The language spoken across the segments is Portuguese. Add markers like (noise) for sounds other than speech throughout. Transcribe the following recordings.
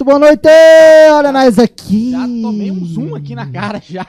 Muito boa noite! Olha nós aqui! Já tomei um zoom aqui na cara (laughs) já.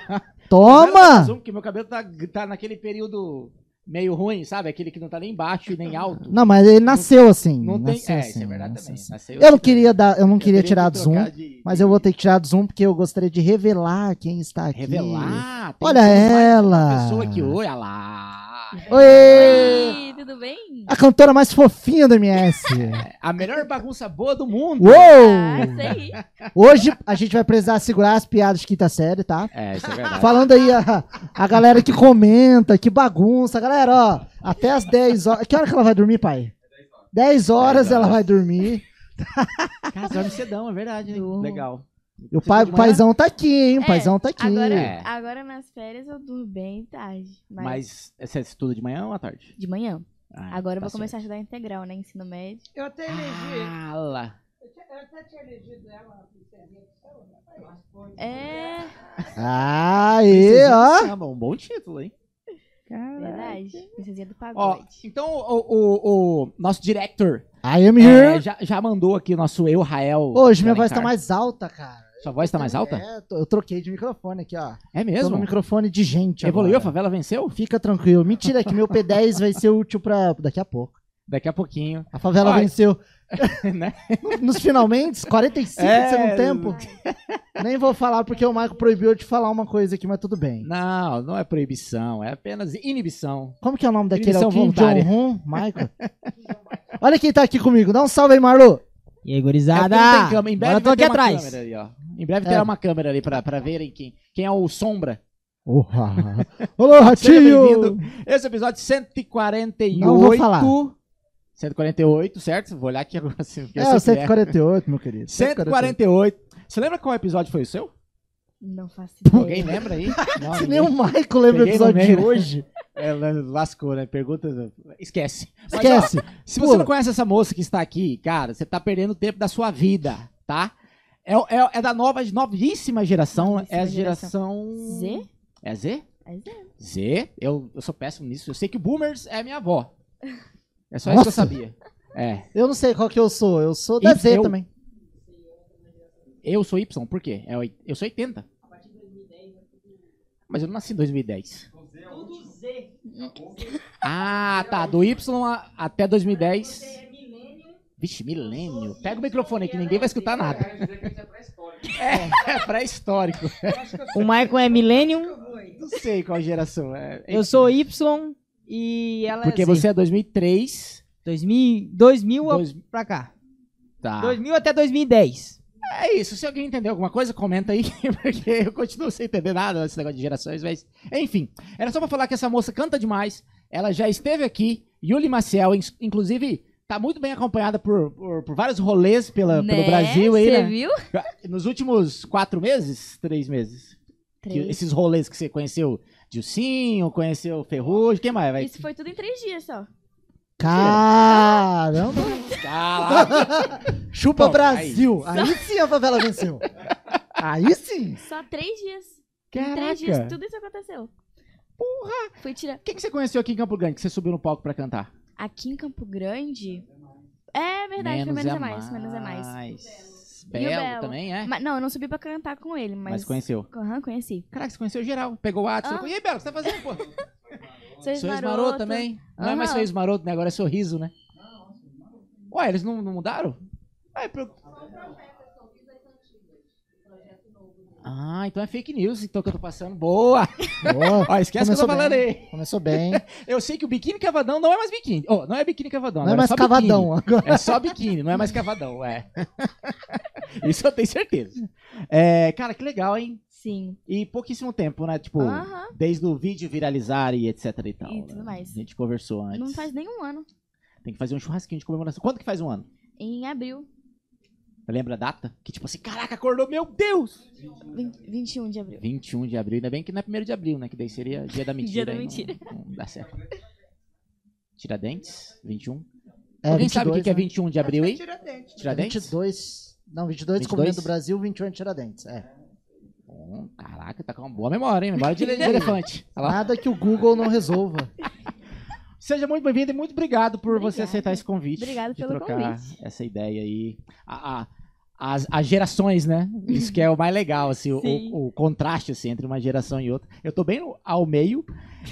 Toma! Zoom, porque meu cabelo tá, tá naquele período meio ruim, sabe? Aquele que não tá nem baixo e nem alto. Não, mas ele nasceu assim. Não tem. nasceu É, assim, é verdade nasceu também. assim. Nasceu Eu não assim queria dar, eu não também. queria Eu tirar que zoom, de- mas eu vou ter que tirar do zoom porque eu gostaria de revelar quem está aqui. Revelar. Olha ela. pessoa aqui, olha lá. Oi! Oi, tudo bem? A cantora mais fofinha do MS. (laughs) A melhor bagunça boa do mundo. Uou! Ah, isso aí. Hoje a gente vai precisar segurar as piadas de quinta série, tá? É, isso é verdade. Falando aí a, a galera que comenta, que bagunça. Galera, ó, até as 10 horas. Que hora que ela vai dormir, pai? 10 horas 10 ela horas. vai dormir. Cara, dorme cedão, é verdade. Durmo. Legal. E o, pai, paizão tá aqui, hein? O É, paizão tá aqui. Agora, É. agora nas férias eu durmo bem tarde. Mas, Mas você estuda de manhã ou à tarde? de manhã. Ah, Agora eu tá vou começar a certo. estudar integral, né? Ensino médio. Eu até elegi. Ah, lá. Eu até tinha elegido ela na. É, Aê, ó. Um bom título, hein? verdade. Princesinha do Ó, pagode. então o, o, o nosso director I am é, here. já, já mandou aqui o nosso eu, Rael. Hoje minha voz tá mais alta, cara. Sua voz tá mais alta? É, eu troquei de microfone aqui, ó. É Tô no mesmo? microfone de gente Evoluiu? A agora. favela venceu? Fica tranquilo. Mentira que meu P10 vai ser útil pra daqui a pouco. Daqui a pouquinho. A favela Ai. venceu. (laughs) né? Nos finalmente, 45 É, do segundo tempo. Nem vou falar porque o Michael proibiu de falar uma coisa aqui, mas tudo bem. Não, não é proibição, é apenas inibição. Como que é o nome daquele? É o Inibição Kim. Jong-un? Michael? (laughs) Olha quem tá aqui comigo. Dá um salve aí, Marlu. E aí, É gurizada? câmera. Em breve Agora eu tô aqui atrás. ali. Em breve É. terá uma câmera ali pra, pra verem quem, quem é o Sombra. (laughs) Olá, Seja Ratinho. bem-vindo. Esse é o episódio 148. Não vou falar. 148, certo? Vou olhar aqui agora. assim, É, sei o que é. 148, meu querido. 148. Você lembra qual episódio foi o seu? Não faço Alguém ideia. lembra aí? (laughs) Não, Se nem o Michael lembra do episódio de hoje, (laughs) É, lascou, né? Pergunta. Esquece. Mas, ó, esquece. se Pô. você não conhece essa moça que está aqui, cara, você tá perdendo tempo da sua vida, tá? É, é, é da nova, novíssima geração. Novíssima é a geração. geração. Z? É Z? É Z. Z? Eu, eu sou péssimo nisso. Eu sei que boomers é minha avó. É só isso que eu Nossa. sabia. É. Eu não sei qual que eu sou. Eu sou da E Z eu- também. Eu sou Y, por quê? É, eu sou 80. Mas eu não nasci em 2010. Ah, tá. Do Y a- até 2010. Vixe, milênio. Pega o microfone aqui, ninguém vai escutar nada. (laughs) É, é pré-histórico. O Michael é Millennium, Não sei qual geração é. eu sou Y e ela Porque é Z. você é 2003. 2000, 2000 Dois- pra cá. Tá. 2000 até 2010. É isso. Se alguém entendeu alguma coisa, comenta aí, (laughs) porque eu continuo sem entender nada desse negócio de gerações, mas. Enfim, era só pra falar que essa moça canta demais. Ela já esteve aqui, Yuli Maciel, in- inclusive, tá muito bem acompanhada por, por, por vários rolês pela, pelo Né? Brasil aí, Você né? viu? (laughs) Nos últimos quatro meses? Três meses. Três. esses rolês que você conheceu Dilcinho, conheceu Ferrugem, quem mais? Vai? Isso foi tudo em três dias só. Caramba. Chupa Bom, Brasil. Aí sim a favela venceu. Aí sim. Só três dias. Em três dias Caraca! tudo isso aconteceu. Porra! Fui tirar. Quem que você conheceu aqui em Campo Grande que você subiu no palco pra cantar? Aqui em Campo Grande. É verdade, foi menos é mais. Menos é mais. E o Belo, Belo? também, é? Mas, não, eu não subi pra cantar com ele, mas. Mas conheceu. Aham, conheci. Caraca, você conheceu geral. Pegou o WhatsApp. Ah. falou, E aí, Belo, o que você tá fazendo, pô? Sorriso Sorriso maroto. maroto também. Não é mais sorriso maroto, né? Agora é sorriso, né? Ué, eles não, não mudaram? Ah, é pro- Ah, então é fake news, então que eu tô passando. Boa! (laughs) Boa. Ó, esquece que eu tô Começou falando bem. aí. Começou bem. (laughs) Eu sei que o biquíni cavadão não é mais biquíni. Oh, não é biquíni cavadão. Não é agora mais só biquíni. cavadão agora. É só biquíni, não é mais cavadão, é. (laughs) Isso eu tenho certeza. É, cara, que legal, hein? Sim. E pouquíssimo tempo, né? Tipo, Aham. desde o vídeo viralizar e etc e tal. E tudo né? mais. A gente conversou antes. Não faz nenhum ano. Tem que fazer um churrasquinho de comemoração. Quando que faz um ano? Em abril. Lembra a data? Que tipo assim, caraca, acordou, meu Deus! 20, 21 de abril. 21 de abril, ainda bem que não é 1 de abril, né? Que daí seria dia da (laughs) mentira. Dia da aí não- mentira. Não, dá certo. Tiradentes, 21. É, Alguém sabe o que 22, que é né? 21 de abril aí? Tiradentes. Tiradentes? 22. Não, 22 22? Comendo do Brasil, 21 em Tiradentes. É. Bom, caraca, tá com uma boa memória, hein? Memória de, de (laughs) elefante. Nada que o Google não resolva. (laughs) Seja muito bem-vindo e muito obrigado por você Obrigada. aceitar esse convite. Obrigada de pelo trocar convite. essa ideia aí. A, a, as, as gerações, né? Isso que é o mais legal, assim, o, o- o contraste assim, entre uma geração e outra. Eu tô bem no- ao meio,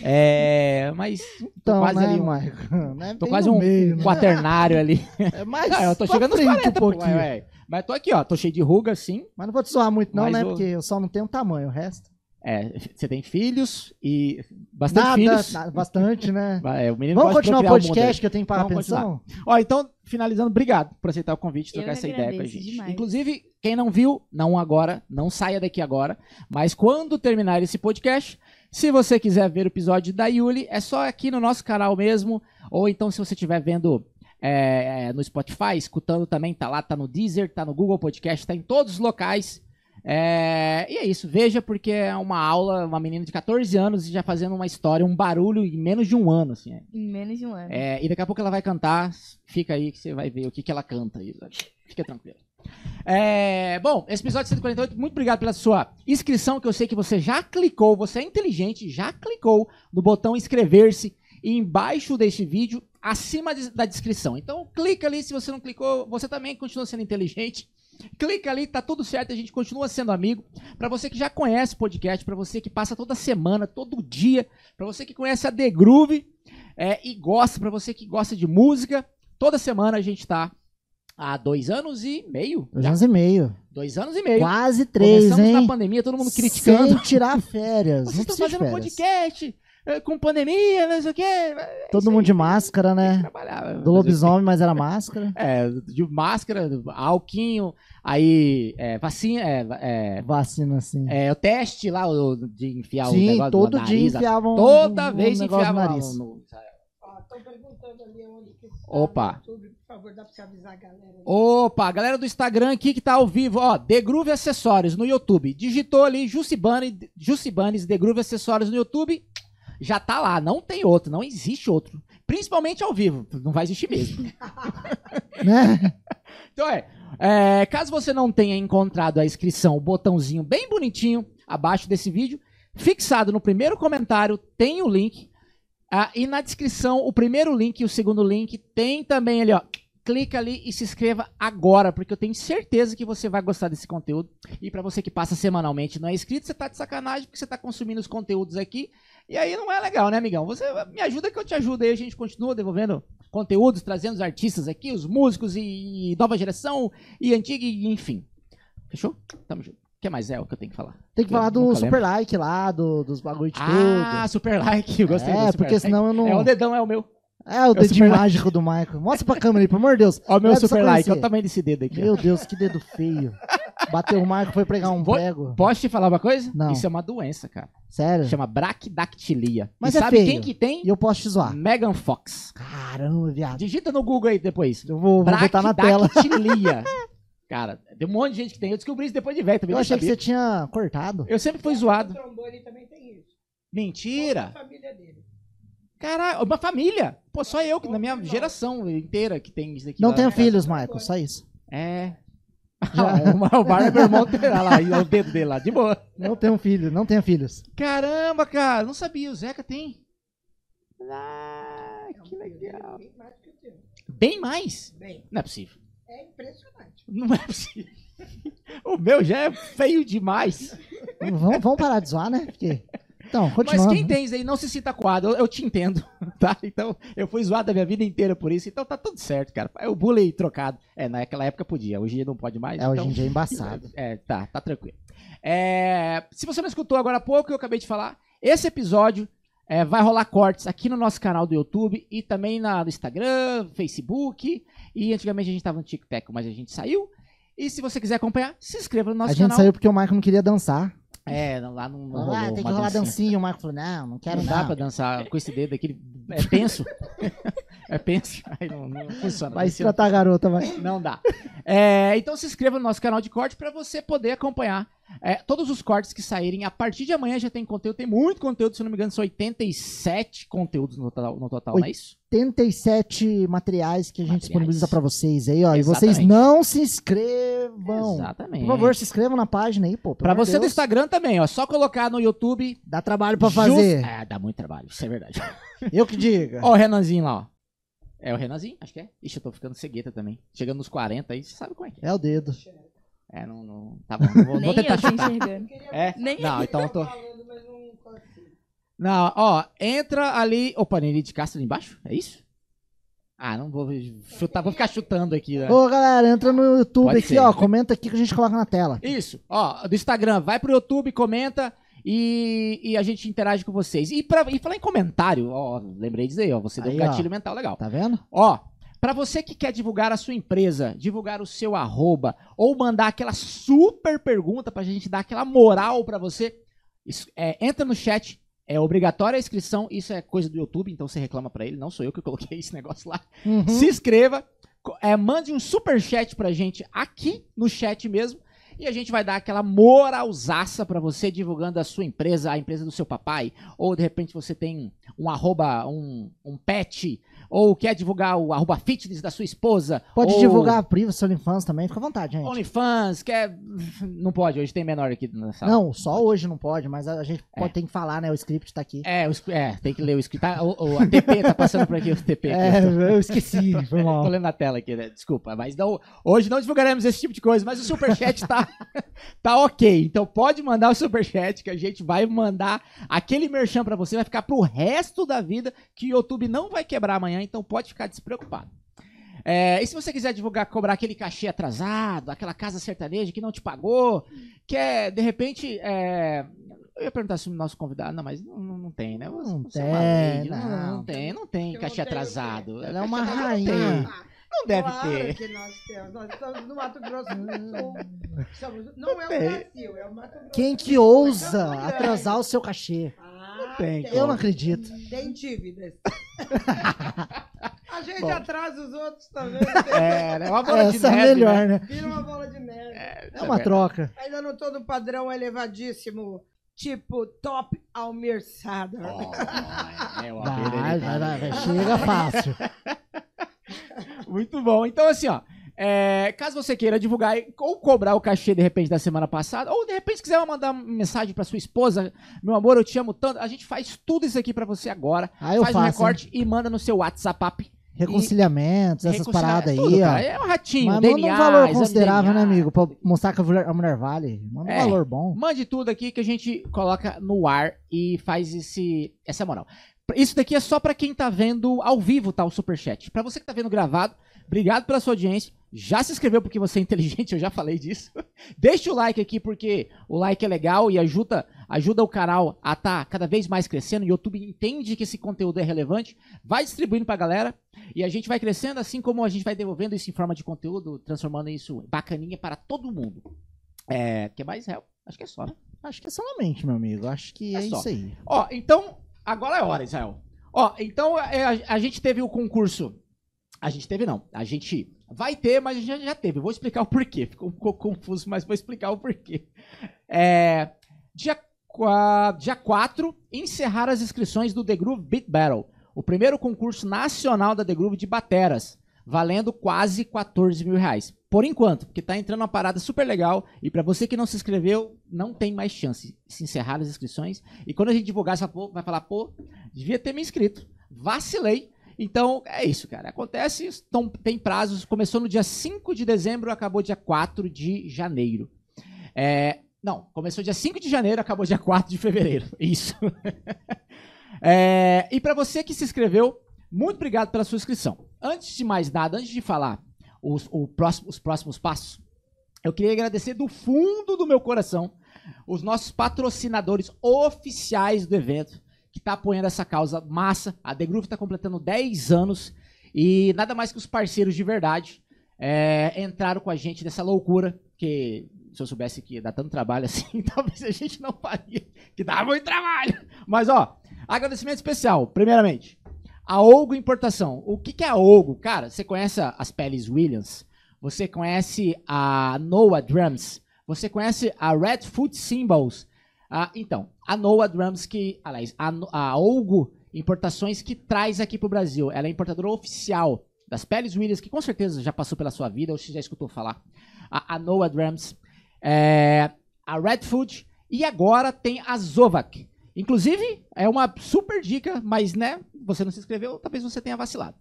é, mas tô Então, quase né, ali um, Michael? Né, tô quase um, meio, né? quaternário ali. É mais (laughs) Não, eu tô chegando nos frente 40, um pô, pouquinho. ué, ué. Mas tô aqui, ó, tô cheio de ruga, sim. Mas não vou te zoar muito não, Mas né? Porque eu só não tenho tamanho, o resto. É, você tem filhos e bastante Nada, filhos. nada, bastante, né? (laughs) É, o menino Vamos continuar o podcast que eu tenho para Vamos pensão? Ó, então, finalizando, obrigado por aceitar o convite e Eu trocar que essa ideia com a gente. demais. Inclusive, quem não viu, não agora, não saia daqui agora, mas quando terminar esse podcast, se você quiser ver o episódio da Yuli, é só aqui no nosso canal mesmo, ou então se você estiver vendo é, é, no Spotify, escutando também, tá lá, tá no Deezer, tá no Google Podcast, tá em todos os locais. É, e é isso, veja, porque é uma aula, uma menina de 14 anos e já fazendo uma história, um barulho em menos de um ano, assim. é. Em menos de um ano. É, e daqui a pouco ela vai cantar. Fica aí que você vai ver o que, que ela canta. Fica tranquilo. É, bom, esse episódio 148, muito obrigado pela sua inscrição, que eu sei que você já clicou, você é inteligente, já clicou no botão inscrever-se embaixo deste vídeo, acima de- da descrição. Então, clica ali, se você não clicou, você também continua sendo inteligente. (laughs) Clica ali, tá tudo certo, a gente continua sendo amigo. Pra você que já conhece o podcast, pra você que passa toda semana, todo dia, pra você que conhece a The Groove, é, e gosta, pra você que gosta de música, toda semana a gente tá há dois anos e meio. Dois já. anos e meio. Dois anos e meio. Quase três, Começamos hein? na pandemia, todo mundo criticando. Sem tirar férias. Vocês estão fazendo férias. podcast com pandemia, não sei o quê. É Todo isso mundo aí, de máscara, né? trabalhar, fazer o Do lobisomem, mas era máscara. (laughs) É, de máscara, alquinho, aí é, vacina, é, é, Vacina, assim. é, o teste lá o, de enfiar o Sim, negócio todo no dia nariz, enfiavam Toda um, vez um negócio enfiava no lá nariz. no, estão perguntando ali onde que Opa. no YouTube, por favor, dá pra você avisar a galera. ali. Opa, galera do Instagram aqui que tá ao vivo, ó, The Groove Acessórios no YouTube. Digitou ali Jucibane, Jucibanes The Groove Acessórios no YouTube, já tá lá, não tem outro, não existe outro. Principalmente ao vivo, não vai existir mesmo. (laughs) Né? Então é, é, caso você não tenha encontrado a inscrição, o botãozinho bem bonitinho abaixo desse vídeo, fixado no primeiro comentário tem o link. ah, e na descrição, o primeiro link e o segundo link tem também ali, ó. Clica ali e se inscreva agora, porque eu tenho certeza que você vai gostar desse conteúdo. E pra você que passa semanalmente e não é inscrito, você tá de sacanagem, porque você tá consumindo os conteúdos aqui. E aí não é legal, né, amigão? Você me ajuda que eu te ajudo aí, a gente continua desenvolvendo conteúdos, trazendo os artistas aqui, os músicos e, nova geração e antiga, e enfim. Fechou? Tamo junto. O que mais é o que eu tenho que falar? Tem que Eu falar do super like lá, do, dos bagulho de Ah, tudo. super like, eu gostei do É, super porque like. senão eu não. É, o dedão é o meu. É o o dedinho like. mágico do Michael. Mostra pra câmera aí, pelo amor de Deus. Ó, o meu é super like, o tamanho desse dedo aqui. Meu Deus, que dedo feio. Bateu o Michael, foi pregar um Vou- prego. Posso te falar uma coisa? Não. Isso é uma doença, cara. Sério. Chama brachdactilia. Mas e é sabe feio. quem que tem? E eu posso te zoar. Megan Fox. Caramba, viado. Digita no Google aí depois. Eu vou, vou botar na tela. Brachdactilia. (laughs) Cara, tem um monte de gente que tem. Eu descobri isso depois de velho também. Eu achei que sabia. você tinha cortado. Eu sempre fui O zoado. trombone também tem isso. Mentira. A família dele. Caralho, uma família. Pô, só eu, que na minha geração inteira que tem isso aqui. Não lá. tenho filhos, Michael, só isso. É. Já. (laughs) o Bar meu irmão tem olha lá, o dedo dele lá, de boa. Não tenho filho, não tenho filhos. Caramba, cara, não sabia, o Zeca tem. Ah, que legal. Bem mais que o teu. Bem mais? Bem, Não é possível. é impressionante. Não é possível. (laughs) O meu já é feio demais. Vamos, vamos parar de zoar, né? Porque... Então, Mas quem tem isso aí não se sinta coado, eu, eu te entendo, (laughs) tá? Então, eu fui zoado a minha vida inteira por isso, então tá tudo certo, cara. É o bullying trocado. É, naquela época podia, hoje em dia não pode mais. É, hoje então- em dia é embaçado. (laughs) É, tá, tá tranquilo. É, se você não escutou agora há pouco, eu acabei de falar, esse episódio é, vai rolar cortes aqui no nosso canal do YouTube e também na, no Instagram, Facebook. E antigamente a gente tava no TikTok, mas a gente saiu. E se você quiser acompanhar, se inscreva no nosso a gente canal. saiu porque o Michael não queria dançar. É, (laughs) lá não, não tem que rolar dancinha. dancinha. O Michael falou, não, não quero Não não. dá pra dançar com esse dedo aqui, é (laughs) penso. (laughs) é penso, aí não, não funciona. Vai se tratar a garota, vai. Não dá. É, então se inscreva no nosso canal de corte para você poder acompanhar é, todos os cortes que saírem. A partir de amanhã já tem conteúdo, tem muito conteúdo, se não me engano, são 87 conteúdos no total, no total não é isso? 87 materiais que a gente Materiais. disponibiliza pra vocês aí, ó. E vocês Exatamente. não se inscrevam. Exatamente. Por favor, se inscrevam na página aí, pô. de você do Deus. Instagram também, ó, só colocar no YouTube. Dá trabalho pra Jus- fazer. É, dá muito trabalho, isso é verdade. (laughs) Eu que diga. Ó o Renanzinho lá, ó. É o Renanzinho? Acho que é. Ixi, eu tô ficando cegueta também. Chegando nos 40 aí, você sabe como é que é. É o dedo. É, não, não. Tá bom, não vou, Nem vou tentar chutar. É? Nem Não, então eu tô. não ó, entra ali. Opa, Nelly de Castro ali embaixo? É isso? Ah, não vou chutar, vou ficar chutando aqui, né? Ô, galera, entra no YouTube Pode aqui, ser. ó. Comenta aqui que a gente coloca na tela. Isso, ó, do Instagram, vai pro YouTube, comenta e, e a gente interage com vocês. E, pra, e falar em comentário, ó, lembrei de dizer, ó, você deu um Aí, ó. gatilho mental legal. Tá vendo? Ó, pra você que quer divulgar a sua empresa, divulgar o seu arroba, ou mandar aquela super pergunta pra gente dar aquela moral pra você, é, entra no chat, é obrigatória a inscrição, isso é coisa do YouTube, então você reclama pra ele, não sou eu que coloquei (laughs) esse negócio lá. Uhum. Se inscreva, é, mande um super chat pra gente aqui no chat mesmo. E a gente vai dar aquela moralzaça pra você divulgando a sua empresa, a empresa do seu papai. Ou de repente você tem um arroba, um, um pet, ou quer divulgar o arroba fitness da sua esposa. Pode ou divulgar a Priva, seu OnlyFans também, fica à vontade, gente. OnlyFans, quer. Não pode, hoje tem menor aqui na sala. Não, só hoje não pode, mas a gente pode, tem que falar, né? O script tá aqui. É, o é, tem que ler o script. Tá, o, o- a TP tá passando por aqui, o TP. É, eu esqueci, foi mal. (laughs) Tô lendo na tela aqui, né? Desculpa, mas não, hoje não divulgaremos esse tipo de coisa, mas o superchat tá, (laughs) tá ok. Então pode mandar o superchat que a gente vai mandar aquele merchan pra você, vai ficar pro resto da vida, que o YouTube não vai quebrar amanhã, então pode ficar despreocupado. É, e se você quiser divulgar, cobrar aquele cachê atrasado, aquela casa sertaneja que não te pagou, quer, de repente, é, eu ia perguntar se o nosso convidado, não, mas não, não- não tem, né? Você, Não você tem, é não, não. não tem, não tem Eu cachê não atrasado. Ela é uma rainha. Não, não deve claro ter. que nós temos. Nós estamos no Mato Grosso do Sul. Somos- não é tem. o Brasil, é o Mato Grosso. Quem que ousa É atrasar o seu cachê? Ah, tem Eu não acredito. Tem dívidas. (laughs) A gente Bom. atrasa os outros também. É, né? Uma bola de Essa é neve, melhor, né? Vira uma bola de neve. É uma troca. Ainda não tô no padrão elevadíssimo, tipo top Almir Sader. Oh, é, o Vai, vai, tá- vai, chega fácil. (laughs) Muito bom. Então, assim, ó. É, caso você queira divulgar ou cobrar o cachê de repente da semana passada, ou de repente quiser mandar uma mensagem pra sua esposa, meu amor, eu te amo tanto, a gente faz tudo isso aqui pra você agora. Aí eu faz um faço. hein? recorte e manda no seu WhatsApp. Reconciliamentos, essas Reconcilia- paradas aí, tudo, ó. cara. É um ratinho, Mas DNA, manda um valor considerável, né, amigo? Pra mostrar que a mulher, vale. Manda um É. valor bom. Mande tudo aqui que a gente coloca no ar e faz esse, essa moral. Isso daqui é só pra quem tá vendo ao vivo, tá? O Superchat. Pra você que tá vendo gravado, obrigado pela sua audiência. Já se inscreveu porque você é inteligente, (laughs) eu já falei disso. Deixa o like aqui porque o like é legal e ajuda, ajuda o canal a tá cada vez mais crescendo. O YouTube entende que esse conteúdo é relevante, vai distribuindo pra galera e a gente vai crescendo assim como a gente vai devolvendo isso em forma de conteúdo, transformando isso bacaninha para todo mundo. É, que mais real? Acho que é só, né? Acho que é solamente, meu amigo. Acho que É é, isso aí. Ó, então, agora é hora, Israel. Ó, então é, a, a gente teve o concurso. A gente teve, não. A gente vai ter, mas já, já teve. Vou explicar o porquê. Ficou um pouco confuso, mas vou explicar o porquê. É, dia, dia 4, encerrar as inscrições do The Groove Beat Battle. O primeiro concurso nacional da The Groove de bateras. Valendo quase 14 mil reais. Por enquanto, porque tá entrando uma parada super legal. E pra você que não se inscreveu, não tem mais chance. Se encerrar as inscrições. E quando a gente divulgar, vai pô- vai falar, pô, devia ter me inscrito. Vacilei. Então, é isso, cara. Acontece, tem prazos. Começou no dia 5 de dezembro, acabou dia 4 de janeiro. É, não, começou dia 5 de janeiro, acabou dia 4 de fevereiro. (laughs) Isso. É, e para você que se inscreveu, muito obrigado pela sua inscrição. Antes de mais nada, antes de falar os, próximo- os próximos passos, eu queria agradecer do fundo do meu coração os nossos patrocinadores oficiais do evento, que está apoiando essa causa massa. A The Groove está completando 10 anos e nada mais que os parceiros de verdade é, entraram com a gente nessa loucura, que se eu soubesse que ia dar tanto trabalho assim, (laughs) talvez a gente não faria, que dá muito trabalho. Mas, ó, agradecimento especial, primeiramente, a Olgo Importação. O que, que é a Olgo? Cara, você conhece as peles Williams? Você conhece a Noah Drums? Você conhece a Red Foot Symbols? Ah, então, a Noah Drums que, aliás, a, a Olgo Importações que traz aqui pro Brasil. Ela é importadora oficial das peles Williams, que com certeza já passou pela sua vida, ou você já escutou falar. A, a Noah Drums, é, a Red Food e agora tem a Zovac. Inclusive, é uma super dica, mas né, você não se inscreveu, talvez você tenha vacilado.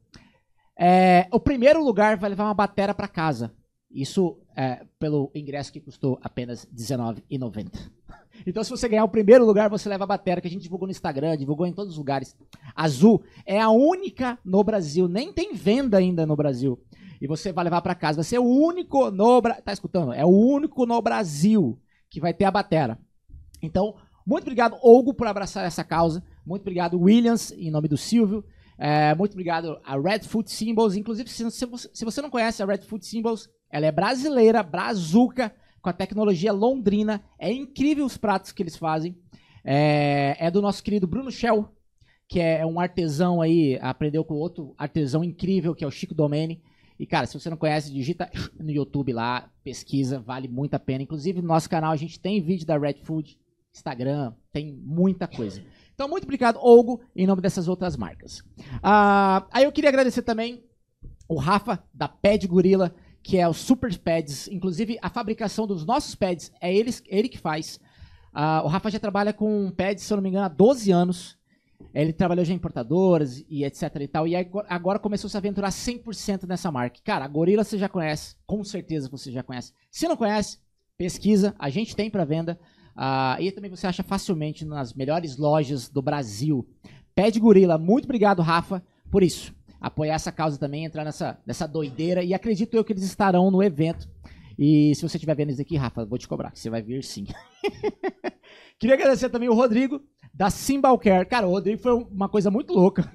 É, o primeiro lugar vai levar uma batera para casa. Isso é, pelo ingresso que custou apenas R$19,90. Então, se você ganhar o primeiro lugar, você leva a bateria que a gente divulgou no Instagram, divulgou em todos os lugares. Azul é a única no Brasil, nem tem venda ainda no Brasil. E você vai levar para casa. Vai ser o único no Brasil. Tá escutando? É o único no Brasil que vai ter a bateria. Então, muito obrigado, Olgo, por abraçar essa causa. Muito obrigado, Williams, em nome do Silvio. É, muito obrigado a Red Food Symbols. Inclusive, se, se você não conhece a Red Food Symbols, ela é brasileira, brazuca, com a tecnologia londrina. É incrível os pratos que eles fazem. É, é do nosso querido Bruno Shell, que é um artesão aí, aprendeu com outro artesão incrível, que é o Chico Domene. E, cara, se você não conhece, digita no YouTube lá, pesquisa, vale muito a pena. Inclusive, no nosso canal a gente tem vídeo da Red Food, Instagram, tem muita coisa. Então, muito obrigado, Olgo, em nome dessas outras marcas. Ah, aí eu queria agradecer também o Rafa, da Pad Gorila, que é o Super Pads. Inclusive, a fabricação dos nossos pads é ele, ele que faz. Uh, o Rafa já trabalha com pads, se eu não me engano, há 12 anos. Ele trabalhou já em importadoras e etc e tal. E agora começou a se aventurar 100% nessa marca. Cara, a Gorila você já conhece. Com certeza você já conhece. Se não conhece, pesquisa. A gente tem para venda. Uh, e também você acha facilmente nas melhores lojas do Brasil. Pede Gorila. Muito obrigado, Rafa, por isso apoiar essa causa também, entrar nessa, nessa doideira. E acredito eu que eles estarão no evento. E se você estiver vendo isso aqui, Rafa, vou te cobrar, você vai vir sim. (laughs) Queria agradecer também o Rodrigo, da Simbalcare. Cara, o Rodrigo foi uma coisa muito louca.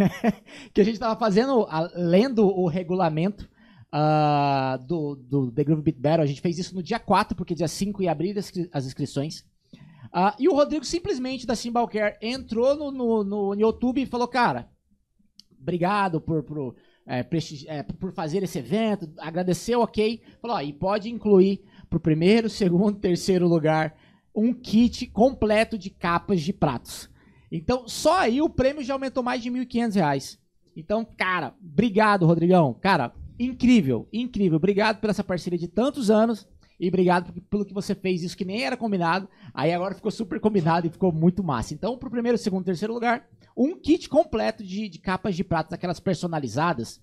(laughs) que a gente estava fazendo, lendo o regulamento uh, do, do The Groove Beat Battle. A gente fez isso no dia 4, porque dia 5 ia abrir as inscrições. Uh, e o Rodrigo simplesmente da Simbalcare entrou no, no, no YouTube e falou: Cara, obrigado por, por, é, é, por fazer esse evento, agradeceu, ok. Falou, ó, e pode incluir para o primeiro, (laughs) segundo, terceiro lugar um kit completo de capas de pratos. Então, só aí o prêmio já aumentou mais de R$ 1.500. Então, cara, obrigado, Rodrigão. Cara, incrível, incrível. Obrigado por essa parceria de tantos anos. E obrigado pelo que você fez isso que nem era combinado. Aí agora ficou super combinado e ficou muito massa. Então, pro primeiro, segundo, terceiro lugar, um kit completo de, de capas de pratos, aquelas personalizadas.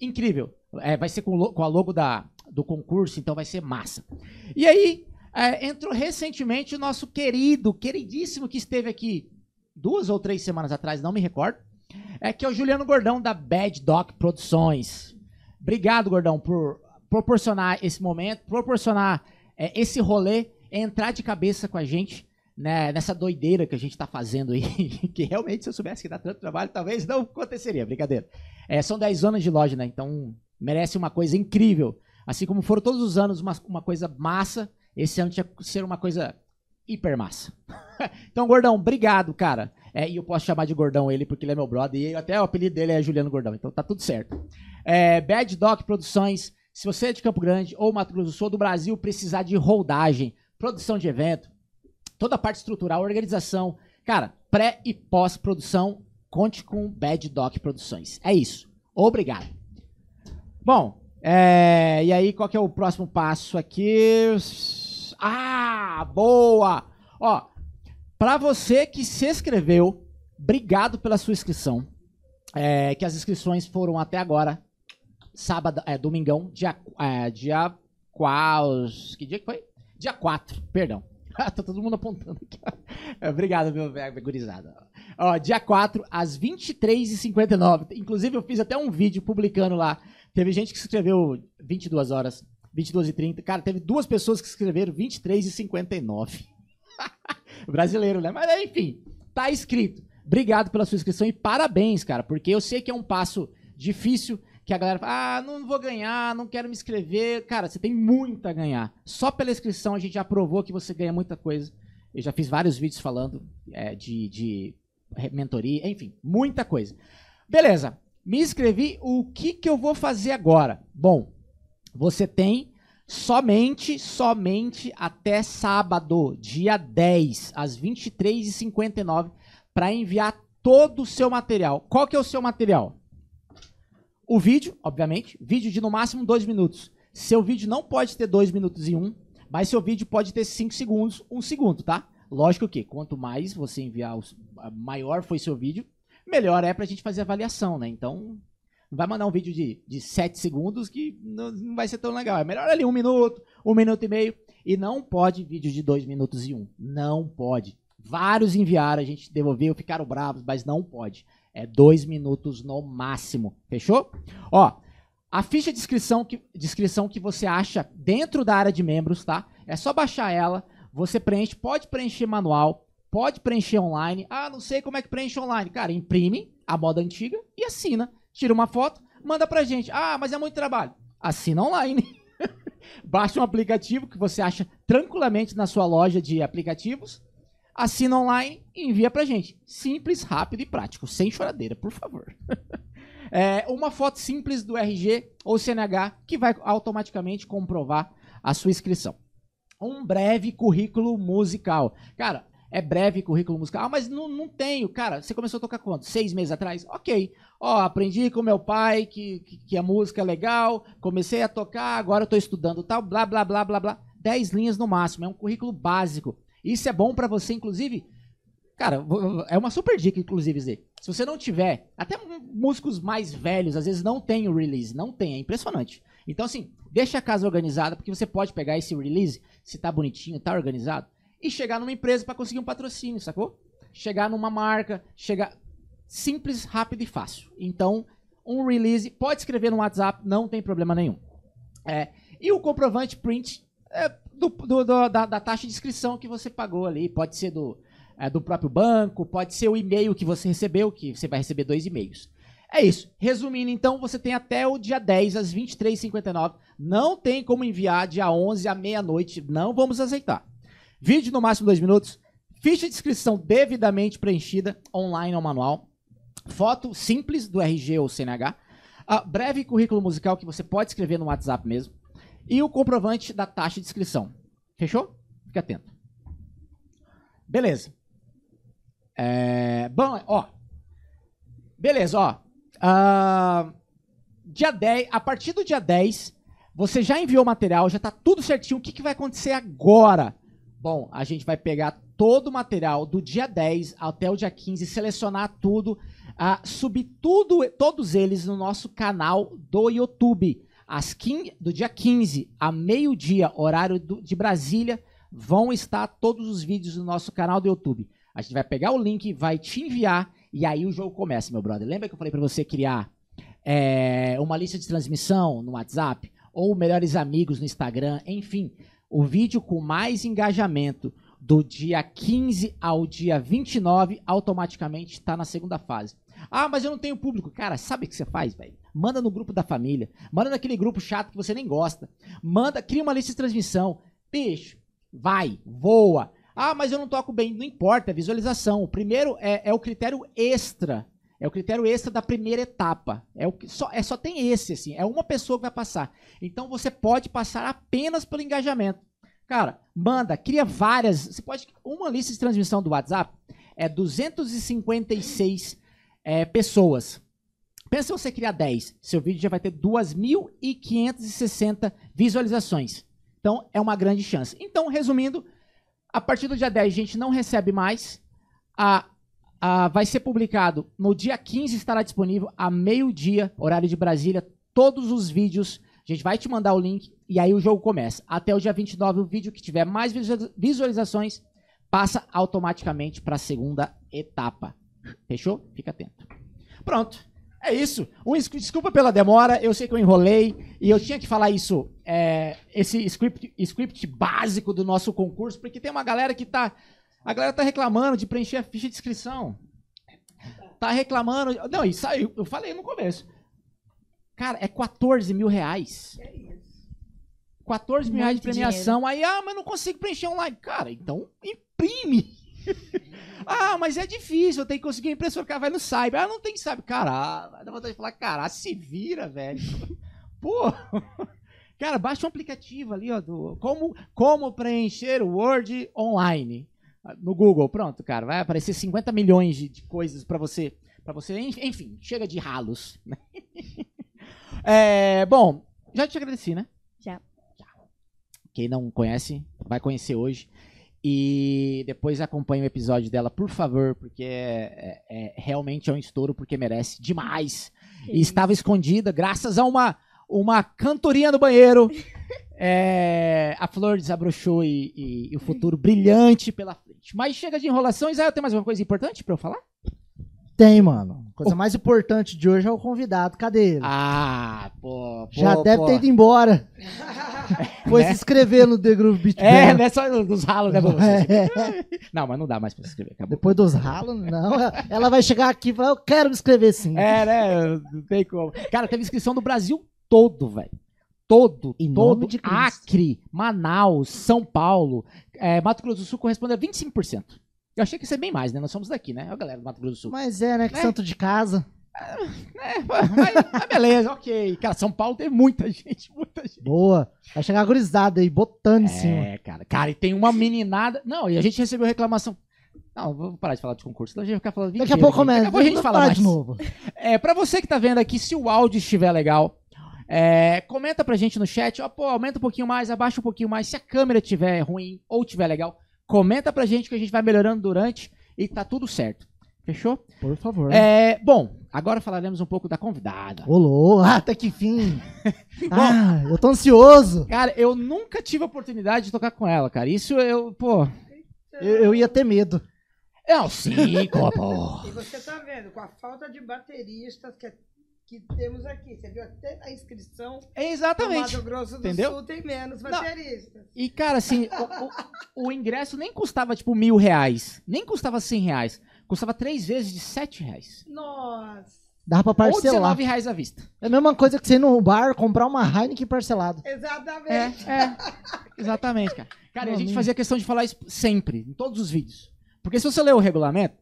Incrível. É, vai ser com, com a logo da, do concurso, então vai ser massa. E aí, é, entrou recentemente o nosso querido, queridíssimo que esteve aqui duas ou três semanas atrás, não me recordo, é que é o Juliano Gordão da Bad Doc Produções. Obrigado, Gordão, por proporcionar esse momento, proporcionar é, esse rolê, entrar de cabeça com a gente né, nessa doideira que a gente está fazendo aí, (laughs) que realmente se eu soubesse que dá tanto trabalho, talvez não aconteceria, brincadeira. É, são 10 anos de loja, né? Então merece uma coisa incrível. Assim como foram todos os anos uma, uma coisa massa, esse ano tinha que ser uma coisa hiper massa. (laughs) então, Gordão, obrigado, cara. É, e eu posso chamar de Gordão ele, porque ele é meu brother, e até o apelido dele é Juliano Gordão, então tá tudo certo. É, Bad Doc Produções, se você é de Campo Grande ou Mato Grosso do Sul, do Brasil, precisar de holdagem, produção de evento, toda a parte estrutural, organização, cara, pré e pós-produção, conte com Bad Doc Produções. É isso. Obrigado. Bom, é, e aí qual que é o próximo passo aqui? Ah, boa! Ó, para você que se inscreveu, obrigado pela sua inscrição. É, que as inscrições foram até agora sábado, é, domingão, dia, é, dia quais, que dia que foi? Dia 4, perdão. (laughs) tá todo mundo apontando aqui. Obrigado, meu velho, gurizada. Ó, dia 4, às 23h59. Inclusive, eu fiz até um vídeo publicando lá. Teve gente que escreveu 22 horas, 22h30. Cara, teve duas pessoas que escreveram 23h59. (laughs) Brasileiro, né? Mas enfim, tá escrito. Obrigado pela sua inscrição e parabéns, cara, porque eu sei que é um passo difícil que a galera fala, ah, não vou ganhar, não quero me inscrever. Cara, você tem muito a ganhar. Só pela inscrição a gente já provou que você ganha muita coisa. Eu já fiz vários vídeos falando é, de, de mentoria, enfim, muita coisa. Beleza, me inscrevi. O que, que eu vou fazer agora? Bom, você tem somente, somente até sábado, dia 10, às 23h59, para enviar todo o seu material. Qual que é o seu material? O vídeo, obviamente, vídeo de no máximo dois minutos. Seu vídeo não pode ter dois minutos e um, mas seu vídeo pode ter cinco segundos, um segundo, tá? Lógico que quanto mais você enviar, maior foi seu vídeo, melhor é pra gente fazer avaliação, né? Então, Não vai mandar um vídeo de, de 7 segundos que não, não vai ser tão legal. É melhor ali um minuto, um minuto e meio. E não pode vídeo de 2 minutos e um. Não pode. Vários enviaram, a gente devolveu, ficaram bravos, mas não pode. É dois minutos no máximo. Fechou? Ó, a ficha de inscrição que, inscrição que você acha dentro da área de membros, tá? É só baixar ela, você preenche, pode preencher manual, pode preencher online. Ah, não sei como é que preenche online. Cara, imprime a moda antiga e assina. Tira uma foto, manda pra gente. Ah, mas é muito trabalho. Assina online. (laughs) Baixa um aplicativo que você acha tranquilamente na sua loja de aplicativos assina online e envia pra gente. Simples, rápido e prático, sem choradeira, por favor. (laughs) é, uma foto simples do RG ou CNH que vai automaticamente comprovar a sua inscrição. Um breve currículo musical. Cara, é breve currículo musical. Mas não, não tenho. Cara, você começou a tocar quanto? Seis meses atrás? Ok. Ó, aprendi com meu pai que, que, que a música é legal, comecei a tocar, agora eu tô estudando tal, blá, blá, blá, blá, blá. Dez linhas no máximo. É um currículo básico isso é bom para você, inclusive. Cara, é uma super dica, inclusive, Zé. Se você não tiver, até músicos mais velhos, às vezes não tem o release, não tem, é impressionante. Então, assim, deixa a casa organizada, porque você pode pegar esse release, se tá bonitinho, tá organizado, e chegar numa empresa para conseguir um patrocínio, sacou? Chegar numa marca, chegar simples, rápido e fácil. Então, um release, pode escrever no WhatsApp, não tem problema nenhum. É, e o comprovante print é, do, do, do, da, da, taxa de inscrição que você pagou ali. Pode ser do, é, do próprio banco, pode ser o e-mail que você recebeu, que você vai receber dois e-mails. É isso. Resumindo, então, você tem até o dia 10, às 23h59. Não tem como enviar dia 11 à meia-noite. Não vamos aceitar. Vídeo no máximo dois minutos. Ficha de inscrição devidamente preenchida, online ou manual. Foto simples do RG ou CNH. Uh, breve currículo musical que você pode escrever no WhatsApp mesmo e o comprovante da taxa de inscrição. Fechou? Fique atento. Beleza. É, bom, ó. Beleza, ó. Uh, dia 10, a partir do dia 10, você já enviou o material, já tá tudo certinho. O que, que vai acontecer agora? Bom, a gente vai pegar todo o material do dia 10 até o dia 15, selecionar tudo, uh, subir tudo, todos eles no nosso canal do YouTube às 15, do dia 15 a meio-dia, horário do, de Brasília, vão estar todos os vídeos no nosso canal do YouTube. A gente vai pegar o link, vai te enviar e aí o jogo começa, meu brother. Lembra que eu falei para você criar é, uma lista de transmissão no WhatsApp ou melhores amigos no Instagram, enfim, o vídeo com mais engajamento do dia 15 ao dia 29 automaticamente está na segunda fase. Ah, mas eu não tenho público. Cara, sabe o que você faz, velho? Manda no grupo da família. Manda naquele grupo chato que você nem gosta. Manda, cria uma lista de transmissão. Bicho, vai, voa. Ah, mas eu não toco bem. Não importa, é visualização. O primeiro é, é o critério extra. É o critério extra da primeira etapa. É, o que, só, é só tem esse, assim. É uma pessoa que vai passar. Então você pode passar apenas pelo engajamento. Cara, manda, cria várias. Você pode. Uma lista de transmissão do WhatsApp é 256 é, pessoas. Pensa você criar 10, seu vídeo já vai ter 2.560 visualizações. Então, é uma grande chance. Então, resumindo, a partir do dia 10 a gente não recebe mais. A, a, vai ser publicado no dia 15, estará disponível a meio-dia, horário de Brasília, todos os vídeos. A gente vai te mandar o link e aí o jogo começa. Até o dia 29, o vídeo que tiver mais visualizações passa automaticamente para a segunda etapa. Fechou? Fica atento. Pronto. É isso. Um, desculpa pela demora, eu sei que eu enrolei e eu tinha que falar isso, é, esse script, script básico do nosso concurso, porque tem uma galera que tá. A galera tá reclamando de preencher a ficha de inscrição. Tá reclamando. Não, isso aí, eu falei no começo. Cara, é 14 mil reais. 14 mil reais de premiação. Aí, ah, mas não consigo preencher online. Cara, então imprime. (laughs) ah, mas é difícil, eu tenho que conseguir a impressora. O cara vai no Cyber. Ah, não tem Cyber. Caralho, dá vontade de falar, caralho, se vira, velho. (laughs) Pô. (laughs) Cara, baixa um aplicativo ali, ó, do como, como preencher o Word online. No Google, pronto, cara. Vai aparecer 50 milhões de, de coisas para você. para você. Enfim, chega de ralos. Né? é, bom, já te agradeci, né? Já. Quem não conhece, vai conhecer hoje. E depois acompanhe o episódio dela, por favor, porque é, é, é, realmente é um estouro, porque merece demais. e estava escondida graças a uma, uma cantorinha no banheiro. (laughs) É, a flor desabrochou e, e- e o futuro brilhante pela frente. Mas chega de enrolações. Ah, eu tenho mais uma coisa importante pra eu falar? Tem, mano. A coisa mais importante de hoje é o convidado. Cadê ele? Ah, pô. pô Já deve pô. ter ido embora. (laughs) Foi Né? se inscrever no The Groove Beat É, Band. não é só dos ralos, né? (laughs) É. Não, mas não dá mais pra se inscrever. Acabou. Depois dos ralos, não. Ela vai chegar aqui e falar, eu quero me inscrever sim. É, né? Não tem como. Cara, teve inscrição do Brasil todo, velho. Todo, Em todo. nome de Cristo. Acre, Manaus, São Paulo, é, Mato Grosso do Sul corresponde a 25%. Eu achei que ia ser bem mais, né? Nós somos daqui, né? A galera do Mato Grosso do Sul. Mas é, né? Que É. santo de casa. É, mas, mas beleza, ok. Cara, São Paulo tem muita (laughs) gente, muita gente. Boa. Vai chegar gurizada aí, botando em cima. É, cara. Cara, e tem uma meninada. Não, e a gente recebeu reclamação. Não, vou parar de falar de concurso, senão a gente vai ficar falando Daqui a pouco começa. Daqui a pouco a gente fala falar mais. de novo. É, pra você que tá vendo aqui, se o áudio estiver legal, é, comenta pra gente no chat, ó, pô, aumenta um pouquinho mais, abaixa um pouquinho mais, se a câmera estiver ruim ou estiver legal, comenta pra gente que a gente vai melhorando durante e tá tudo certo. Fechou? Por favor. É, bom, agora falaremos um pouco da convidada. Olô, ah, até que fim. (laughs) ah, eu tô ansioso. Cara, eu nunca tive a oportunidade de tocar com ela, cara. Isso eu, pô. Eu, eu ia ter medo. Não, sim, pô. E você tá vendo, com a falta de bateristas que, que temos aqui. Você viu até na inscrição. No Exatamente. Mato Grosso do Entendeu? Sul tem menos Não. bateristas. E, cara, assim, o, o- o ingresso nem custava, tipo, mil reais. Nem custava cem reais. Custava três vezes de sete reais. Nossa. Dá pra Ou parcelar. 19 reais à vista. É a mesma coisa que você ir no bar comprar uma Heineken parcelado. Exatamente. É, é. Exatamente, cara. Cara, e a gente fazia questão de falar isso sempre, em todos os vídeos. Porque se você ler o regulamento,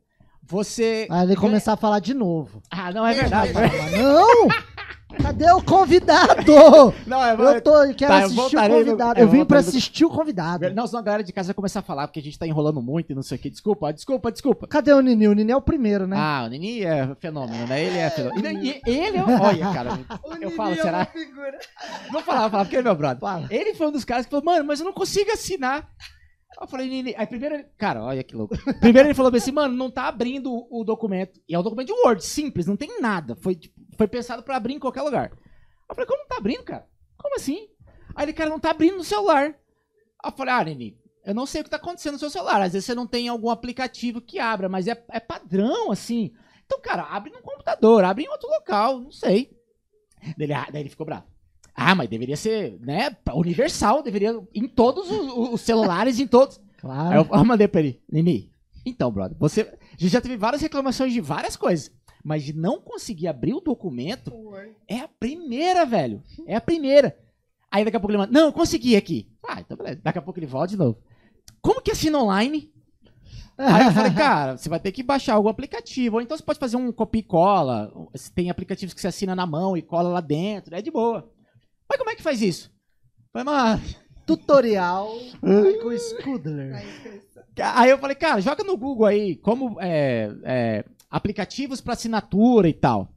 você. Aí ele começar a falar de novo. Ah, não é verdade. Não! Cadê o convidado? Não, é Eu tô, eu quero Tá, eu assistir voltarei o convidado. eu Eu vim no- assistir o convidado. Não, senão a galera de casa vai começar a falar, porque a gente tá enrolando muito e não sei o que. Desculpa, desculpa, desculpa. Cadê o Nini? O Nini é o primeiro, né? Ah, o Nini é fenômeno, né? Ele é fenômeno. E, ele é. Olha, cara. (laughs) Eu Nini falo, é será? uma figura. Vou falar, vou falar, porque ele é meu brother. Fala. Ele foi um dos caras que falou, mano, mas eu não consigo assinar. Eu falei, Nini. Aí primeiro. Cara, olha que louco. (laughs) Primeiro ele falou assim, mano, não tá abrindo o documento. E é um documento de Word, simples, não tem nada. Foi, tipo, foi pensado pra abrir em qualquer lugar. Eu falei, como não tá abrindo, cara? Como assim? Aí ele, cara, não tá abrindo no celular. Eu falei, ah, Nini, eu não sei o que tá acontecendo no seu celular. Às vezes você não tem algum aplicativo que abra, mas é, é padrão, assim. Então, cara, abre no computador, abre em outro local, não sei. Daí ele, ah, daí ele ficou bravo. Ah, mas deveria ser, né, universal, deveria em todos os, os celulares, em todos. Aí Claro. eu, eu mandei pra ele, Nini, então, brother, você, a gente já teve várias reclamações de várias coisas, mas de não conseguir abrir o documento é a primeira, velho, é a primeira. Aí daqui a pouco ele manda, não, eu consegui aqui. Ah, então beleza, daqui a pouco ele volta de novo. Como que assina online? Aí eu falei, cara, você vai ter que baixar algum aplicativo. Ou então você pode fazer um copia e cola. Tem aplicativos que você assina na mão e cola lá dentro. É de boa. Mas como é que faz isso? Falei, mano. Tutorial. (laughs) Na inscrição. Aí eu falei, cara, joga no Google aí como é, é, aplicativos pra assinatura e tal.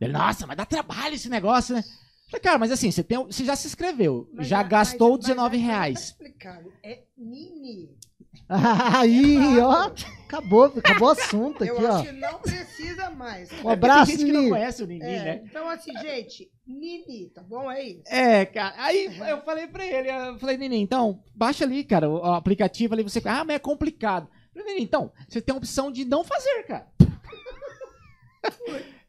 Ele, nossa, mas dá trabalho esse negócio, né? Falei, cara, mas assim, você, tem, você já se inscreveu, Mas já a- gastou mas- mas 19 aí Tá reais. explicado. É Nini. (laughs) Aí, ó. Acabou, acabou o assunto Eu aqui, ó. acho que não precisa mais. Um abraço, Tem gente que não Nini. conhece o Nini, É, né? então, assim, gente, Nini, tá bom? É isso. É, cara. Aí eu falei pra ele, eu falei, Nini, então, baixa ali, cara, o, aplicativo ali, você. Ah, mas é complicado. Eu falei, Nini, então, você tem a opção de não fazer, cara.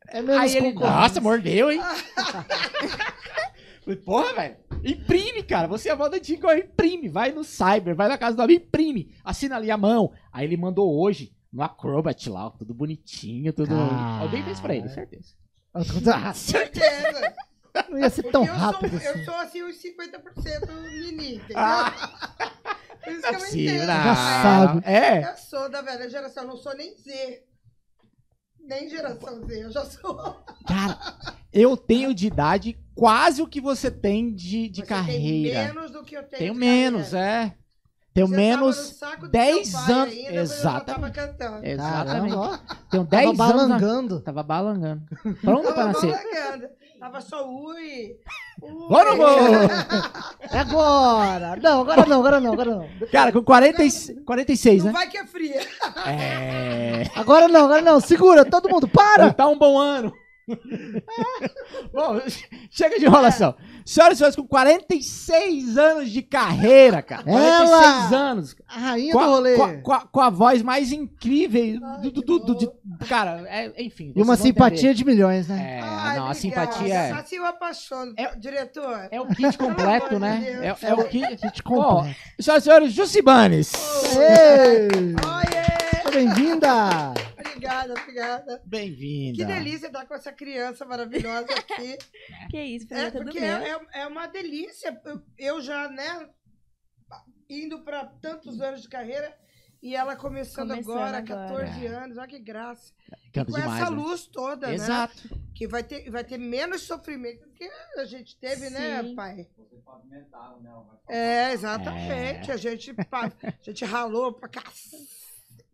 É menos Aí ele, nossa, mordeu, hein? (laughs) Falei, porra, velho. Imprime, cara. Você é a moda antiga, imprime. Vai no Cyber, vai na casa do amigo, imprime. Assina ali a mão. Aí ele mandou hoje no Acrobat lá, ó, tudo bonitinho, tudo. Cara. Alguém fez pra ele, certeza. Ah, (laughs) Certeza. Não ia ser tão eu rápido sou, assim. Eu sou, assim, uns 50% Nini, entendeu? Ah, Por isso é que eu possível, entendo. não. Engraçado. É. Eu sou da velha geração, não sou nem Z. Nem geração Z, eu já sou. Cara, eu tenho de idade quase o que você tem de, de Você carreira. Tem menos do que eu tenho. Tenho menos, carreira. é. Tenho tava menos. saco do 10 seu pai anos. ainda, tava Exatamente. cantando. Exatamente. Caramba. Tenho 10 Tava anos. na- balangando. Tava balangando. (laughs) Pronto pra Tava nascer. balangando. Tava só ui. ui. Não vou? (laughs) É agora. Não, agora não, agora não, agora não. Cara, com 40, e- 46, Não né? vai que é fria. É. Agora não, agora não. Segura, todo mundo, para! Tá um bom ano. (laughs) Bom, (laughs) chega de enrolação. Senhoras e senhores, com 46 anos de carreira, cara. (laughs) 46 Ela! anos. A rainha Com do a, rolê. com, a, com a- com a voz mais incrível do, do- do- do- de- cara, é- enfim. E uma simpatia de milhões, entender. né? É, Ai, não, a simpatia é, Assim eu apaixono. É- Diretor. é o kit completo, né? É, é o kit. Kit Ó, completo. senhoras e senhores, Jucibanes. Ei! Oiê! Seja bem-vinda! Obrigada, obrigada. Bem-vinda. Que delícia estar com essa criança maravilhosa aqui. (laughs) Que isso, É, é porque meu. é, é- é uma delícia. Eu, eu já, né, indo para tantos anos de carreira e ela começando, Começando agora, agora. 14 É. anos. Olha que graça. Canta com demais, essa né? luz toda, né? Exato. Que vai ter, vai ter menos sofrimento do que a gente teve, né, Sim. pai? É, exatamente. É. A, gente, a gente ralou pra cacete.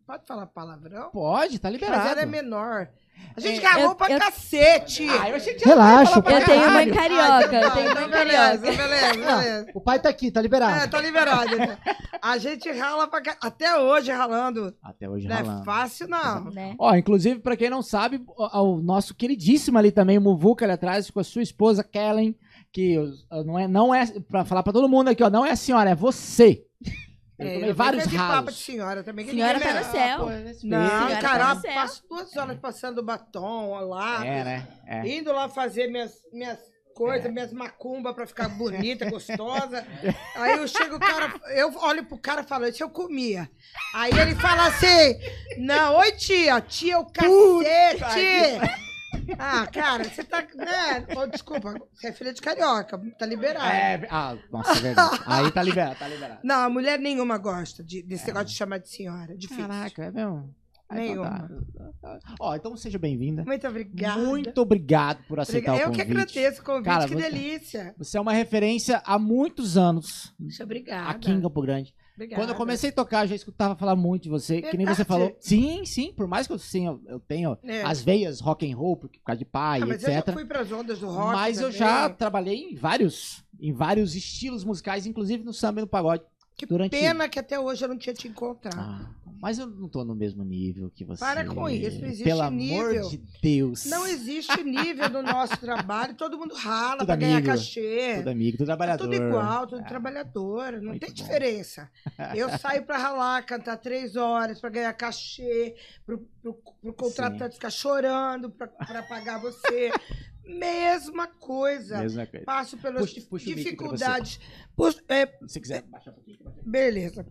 Pode falar palavrão? Pode, tá liberado. Mas ela é menor. A gente É, ralou eu- pra eu- cacete. Ah, eu achei que Relaxa, pra Eu tenho mãe carioca, Ah, eu então tenho tá, mãe então beleza, carioca. beleza, beleza. O pai tá aqui, tá liberado. É, tá liberado. então. A gente rala pra ca... Até hoje ralando. Até hoje Não é ralando. fácil, não. Né? Ó, inclusive, pra quem não sabe, o, o nosso queridíssimo ali também, o Muvuca ali atrás, com a sua esposa Kellen, que não é, não é, pra falar pra todo mundo aqui, ó, não é a senhora, é você. É, vários ralos. senhora também. que Senhora ninguém tá no céu. Não, Senhora cara, tá passo duas horas passando batom, ó, lá. É, né? É. Indo lá fazer minhas, minhas coisas, minhas macumba pra ficar bonita, (laughs) gostosa. Aí eu chego, o cara, eu olho pro cara e falo, isso eu comia. Aí ele fala assim, não, oi tia, tia é o cacete. Ah, cara, você tá, né? Ô, desculpa, você é filha de carioca, tá liberado. É, ah, nossa, é verdade. Aí tá liberado, tá liberado. Não, a mulher nenhuma gosta de, desse negócio de chamar de senhora. Difícil. Caraca, é mesmo? Nenhuma. Ó, então seja bem-vinda. Muito obrigada. Muito obrigado por aceitar Obrigada. Eu o que convite. agradeço o convite, Cara, que você- delícia. Você é uma referência há muitos anos Muito obrigada. aqui em Campo Grande. Obrigada. Quando eu comecei a tocar, eu já escutava falar muito de você. Que nem você Verdade. falou. Sim, sim, por mais que eu, sim, eu, eu tenho É. as veias rock and roll, por causa de pai, Ah, mas eu etc. já fui pras ondas do rock mas eu também. já trabalhei em vários, em vários estilos musicais, inclusive no samba e no pagode. Que durante- pena que até hoje eu não tinha te encontrado. Ah, mas eu não tô no mesmo nível que você. Para com isso, não existe Pelo nível. amor de Deus. Não existe nível no nosso trabalho, todo mundo rala Tudo pra ganhar amigo. cachê. Tudo amigo, tudo É trabalhador. tudo igual, tudo É. trabalhador, não tem bom. diferença. (laughs) Eu saio pra ralar, cantar três horas pra ganhar cachê, pro, pro, pro contratante ficar chorando pra, pra pagar você. Mesma coisa. Mesma coisa. Passo pelas Puxa- puxa dificuldades. Puxa- é, Se quiser baixar um pouquinho. beleza.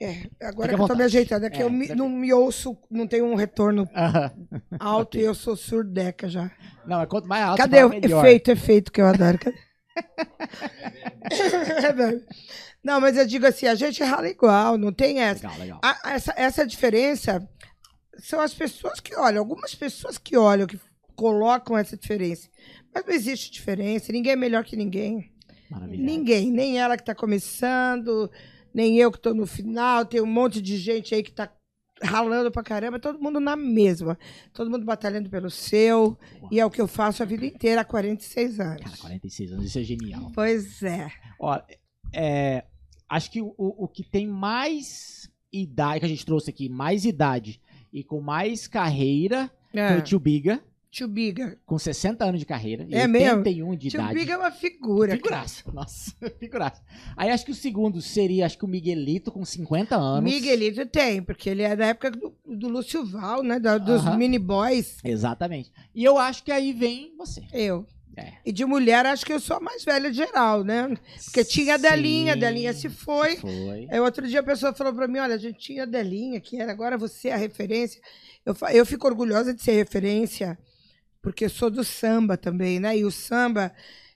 É, agora Fica que eu tô me ajeitando, é que É, eu me- não me ouço, não tenho um retorno Aham. alto e eu sou surdeca já. Não, mas quanto mais alto, Cadê o melhor. efeito, efeito que eu adoro? É não, mas eu digo assim, a gente rala igual, não tem essa. Legal, legal. A- essa, essa diferença são as pessoas que olham, algumas pessoas que olham, que colocam essa diferença. Mas não existe diferença, ninguém é melhor que ninguém. Maravilha. Ninguém, nem ela que está começando, nem eu que estou no final, tem um monte de gente aí que está ralando pra caramba, todo mundo na mesma. Todo mundo batalhando pelo seu, e é o que eu faço a vida inteira há 46 anos. Cara, 46 anos, isso é genial. Pois é. Ó, é, acho que o, o que tem mais idade, que a gente trouxe aqui, mais idade e com mais carreira foi é. o Tio Biga, Tio Biga. com 60 anos de carreira e É mesmo? 81 de Tio idade. Biga é uma figura. cara. Figuraça. Nossa, (laughs) figuraça. Aí acho que o segundo seria, acho que o Miguelito com 50 anos. Miguelito tem, porque ele é da época do, do Lúcio Val, né? da- dos Aham. mini boys. Exatamente. E eu acho que aí vem você. Eu. É. E de mulher, acho que eu sou a mais velha geral, né? Porque tinha a Delinha, a Delinha se foi. Foi. Aí outro dia a pessoa falou pra mim, olha, a gente tinha a Delinha, que era agora você é a referência. Eu, eu fico orgulhosa de ser referência, porque sou do samba também, né? E o samba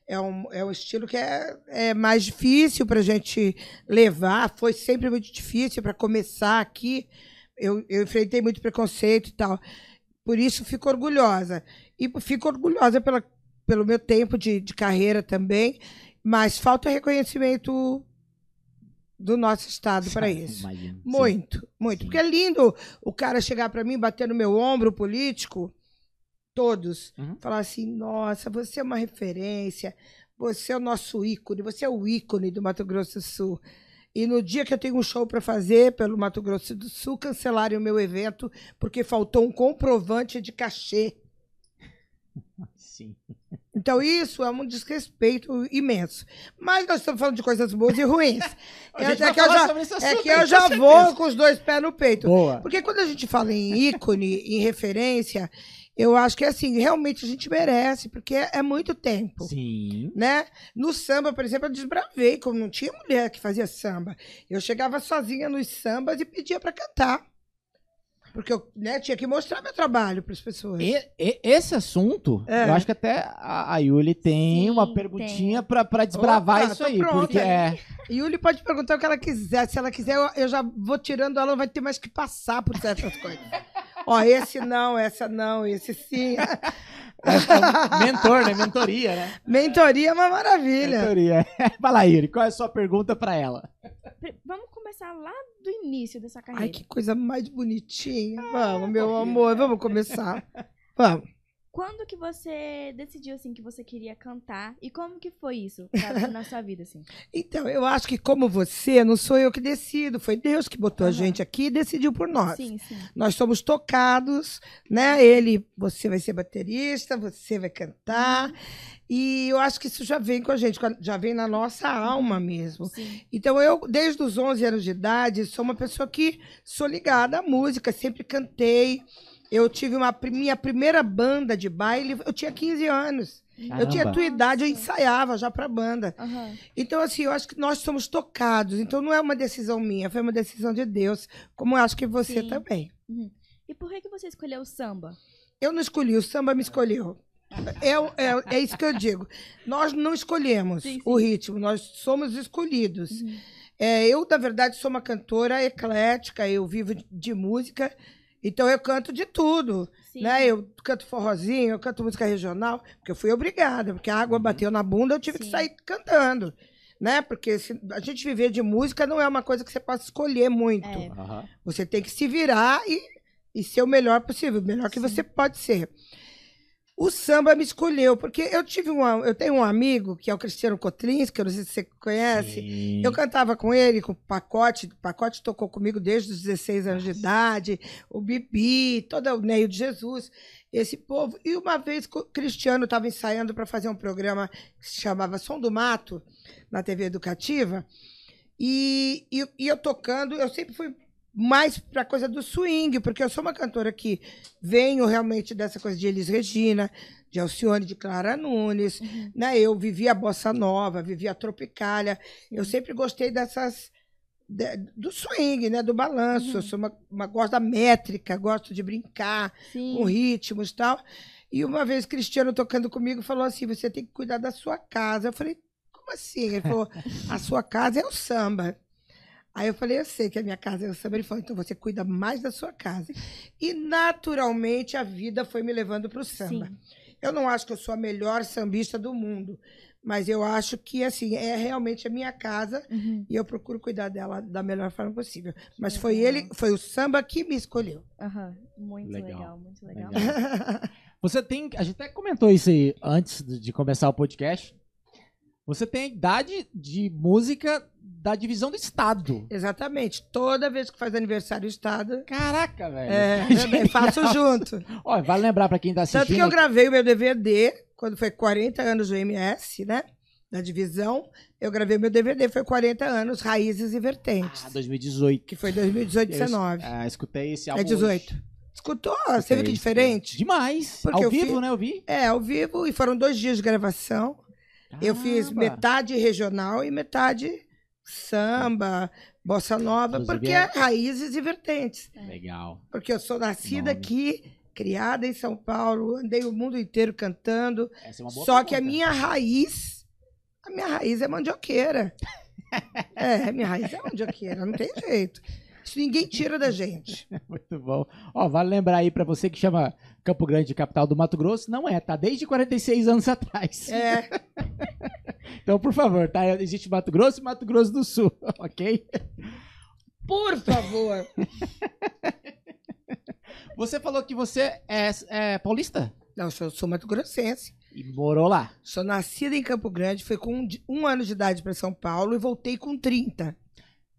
é um, é um estilo que é, é mais difícil pra gente levar, foi sempre muito difícil para começar aqui. Eu, eu enfrentei muito preconceito e tal. Por isso fico orgulhosa. E fico orgulhosa pela, pelo meu tempo de, de carreira também, mas falta reconhecimento do nosso estado para isso. Imagino. Sim. Muito, muito. Sim. Porque é lindo o cara chegar para mim, bater no meu ombro, político, todos, Uhum. falar assim: nossa, você é uma referência, você é o nosso ícone, você é o ícone do Mato Grosso do Sul. E no dia que eu tenho um show para fazer pelo Mato Grosso do Sul, cancelarem o meu evento porque faltou um comprovante de cachê. (laughs) Sim. Então isso é um desrespeito imenso. Mas nós estamos falando de coisas boas e ruins. (laughs) É, é que eu já, é que eu já vou com os dois pés no peito. Boa. Porque quando a gente fala em ícone, em referência, eu acho que assim, realmente a gente merece, porque é, é muito tempo. Sim. Né? No samba, por exemplo, eu desbravei, como não tinha mulher que fazia samba. Eu chegava sozinha nos sambas e pedia para cantar. Porque eu né, tinha que mostrar meu trabalho para as pessoas. E- e- esse assunto, É. eu acho que até a, a Yuli tem Sim, uma perguntinha pra, pra desbravar Opa, isso aí. pronta. Porque é. Yuli pode perguntar o que ela quiser. Se ela quiser, eu, eu já vou tirando ela, não vai ter mais que passar por certas coisas. (laughs) Ó, esse não, essa não, esse sim. (laughs) é mentor, né? Mentoria, né? Mentoria é uma maravilha. Mentoria. (laughs) Vai lá, Yuri, qual é a sua pergunta pra ela? Vamos começar lá do início dessa carreira. Ai, que coisa mais bonitinha. Vamos, meu amor, vamos começar. (laughs) Vamos. Quando que você decidiu, assim, que você queria cantar? E como que foi isso pra- (laughs) na sua vida, assim? Então, eu acho que como você, não sou eu que decido, foi Deus que botou a Aham. gente aqui e decidiu por nós. Sim, sim. Nós somos tocados, né? Ele, você vai ser baterista, você vai cantar. E eu acho que isso já vem com a gente, já vem na nossa alma mesmo. Sim. Então, eu, desde os 11 anos de idade, sou uma pessoa que sou ligada à música, sempre cantei. Eu tive uma minha primeira banda de baile, eu tinha 15 anos. Eu tinha a Caramba. tua idade, eu ensaiava já para banda. Aham. Então, assim, eu acho que nós somos tocados. Então, não é uma decisão minha, foi uma decisão de Deus, como eu acho que você Sim. também. E por que, que você escolheu o samba? Eu não escolhi, o samba me escolheu. É, é, é isso que eu digo. Nós não escolhemos Sim, sim. o ritmo, nós somos escolhidos. Uhum. É, eu, na verdade, sou uma cantora eclética, eu vivo de, de música, então eu canto de tudo. Sim. Né? Eu canto forrozinho, eu canto música regional, porque eu fui obrigada, porque a água bateu na bunda, eu tive que Sim. sair cantando. Né? Porque se a gente viver de música não é uma coisa que você possa escolher muito. É. Aham. Você tem que se virar e, e ser o melhor possível, o melhor que Sim. você pode ser. O samba me escolheu, porque eu tive um, eu tenho um amigo que é o Cristiano Cotrins, que eu não sei se você conhece. Sim. Eu cantava com ele, com o Pacote. O Pacote tocou comigo desde os 16 anos de idade. O Bibi, todo o Neio de Jesus, esse povo. E uma vez o Cristiano estava ensaiando para fazer um programa que se chamava Som do Mato, na TV Educativa. E, e, e eu tocando, eu sempre fui mais para coisa do swing, porque eu sou uma cantora que venho realmente dessa coisa de Elis Regina, de Alcione, de Clara Nunes, Uhum. né? Eu vivi a bossa nova, vivi a tropicália. Eu sempre gostei dessas de- do swing, né? Do balanço. Eu sou uma, uma gosto da métrica, gosto de brincar Sim. com ritmos e tal. E uma vez Cristiano tocando comigo falou assim: "Você tem que cuidar da sua casa". Eu falei: "Como assim?" Ele falou: "A sua casa é o samba". Aí eu falei, eu sei que a minha casa é o samba. Ele falou, então você cuida mais da sua casa. E naturalmente a vida foi me levando para o samba. Sim. Eu não acho que eu sou a melhor sambista do mundo, mas eu acho que assim é realmente a minha casa Uhum. e eu procuro cuidar dela da melhor forma possível. Mas foi ele, foi o samba que me escolheu. Aham. Muito Legal. legal. muito legal. Legal. (laughs) Você tem. A gente até comentou isso aí antes de de começar o podcast. Você tem a idade de música da divisão do Estado. Exatamente. Toda vez que faz aniversário do estado, Caraca, velho. é, (laughs) eu faço junto. Ó, vale lembrar pra quem tá assistindo. Tanto que eu gravei o meu DVD quando foi 40 anos do MS, né? Da divisão. Eu gravei meu DVD, foi 40 anos, Raízes e Vertentes. Ah, 2018. que foi 2018, Eu 19. Ah, escutei esse álbum. É 18. hoje. Escutou? Você viu que Escutei, diferente? Demais. Porque Ao vivo, fi- né? Eu vi. É, ao vivo, e foram dois dias de gravação. Eu fiz Caramba. metade regional e metade samba, bossa nova, Inclusive, porque é- é raízes e vertentes. Legal. Porque eu sou nascida Nome. aqui, criada em São Paulo, andei o mundo inteiro cantando. Essa é uma boa Só que a pergunta. minha raiz, a minha raiz é mandioqueira. (laughs) é, a minha raiz é mandioqueira, não tem jeito. Isso ninguém tira da gente. (laughs) Muito bom. Ó, vale lembrar aí pra você que chama Campo Grande de capital do Mato Grosso, não é, tá? Desde 46 anos atrás. É, (laughs) Então, por favor, tá? Existe Mato Grosso e Mato Grosso do Sul, (laughs) ok? por favor. (laughs) Você falou que você é, é paulista Não, eu sou, sou mato-grossense. e morou lá. Sou nascida em Campo Grande, fui com um, um ano de idade para São Paulo e voltei com 30.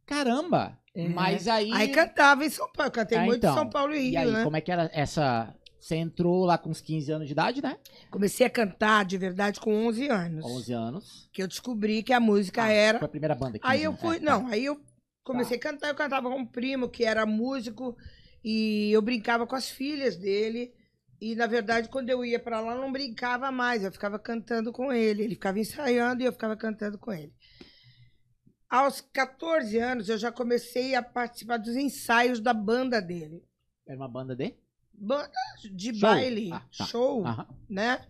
Caramba! É. Mas aí. Aí cantava em São Paulo, cantei Ah, muito então. em São Paulo e Rio, E aí, né? como é que era essa. Você entrou lá com uns 15 anos de idade, né? Comecei a cantar de verdade com 11 anos. 11 anos. Que eu descobri que a música Ah, era. Foi a primeira banda aqui. Aí eu fui. É, Não, aí eu comecei a cantar. Eu cantava com um primo que era músico e eu brincava com as filhas dele. E, na verdade, quando eu ia pra lá, eu não brincava mais. Eu ficava cantando com ele. Ele ficava ensaiando e eu ficava cantando com ele. Aos 14 anos, eu já comecei a participar dos ensaios da banda dele. Era uma banda de? Banda de Show. baile, Ah, tá. show, Aham. né?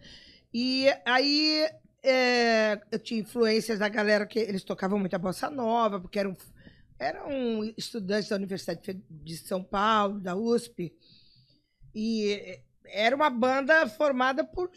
E aí é, eu tinha influências da galera que eles tocavam muita bossa nova, porque eram, eram estudantes da Universidade de São Paulo, da USP. E é, era uma banda formada por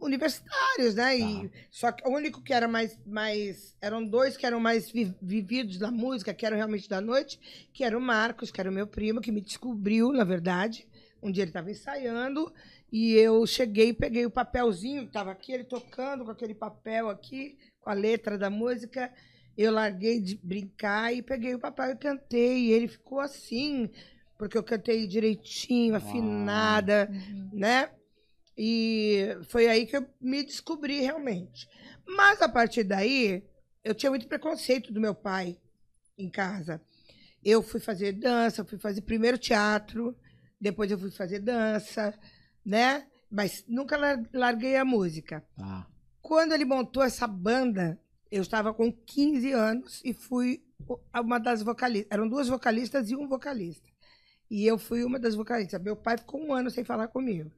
universitários, né? E, só que o único que era mais, mais. Eram dois que eram mais vi- vividos da música, que eram realmente da noite, que era o Marcos, que era o meu primo, que me descobriu, na verdade. Um dia ele estava ensaiando e eu cheguei e peguei o papelzinho, estava aqui, ele tocando com aquele papel aqui, com a letra da música. Eu larguei de brincar e peguei o papel e cantei. E ele ficou assim, porque eu cantei direitinho, Uau. afinada, né? E foi aí que eu me descobri realmente. Mas a partir daí, eu tinha muito preconceito do meu pai em casa. Eu fui fazer dança, fui fazer primeiro teatro, depois eu fui fazer dança, né? Mas nunca lar- larguei a música. Ah, Quando ele montou essa banda, eu estava com 15 anos e fui uma das vocalistas. Eram duas vocalistas e um vocalista. E eu fui uma das vocalistas. Meu pai ficou um ano sem falar comigo.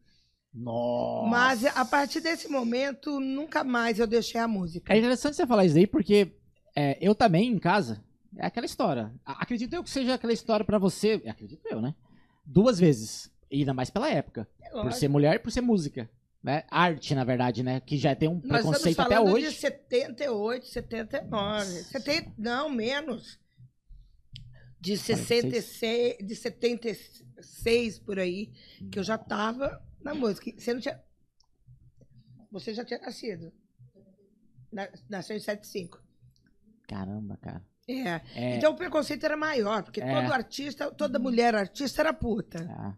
nossa. Mas a partir desse momento, nunca mais eu deixei a música. É interessante você falar isso aí, porque é, eu também, em casa, é aquela história. Acredito eu que seja aquela história pra você, acredito eu, né? Duas vezes. E ainda mais pela época. É Por ser mulher e por ser música. Né? Arte, na verdade, né? Que já tem um Nós estamos preconceito até falando hoje. de 78, 79. 70, não, menos. De 66, de 76 por aí, que eu já estava na música. Você não tinha. Você já tinha nascido. Na- Nasceu em 75. Caramba, cara. É. É, Então o preconceito era maior, porque É. todo artista, toda mulher artista era puta. ah,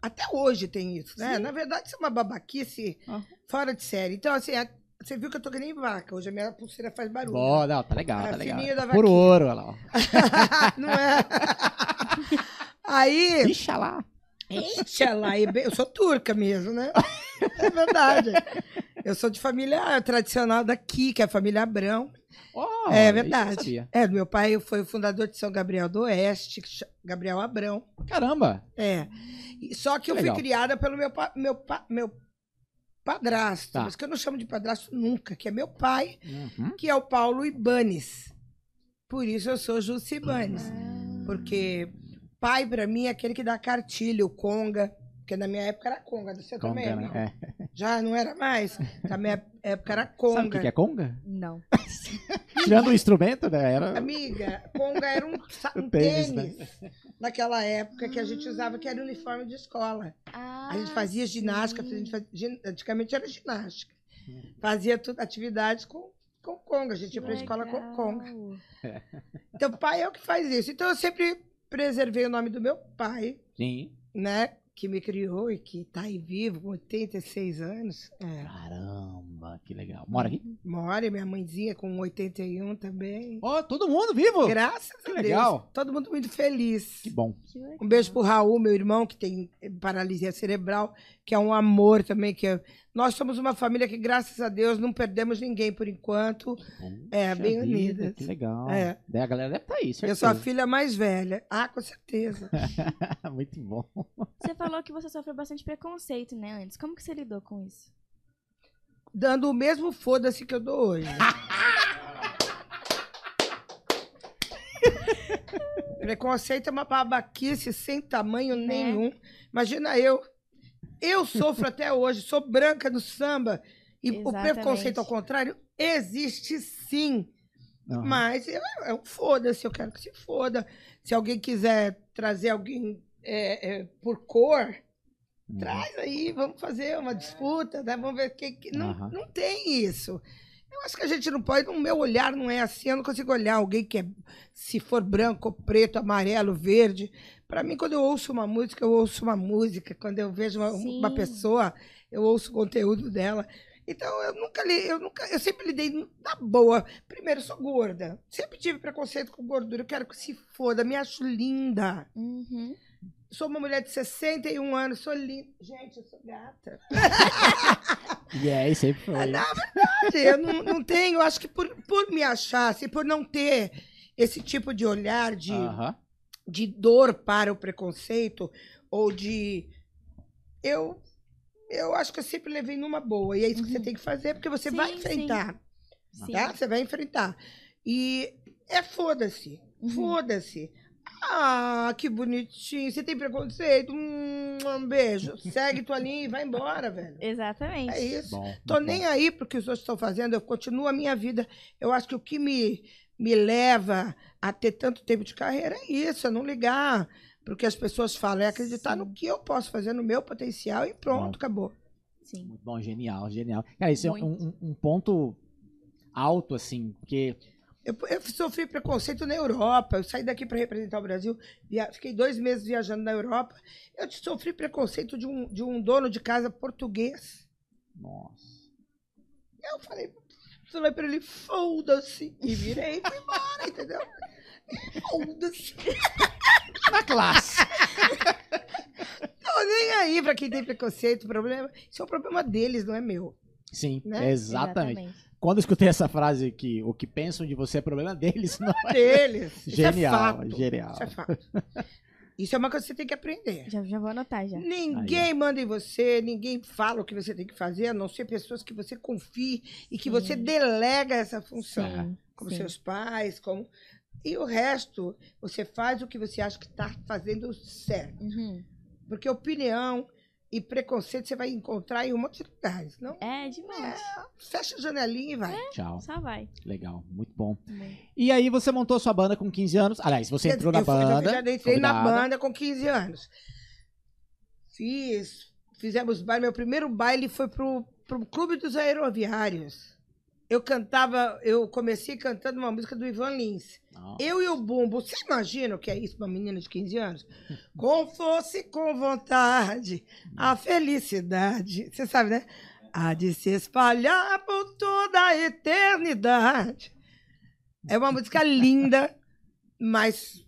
Até hoje tem isso, né? Na verdade, isso é uma babaquice Ah. fora de série. Então, assim, a- você viu que eu tô que nem vaca. Hoje a minha pulseira faz barulho. Bom, não, tá legal, Ah, tá legal. Por ouro, olha lá. (laughs) Não é? (laughs) Aí, Deixa lá. Ixi, lá, e bem- eu sou turca mesmo, né? (laughs) É verdade. Eu sou de família tradicional daqui, que é a família Abrão. Oh, é eu verdade. É, meu pai foi o fundador de São Gabriel do Oeste, que Gabriel Abrão. Caramba. É. Só que eu fui Legal. criada pelo meu, pa- meu, pa- meu padrasto, Tá. mas que eu não chamo de padrasto nunca, que é meu pai, Uhum. que é o Paulo Ibanes. Por isso eu sou Jussi Ibanes. Ah. Porque pai, pra mim, é aquele que dá cartilha, o conga. Porque na minha época era conga, você Conga, também, né? É. Já não era mais? Na minha época era (laughs) Sabe o conga. que que é conga? Não. (laughs) Tirando o instrumento, né? Era... (laughs) Amiga, conga era um, um O tênis, tênis, né? naquela época que a gente usava, que era uniforme de escola. Ah, A gente fazia ginástica, a gente fazia, antigamente era ginástica. Fazia tudo, atividades com, com conga, a gente ia pra escola com conga. Legal. Então, pai é o que faz isso. Então, eu sempre preservei o nome do meu pai, Sim. né? Que me criou e que tá aí vivo, com 86 anos. É. Caramba, que legal. Mora aqui? Mora, e minha mãezinha com 81 também. Ó, todo mundo vivo? Graças Que a legal. Deus. Todo mundo muito feliz. Que bom. Que. Um beijo pro Raul, meu irmão, que tem paralisia cerebral, que é um amor também. que é- Nós somos uma família que, graças a Deus, não perdemos ninguém por enquanto. É, Puxa bem vida, unidas. Que legal. É. Daí a galera deve estar aí, Eu sou a filha mais velha. Ah, com certeza. (laughs) Muito bom. Você falou que você sofreu bastante preconceito, né, antes. Como que você lidou com isso? Dando o mesmo foda-se que eu dou hoje. (laughs) Preconceito é uma babaquice sem tamanho nenhum. Imagina eu. Eu sofro (laughs) até hoje, sou branca do samba. E o Exatamente. preconceito ao contrário existe sim. Aham. Mas é, um foda-se, eu quero que se foda. Se alguém quiser trazer alguém é, é, por cor, Uhum. traz aí, vamos fazer uma disputa, né? Vamos ver quem. Que... Não, não tem isso. Eu acho que a gente não pode, no meu olhar não é assim, eu não consigo olhar alguém que é, se for branco, preto, amarelo, verde. Para mim, quando eu ouço uma música, eu ouço uma música. Quando eu vejo uma, uma pessoa, eu ouço o conteúdo dela. Então, eu nunca li, eu nunca, eu sempre lidei na boa. Primeiro, eu sou gorda. Sempre tive preconceito com gordura. Eu quero que se foda, me acho linda. Uhum. Sou uma mulher de 61 anos, sou linda. Gente, eu sou gata. (laughs) e aí, sempre foi. Na verdade, eu não, não tenho, acho que por, por me achar, assim, por não ter esse tipo de olhar de, uh -huh. De dor para o preconceito, ou de. Eu eu acho que eu sempre levei numa boa. E é isso uhum. que você uhum. tem que fazer, porque você sim, vai enfrentar. Sim. Tá? Você vai enfrentar. E é foda-se. Uhum. Foda-se. Ah, que bonitinho. Você tem preconceito? Hum, um beijo. (laughs) Segue tua linha e vai embora, velho. Exatamente. É isso. Bom, Tô nem bom. aí porque os outros estão fazendo. Eu continuo a minha vida. Eu acho que o que me, me leva a ter tanto tempo de carreira é isso. É não ligar porque as pessoas falam, é acreditar Sim. no que eu posso fazer, no meu potencial e pronto, bom. acabou. Sim. Muito bom, genial, genial. Cara, isso Muito. é um, um, ponto alto, assim, porque. Eu, eu, sofri preconceito na Europa. Eu saí daqui para representar o Brasil, via, fiquei dois meses viajando na Europa. Eu sofri preconceito de um, de um dono de casa português. Nossa. Eu falei, falei para ele, foda-se. E virei e fui embora, entendeu? Foda-se. Na classe. (laughs) Tô nem aí pra quem tem preconceito, problema. Isso é um problema deles, não é meu. Sim, né? exatamente. exatamente. Quando eu escutei essa frase que o que pensam de você é problema deles, não é deles. Genial, Isso é fato. genial. Isso é fato. Isso é uma coisa que você tem que aprender. Já, já vou anotar já. Ninguém Aí, manda em você, ninguém fala o que você tem que fazer, a não ser pessoas que você confie e que Sim. você delega essa função. Sim. Como Sim. seus pais, como e o resto, você faz o que você acha que está fazendo certo. Uhum. Porque opinião e preconceito você vai encontrar em um monte de lugares. Não? É, demais. É, fecha a janelinha e vai. É, Tchau. Só vai. Legal, muito bom. E aí você montou sua banda com 15 anos. Aliás, você entrou na banda. Eu já entrei convidada. na banda com 15 anos. Fiz, fizemos baile. Meu primeiro baile foi pro, pro Clube dos Aeroviários eu cantava, eu comecei cantando uma música do Ivan Lins. Eu e o Bumbo. Você imagina o que é isso para uma menina de 15 anos? (laughs) com força e com vontade, a felicidade. Você sabe, né? Há de se espalhar por toda a eternidade. É uma música linda, (laughs) mas,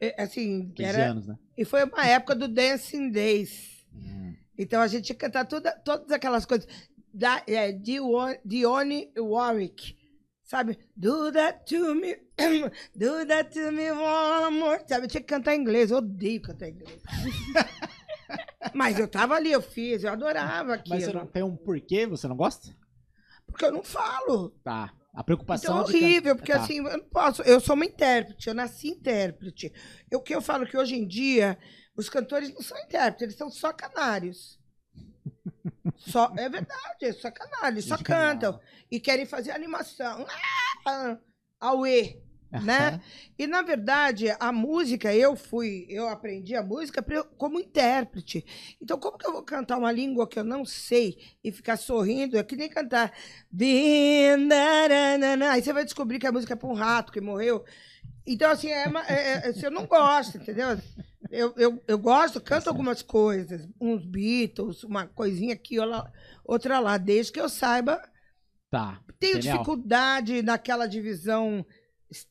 é, assim... 15 era, anos, né? E foi uma época do Dancing Days. Hum. Então a gente ia cantar toda, todas aquelas coisas da, é, Dionne Warwick. Sabe? Do that to me, (coughs) do that to me one more. Sabe? Eu tinha que cantar em inglês. Eu odeio cantar em inglês. (laughs) Mas eu tava ali, eu fiz, eu adorava aquilo. Mas você não tem um porquê? Você não gosta? Porque eu não falo. Tá. A preocupação então, é horrível, porque tá. assim, eu não posso. Eu sou uma intérprete, eu nasci intérprete. O que eu falo que hoje em dia, os cantores não são intérpretes, eles são só canários. Só, é verdade, é sacanagem. Só cantam. E querem fazer animação. Ah, auê. Né? E na verdade, a música, eu fui, eu aprendi a música como intérprete. Então, como que eu vou cantar uma língua que eu não sei e ficar sorrindo? É que nem cantar. Aí você vai descobrir que a música é para um rato que morreu. Então, assim, é, é, é, eu não gosto, entendeu? Eu, eu, eu gosto, canto algumas coisas, uns Beatles, uma coisinha aqui, outra lá, desde que eu saiba. Tá. Tenho Genial. dificuldade naquela divisão,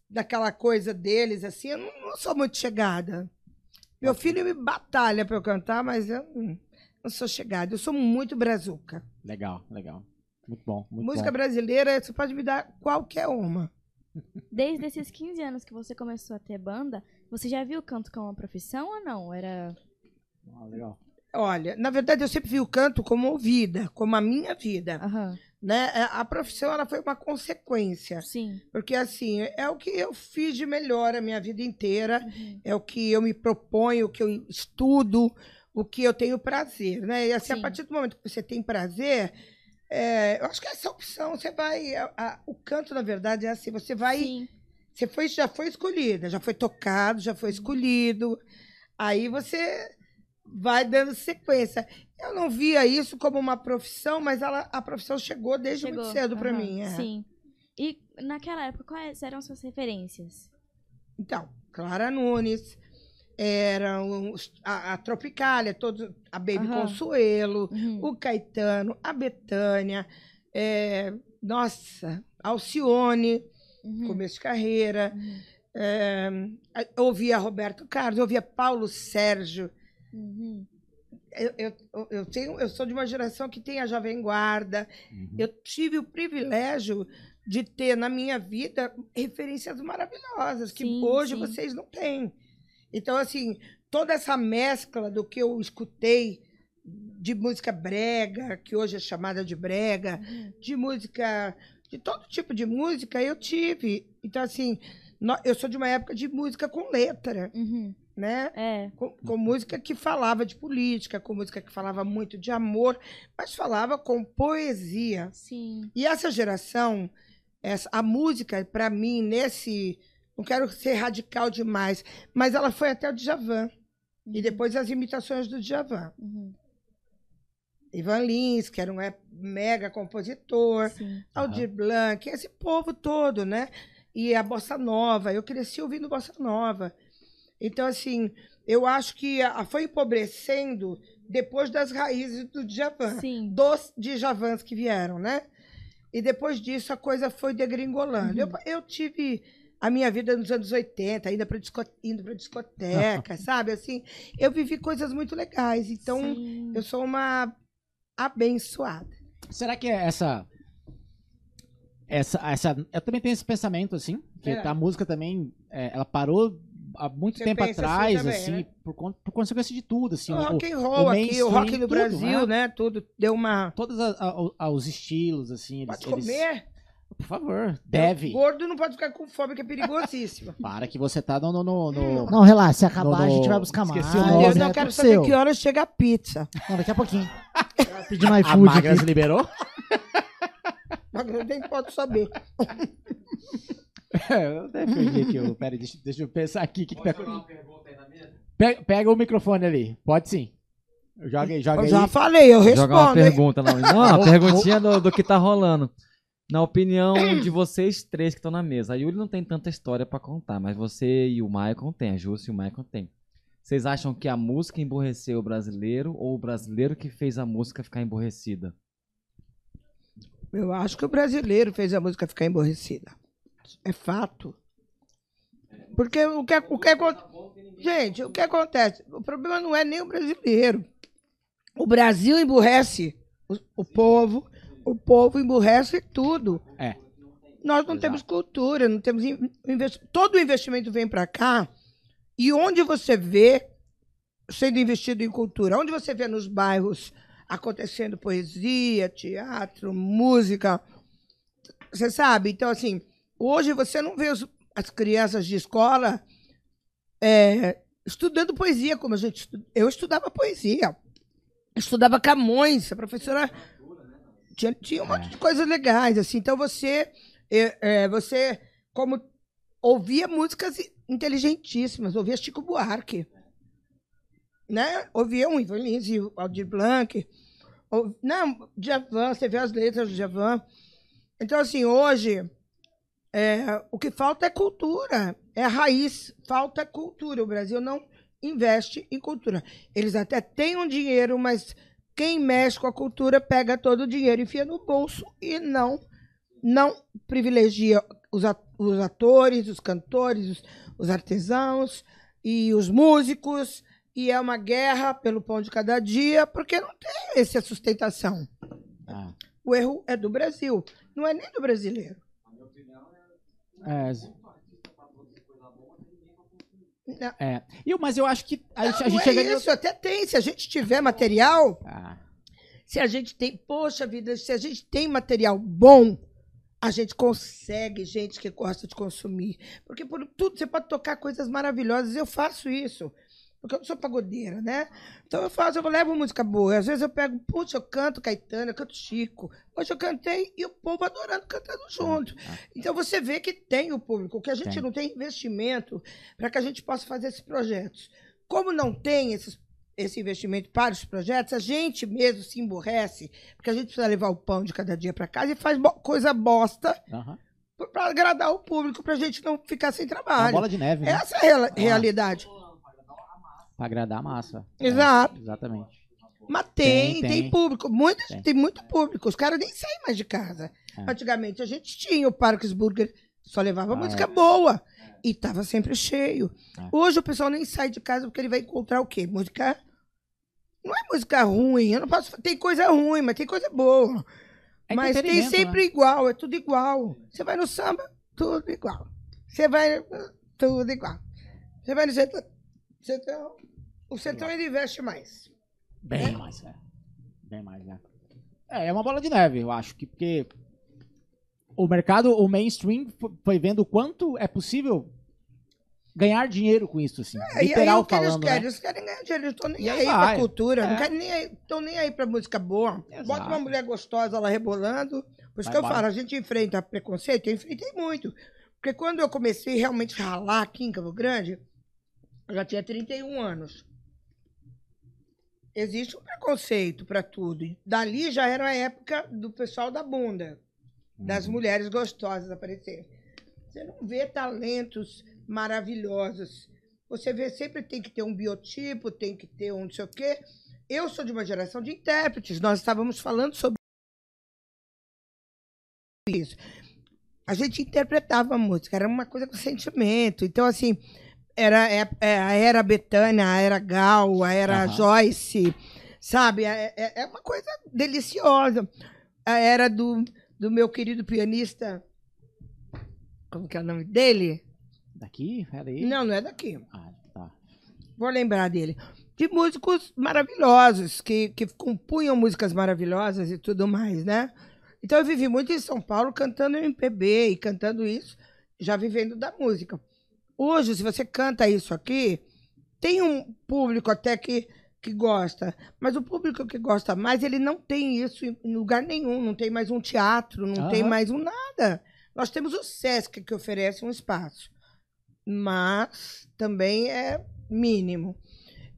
daquela coisa deles, assim, eu não, não sou muito chegada. Meu filho me batalha para eu cantar, mas eu não sou chegada. Eu sou muito brazuca. Legal, legal. Muito bom. Muito Música bom. brasileira, você pode me dar qualquer uma. Desde esses 15 anos que você começou a ter banda, você já viu o canto como uma profissão ou não? Era. Ah, legal. Olha, na verdade eu sempre vi o canto como vida, como a minha vida. Uhum. Né? É, a profissão ela foi uma consequência. Sim. Porque assim, é o que eu fiz de melhor a minha vida inteira, uhum. é o que eu me proponho, o que eu estudo, o que eu tenho prazer, né? E assim, Sim. a partir do momento que você tem prazer, é, eu acho que essa opção, você vai. A, a, o canto, na verdade, é assim, você vai. Sim. Você foi, já foi escolhida, já foi tocado, já foi escolhido. Aí você vai dando sequência. Eu não via isso como uma profissão, mas ela, a profissão chegou desde Chegou. muito cedo para Aham, mim. é. Sim. E naquela época, quais eram suas referências? Então, Clara Nunes, eram a, a Tropicália, todos, a Baby Aham. Consuelo, Uhum. o Caetano, a Betânia, é, nossa, Alcione, Uhum. começo de carreira. Uhum. É, ouvia Roberto Carlos, ouvia Paulo Sérgio. Uhum. Eu, eu, eu, tenho, eu sou de uma geração que tem a Jovem Guarda. Eu tive o privilégio de ter na minha vida referências maravilhosas que Sim, hoje sim. vocês não têm. Então, assim, toda essa mescla do que eu escutei de música brega, que hoje é chamada de brega, Uhum. de música, de todo tipo de música, eu tive. Então, assim, eu sou de uma época de música com letra, Uhum. né? É. Com, com música que falava de política, com música que falava muito de amor, mas falava com poesia. Sim. E essa geração, essa, a música, para mim, nesse. Não quero ser radical demais, mas ela foi até o Djavan. E depois as imitações do Djavan. Uhum. Ivan Lins, que era um é- mega compositor. Sim. Aldir Blanc, esse povo todo, né? E a bossa nova, eu cresci ouvindo bossa nova. Então, assim, eu acho que a, foi empobrecendo depois das raízes do Djavan, Sim. dos Djavans que vieram, né? E depois disso a coisa foi degringolando. Eu, eu tive a minha vida nos anos 80, indo para indo discoteca, (laughs) sabe? Assim, eu vivi coisas muito legais. Então, Sim. eu sou uma abençoada. Será que é essa. Essa, essa. Eu também tenho esse pensamento, assim. Que É. a música também. é, ela parou há muito Você tempo assim atrás, também, assim, né? por, por consequência de tudo, assim. o o- rock and o roll aqui, o rock no tudo, Brasil, né? né? Tudo deu uma. Todos a- a- a- os estilos, assim. Eles, Pode eles- comer? Por favor, deve. Gordo não pode ficar com fome, que é perigosíssimo. (laughs) Para que você tá no. no, no- no- Não, relaxa, se acabar No- a gente vai buscar mais. esqueci o nome, eu é não quero tudo saber seu. que horas chega a pizza. Não, daqui a pouquinho. (laughs) Pedindo A iFood Magras aqui. liberou? Eu nem posso saber. (laughs) eu até perdi aqui. Pera aí, deixa, deixa eu pensar aqui. Que que tá- Pega, pega o microfone ali. Pode sim. Joga aí, joga Eu aí. já falei, eu uma respondo. hein? pergunta, não. Não, uma perguntinha do, do que tá rolando. Na opinião (clears throat) de vocês três que estão na mesa, a Yuri não tem tanta história pra contar, mas você e o Maicon tem, a Júcia e o Maicon tem. Vocês acham que a música emborreceu o brasileiro ou o brasileiro que fez a música ficar emborrecida? Eu acho que o brasileiro fez a música ficar emborrecida. É fato. Porque o que, o que Gente, o que acontece? O problema não é nem o brasileiro. O Brasil emburrece o, o povo, o povo emburrece tudo. É. Nós não Exato. temos cultura, não temos in- investi- todo o investimento vem para cá e onde você vê sendo investido em cultura, onde você vê nos bairros acontecendo poesia, teatro, música, você sabe? Então assim, hoje você não vê os- as crianças de escola é, estudando poesia como a gente eu estudava poesia, estudava Camões, a professora tinha, tinha um monte de coisas legais assim. Então você é, é, você como ouvia músicas inteligentíssimas, ouvia Chico Buarque, né? Ouvia um Ivan Lins e o Aldir Blanc. Ou, não, Djavan, você vê as letras do Djavan. Então, assim, hoje, é, o que falta é cultura, é a raiz, falta cultura. O Brasil não investe em cultura. Eles até têm um dinheiro, mas quem mexe com a cultura pega todo o dinheiro, enfia no bolso e não, não privilegia os a- atores, os cantores, os, os artesãos e os músicos. E é uma guerra pelo pão de cada dia, porque não tem essa sustentação. Ah, O erro é do Brasil, não é nem do brasileiro. é, Não, é. Eu- mas eu acho que a, gente- a não gente é chega. isso, até tem. Se a gente tiver material, Ah, se a gente tem, poxa vida, se a gente tem material bom, a gente consegue gente que gosta de consumir. Porque por tudo você pode tocar coisas maravilhosas. Eu faço isso. Porque eu não sou pagodeira, né? Então eu faço, eu levo música boa. Às vezes eu pego, puxa, eu canto Caetano, eu canto Chico. Hoje eu cantei e o povo adorando, cantando junto. Então você vê que tem o público, que a gente Tem. não tem investimento para que a gente possa fazer esses projetos. Como não tem esses, esse investimento para os projetos, a gente mesmo se emborrece, porque a gente precisa levar o pão de cada dia para casa e faz bo- coisa bosta Aham. para agradar o público, para a gente não ficar sem É uma trabalho. bola de neve, né? Essa é a reala- realidade. Pra agradar a massa. Exato. É, exatamente. Mas tem, Tem, tem, tem. público. Muita, Tem. tem. muito público. Os caras nem saem mais de casa. É. Antigamente a gente tinha o Parques Burger, só levava Ah, música é. boa. E tava sempre cheio. É. Hoje o pessoal nem sai de casa porque ele vai encontrar o quê? Música. Não é música ruim. Eu não posso. Tem coisa ruim, mas tem coisa boa. É mas tem sempre né? igual, é tudo igual. Você vai no samba, tudo igual. Você vai. Tudo igual. Você vai no centro. centrão, o centrão ele investe mais. Bem mais, é. Bem mais, né? É, é uma bola de neve, eu acho que porque o mercado, o mainstream fo- foi vendo o quanto é possível ganhar dinheiro com isso, assim. É, e aí literal o que eles falando, querem? né? Eles querem ganhar dinheiro, eles estão nem E aí aí pra cultura, não É. querem nem aí, estão nem aí pra música boa. Exato. Bota uma mulher gostosa lá rebolando. Por isso Vai que eu embora. falo, a gente enfrenta preconceito, eu enfrentei muito. Porque quando eu comecei realmente a ralar aqui em Campo Grande, eu já tinha 31 anos. Existe um preconceito pra tudo. E dali já era a época do pessoal da bunda, das Uhum. mulheres gostosas aparecerem. Você não vê talentos maravilhosos. Você vê, sempre tem que ter um biotipo, tem que ter um não sei o quê. Eu sou de uma geração de intérpretes. Nós estávamos falando sobre isso. A gente interpretava a música, era uma coisa com sentimento. Então, assim, era é- é a era Betânia, a era Gal, a era Aham. Joyce, sabe? É, é- é uma coisa deliciosa. A era do, do meu querido pianista. Como que é o nome dele? Daqui? Peraí. Não, não é daqui. Ah, tá. Vou lembrar dele. De músicos maravilhosos, que, que compunham músicas maravilhosas e tudo mais, né? Então eu vivi muito em São Paulo cantando MPB e cantando isso, já vivendo da música. Hoje, se você canta isso aqui, tem um público até que, que gosta, mas o público que gosta mais, ele não tem isso em lugar nenhum, não tem mais um teatro, não tem mais um nada. Nós temos o SESC que oferece um espaço, mas também é mínimo.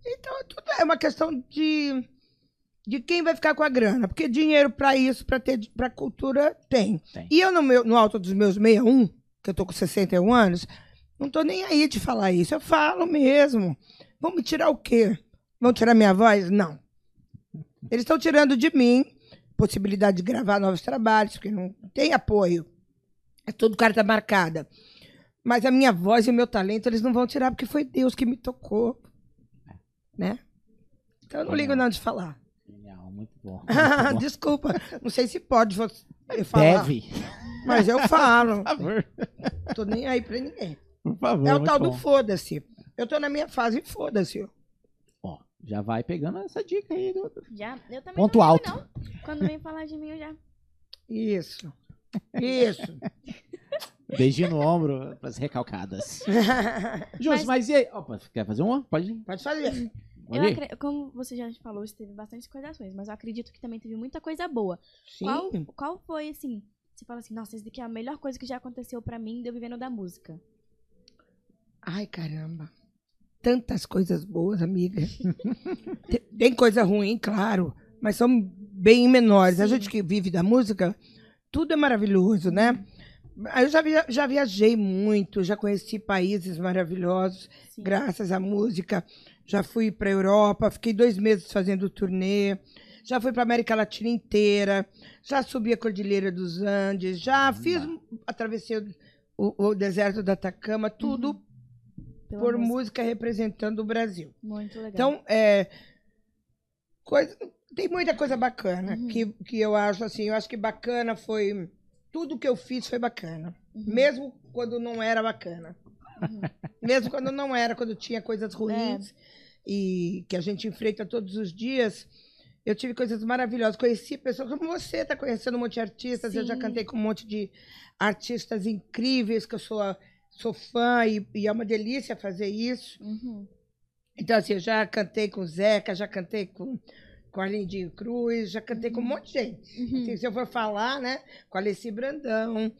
Então, é tudo é uma questão de, de quem vai ficar com a grana. Porque dinheiro para isso, para ter para cultura, tem. Tem. E eu, no, meu, no alto dos meus 61, que eu tô com 61 anos, não tô nem aí de falar isso. Eu falo mesmo. Vão me tirar o quê? Vão tirar minha voz? Não. Eles estão tirando de mim possibilidade de gravar novos trabalhos, porque não tem apoio. É tudo carta marcada. Mas a minha voz e o meu talento eles não vão tirar, porque foi Deus que me tocou. Né? Então eu não ligo não de falar. Genial, muito bom. (laughs) muito bom. Desculpa, não sei se pode você falar. Deve. Mas eu falo. Por favor. Tô nem aí pra ninguém. Por favor. É o tal bom. do foda-se. Eu tô na minha fase foda-se. Ó, já vai pegando essa dica aí. Do... Já, eu também Ponto não alto. não. Quando vem falar de mim, eu já. Isso. Isso. (laughs) Beijinho no ombro pras recalcadas. (laughs) Jus, mas... e aí? Opa, quer fazer uma? Pode. Pode fazer. Acre- Como você já falou, você teve bastante coisas ruins, mas eu acredito que também teve muita coisa boa. Sim. Qual, qual foi, assim, você fala assim, nossa, isso daqui é a melhor coisa que já aconteceu pra mim de eu vivendo da música? Ai, caramba. Tantas coisas boas, amiga. (laughs) Tem- coisa ruim, claro, mas são bem menores. A Sim. gente que vive da música, tudo é maravilhoso, né? Eu já, via- já viajei muito, já conheci países maravilhosos, Sim. graças à música. Já fui para a Europa, fiquei dois meses fazendo turnê. Já fui para América Latina inteira. Já subi a Cordilheira dos Andes. Já fiz, atravessei o, o deserto da Atacama, tudo Pela por música. música representando o Brasil. Muito legal. Então, é, coisa, tem muita coisa bacana Uhum. que, que eu acho assim. Eu acho que bacana foi. Tudo que eu fiz foi bacana. Uhum. Mesmo quando não era bacana. Mesmo quando não era, quando tinha coisas ruins e que a gente enfrenta todos os dias. Eu tive coisas maravilhosas. Conheci pessoas como você, está conhecendo um monte de artistas. Eu já Sim. cantei com um monte de artistas incríveis, que eu sou, sou fã e, e é uma delícia fazer isso. Uhum. Então, assim, eu já cantei com o Zeca, já cantei com, com a Lindinho Cruz, já cantei com um monte de gente. Uhum. Assim, se eu for falar, né, com a Alessi Brandão,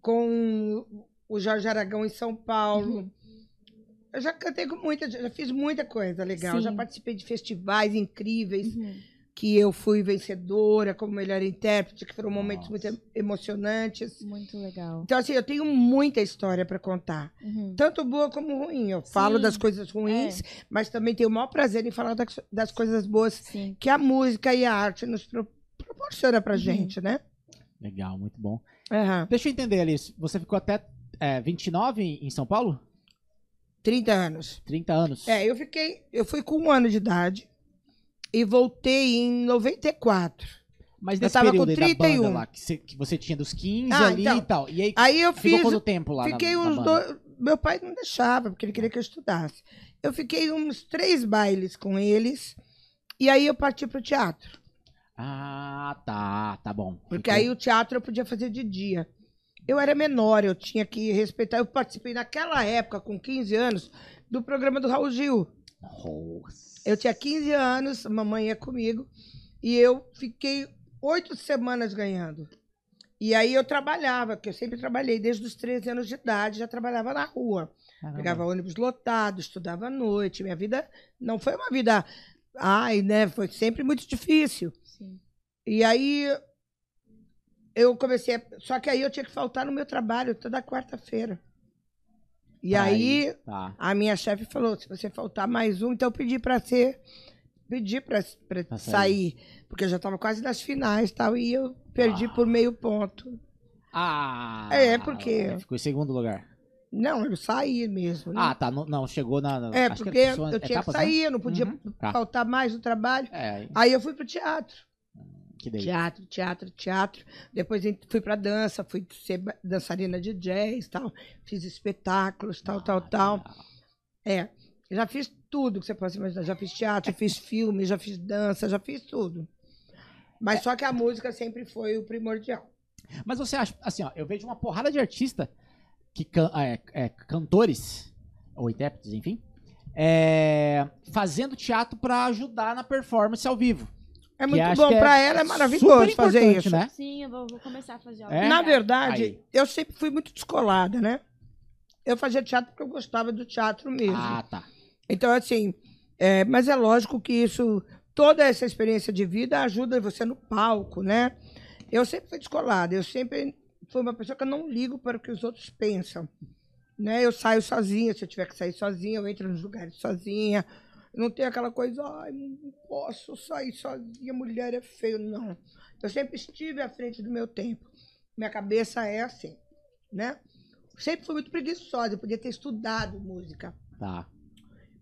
com o Jorge Aragão em São Paulo, Eu já cantei com muita, já fiz muita coisa legal. Sim. Já participei de festivais incríveis, Uhum. Que eu fui vencedora como melhor intérprete, que foram momentos Nossa. muito emocionantes. Muito legal. Então, assim, eu tenho muita história para contar. Uhum. Tanto boa como ruim. Eu falo Sim. É. das coisas ruins, mas também tenho o maior prazer em falar das, das coisas boas Sim. que a música e a arte nos pro- proporciona pra Uhum. gente, né? Legal, muito bom. Aham. Deixa eu entender, Alice. Você ficou até é, 29 em em São Paulo? 30 anos. 30 anos. É, eu fiquei. Eu fui com um ano de idade e voltei em 94. Mas eu nesse tava período com aí da 31. banda lá, que você, que você tinha dos 15 Ah, ali então. e tal. E aí, Aí eu ficou fiz. quanto tempo lá na- Fiquei na uns banda? dois. Meu pai não deixava, porque ele queria que eu estudasse. Eu fiquei uns três bailes com eles. E aí eu parti pro teatro. Ah, tá, tá bom. Porque aí o teatro eu podia fazer de dia. Eu era menor, eu tinha que respeitar. Eu participei naquela época, com 15 anos, do programa do Raul Gil. Nossa. Eu tinha 15 anos, mamãe ia comigo, e eu fiquei oito semanas ganhando. E aí eu trabalhava, porque eu sempre trabalhei desde os 13 anos de idade, já trabalhava na rua. Caramba. Pegava ônibus lotado, estudava à noite. Minha vida não foi uma vida. Ai, né? Foi sempre muito difícil. Sim. E aí eu comecei. A... Só que aí eu tinha que faltar no meu trabalho toda quarta-feira. E Pra aí Tá. a minha chefe falou: se você faltar mais um, então eu pedi para ser. Pedi para Pra sair. sair. Porque eu já estava quase nas finais e tal. E eu perdi Ah. por meio ponto. Ah. É, porque- Ficou em segundo lugar. Não, eu saí mesmo. né? Ah, tá. Não, não, chegou na. na- é, porque eu tinha que né? sair, eu não podia Uhum, tá. faltar mais no trabalho. É, aí- Aí eu fui pro teatro. Teatro, teatro, teatro. Depois fui pra dança, fui ser dançarina de jazz, tal. Fiz espetáculos, tal, tal, tal. É, já fiz tudo que você possa imaginar. Já fiz teatro, fiz (laughs) filme, já fiz dança, já fiz tudo. Mas só que a música sempre foi o primordial. Mas você acha, assim, ó, eu vejo uma porrada de artista que can- é, é, cantores ou intérpretes, enfim, é, fazendo teatro pra ajudar na performance ao vivo. É muito acho bom é pra ela, é maravilhoso fazer isso. né? Sim, eu vou, vou começar a fazer algo. É? Na verdade, Aí. eu sempre fui muito descolada, né? Eu fazia teatro porque eu gostava do teatro mesmo. Ah, tá. Então, assim, é, mas é lógico que isso, toda essa experiência de vida ajuda você no palco, né? Eu sempre fui descolada, eu sempre fui uma pessoa que eu não ligo para o que os outros pensam. Né? Eu saio sozinha, se eu tiver que sair sozinha, eu entro nos lugares sozinha. Não tem aquela coisa, ai, não posso sair sozinha, mulher é feio. Não. Eu sempre estive à frente do meu tempo. Minha cabeça é assim, né? Sempre fui muito preguiçosa, eu podia ter estudado música. Tá.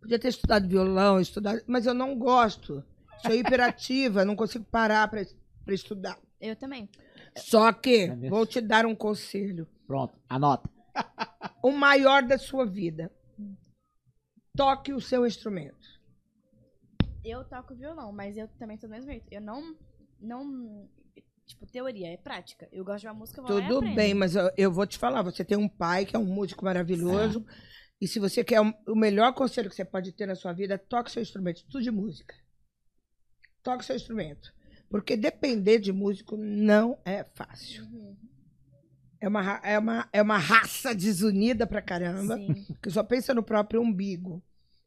Podia ter estudado violão, estudado, mas eu não gosto. Sou (laughs) hiperativa, não consigo parar para estudar. Eu também. Só que É vou te dar um conselho. Pronto, anota. (laughs) O maior da sua vida. Toque o seu instrumento. Eu toco violão, mas eu também tô do mesmo jeito. Eu não. não tipo, teoria, é prática. Eu gosto de uma música, eu vou lá e Tudo bem, mas eu, eu vou te falar. Você tem um pai que é um músico maravilhoso. E se você quer um- o melhor conselho que você pode ter na sua vida, toque seu instrumento. Estude música. Toque seu instrumento. Porque depender de músico não é fácil. Uhum. É uma, é uma, é uma raça desunida pra caramba, Sim. que só pensa no próprio umbigo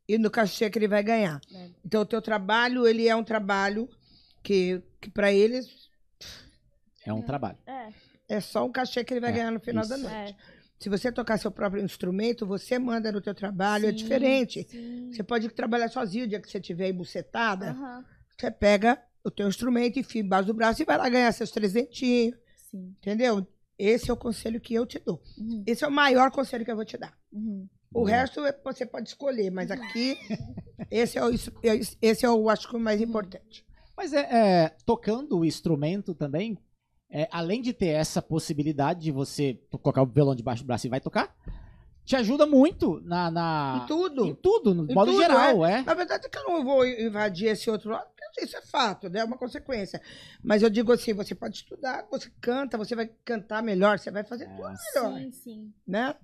e no cachê que ele vai ganhar. É. Então, o teu trabalho, ele é um trabalho que, que para eles É um trabalho. É, é só um cachê que ele vai É, ganhar no final isso. da noite. é. Se você tocar seu próprio instrumento, você manda no teu trabalho, é Sim, diferente. sim. Você pode trabalhar sozinho, o dia que você estiver embucetada, Aham. você pega o teu instrumento, enfia embaixo do braço e vai lá ganhar seus trezentinhos, Sim. entendeu? Esse é o conselho que eu te dou. Uhum. Esse é o maior conselho que eu vou te dar. Uhum. O resto é- você pode escolher, mas aqui esse é o, isso- esse é o acho que o mais importante. Mas é, é, tocando o instrumento também, é, além de ter essa possibilidade de você to- colocar o violão debaixo do braço e vai tocar, te ajuda muito na. na E tudo. Em tudo, no Em modo tudo, geral, é. Na verdade é que eu não vou invadir esse outro lado, porque isso é fato, né? é uma consequência. Mas eu digo assim, você pode estudar, você canta, você vai cantar melhor, você vai fazer tudo melhor, Sim, sim. né?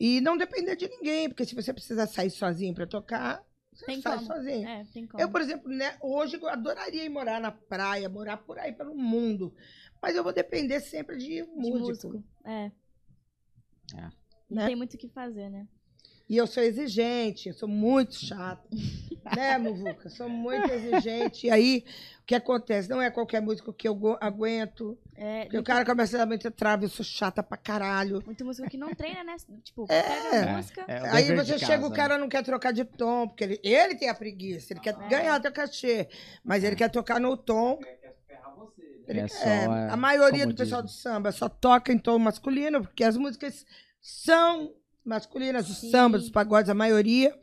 E não depender de ninguém, porque se você precisar sair sozinho para tocar, você Tem sai como. sozinho. É, tem como. Eu, por exemplo, né, hoje eu adoraria ir morar na praia, morar por aí pelo mundo. Mas eu vou depender sempre de De músico. músico. É. É. Não Né? tem muito o que fazer, né? E eu sou exigente, eu sou muito chata. né, Muvuca? Sou muito exigente. E aí, o que acontece? Não é qualquer música que eu aguento. É, Porque o cara começa a dar muita trave, eu sou chata pra caralho. Muita música que não treina, né? Tipo, É. pega a música. É, o Aí você chega, o cara não quer trocar de tom, porque ele, ele tem a preguiça, ele quer É. ganhar teu cachê, mas ele quer tocar no tom. Ele É quer- só, é, é, a maioria do pessoal do samba só toca em tom masculino, porque as músicas são masculinas, os Sim. sambas, os pagodes, a maioria.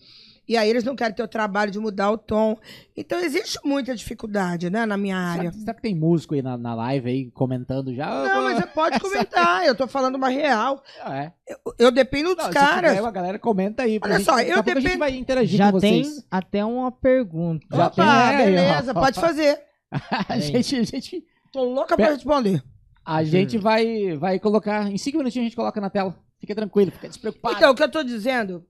E aí eles não querem ter o trabalho de mudar o tom. Então existe muita dificuldade, né, na minha área. Será, será que tem músico aí na, na live aí comentando já? Não, mas você pode (laughs) comentar, eu tô falando uma real. É. Eu, eu dependo dos Não, se caras. tiver, a galera comenta aí. pra Olha gente, só, eu pouco a gente dependo- vai interagir Já com tem vocês. até uma pergunta. Já Opa, tem, é, ó. beleza, pode fazer. (laughs) a gente, a gente, Tô louca pra responder. a gente vai, vai colocar. Em cinco minutinhos a gente coloca na tela. Fica tranquilo, fica despreocupado. Então, o que eu tô dizendo,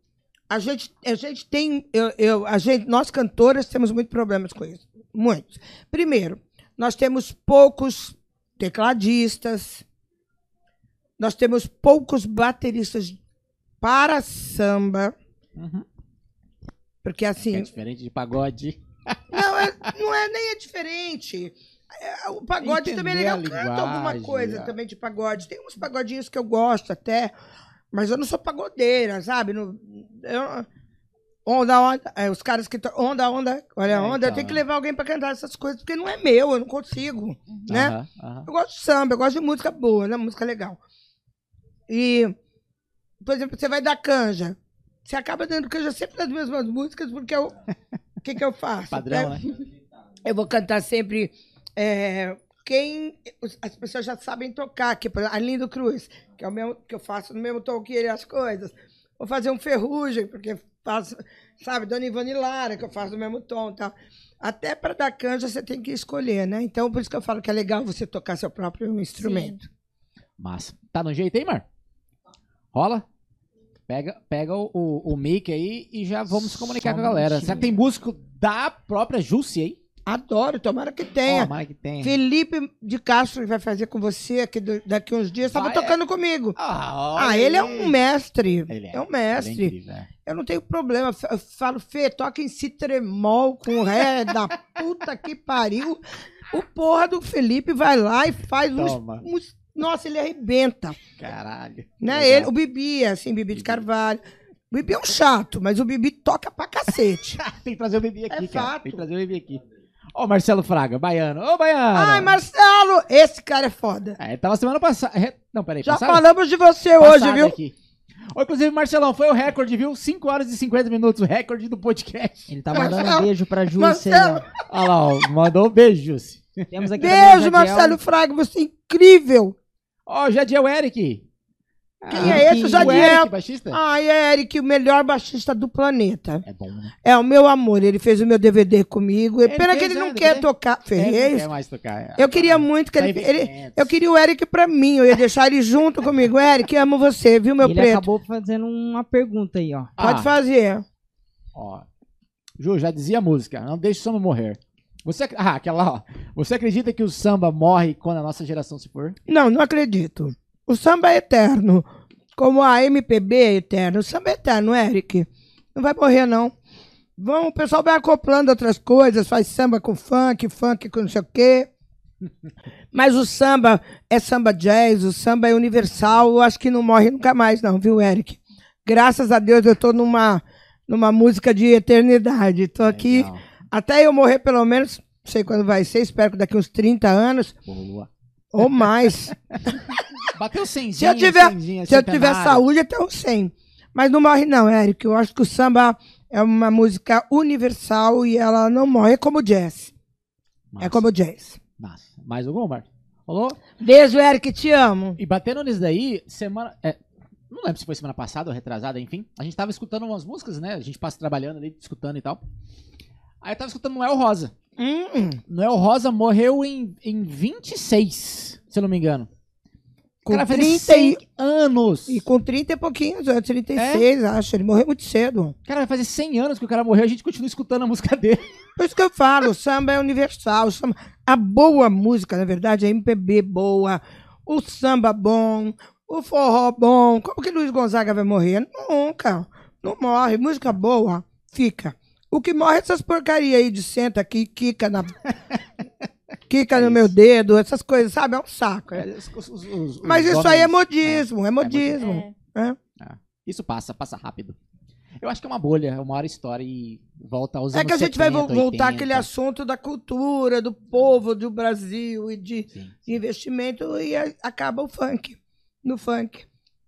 a gente, a gente tem, eu, eu, a gente, nós cantoras temos muitos problemas com isso. Muitos. Primeiro, nós temos poucos tecladistas, nós temos poucos bateristas para samba, Uhum. porque É assim, diferente de pagode. não é, não é nem é diferente. É, o pagode também é Entender legal. a Eu canto alguma coisa é. também de pagode. Tem uns pagodinhos que eu gosto até, mas eu não sou pagodeira, sabe? Não- eu- onda, onda. é, os caras que. Onda, onda. Olha, É, onda. Eu então. tenho que levar alguém pra cantar essas coisas, porque não é meu, eu não consigo. Né? Eu gosto de samba, eu gosto de música boa, né? Música legal. E, por exemplo, você vai dar canja. Você acaba dando canja sempre nas mesmas músicas, porque eu. O que, que eu faço? (laughs) Padrão, né? Eu vou cantar sempre é, quem as pessoas já sabem tocar, que é Arlindo Cruz, que é o mesmo que eu faço no mesmo tom que ele as coisas. Vou fazer um ferrugem, porque faço, sabe, Dona Ivone Lara, que eu faço no mesmo tom, e tal. Até para dar canja você tem que escolher, né? Então por isso que eu falo que é legal você tocar seu próprio instrumento. Massa. Tá no jeito aí, Mar? Rola? Pega, pega o, o, o mic aí e já vamos se comunicar Só com a galera. Será que tem músico da própria Jussi aí? Adoro, tomara que tenha. Tomara que tenha. Felipe de Castro vai fazer com você aqui do- daqui uns dias. Estava Vai, tocando comigo. Ah, Ah, ele é um mestre. Ele é. um ele mestre. é incrível, é. Eu não tenho problema. Eu falo, Fê, toca em si tremol com ré (laughs) da puta que pariu. O porra do Felipe vai lá e faz uns. Toma. uns- nossa, ele arrebenta. Caralho. Né? Ele, o Bibi, assim, Bibi de Carvalho. O Bibi é um chato, mas o Bibi toca pra cacete. (laughs) Tem que trazer o bebê aqui, É cara. fato. Tem que trazer o bebê aqui. Ó, o Marcelo Fraga, baiano. Ô, baiano. Ai, Marcelo, esse cara é foda. É, tava semana passada. Re- Não, peraí. Já passada? falamos de você Passada hoje, viu? Aqui. Ô, inclusive, Marcelão, foi o recorde, viu? 5 horas e 50 minutos, o recorde do podcast. Ele tá mandando Marcelo, um beijo pra aí, Olha lá, ó, mandou um beijo, Jussi. ó. Temos aqui (laughs) Beijo. Marcelo Fraga, você é incrível. Ó, Jadiel Eric. Quem Ah, é esse, o Jadiel? Eric, baixista? Ai, Eric, o melhor baixista do planeta. É bom, né? É o meu amor, ele fez o meu DVD comigo. Ele Pena que ele não né, quer tocar. Ele não Fez. quer mais tocar. é. Eu queria muito que Tá ele, em ele-. Eu queria o Eric pra mim, eu ia deixar ele junto comigo. Eric, amo você, viu, meu Ele preto? acabou fazendo uma pergunta aí, ó. Pode Ah, fazer. Ó. Ju, já dizia a música, não deixe o samba morrer. Você, ah, aquela lá, ó. Você acredita que o samba morre quando a nossa geração se for? Não, não acredito. O samba é eterno. Como a MPB é eterno. O samba é eterno, Eric. Não vai morrer, não. Vão, o pessoal vai acoplando outras coisas, faz samba com funk, funk com não sei o quê. (laughs) Mas o samba é samba jazz, o samba é universal, eu acho que não morre nunca mais, não, viu, Eric? Graças a Deus eu tô numa, numa música de eternidade. Tô aqui, Legal. até eu morrer pelo menos, não sei quando vai ser, espero que daqui uns 30 anos Boa. Ou mais. (laughs) Bateu 100 Se eu tiver- é Se eu tiver saúde, até uns 100. Mas não morre não, Eric. Eu acho que o samba é uma música universal e ela não morre. É como o jazz. É como o jazz. Massa. Mais algum, Marco? Rolou? Beijo, Eric. Te amo. E batendo nisso daí, semana. é, não lembro se foi semana passada ou retrasada, enfim. A gente tava escutando umas músicas, né? A gente passa trabalhando ali, escutando e tal. Aí eu tava escutando Noel Rosa. Hum, Noel Rosa morreu em, em 26, se eu não me engano. com Cara, faz 30 100 e, anos. e com 30 e pouquinhos, é 36, acho. Ele morreu muito cedo. Cara, vai fazer 100 anos que o cara morreu a gente continua escutando a música dele. Por isso que eu falo, o samba é universal. o samba- a boa música, na verdade, a MPB boa, o samba bom, o forró bom. Como que Luiz Gonzaga vai morrer? Nunca. Não morre. Música boa, fica. O que morre é essas porcaria aí de senta aqui, quica na. (laughs) quica no meu dedo, essas coisas, sabe? É um saco. é. É, os- os- os- Mas isso aí é homens- modismo, é modismo. É. é. Isso passa, passa rápido. Eu acho que é uma bolha, uma hora estoura e volta aos É que a gente vai 70, vo- voltar 80. àquele assunto da cultura, do povo, do Brasil e de de investimento e acaba o funk. No funk.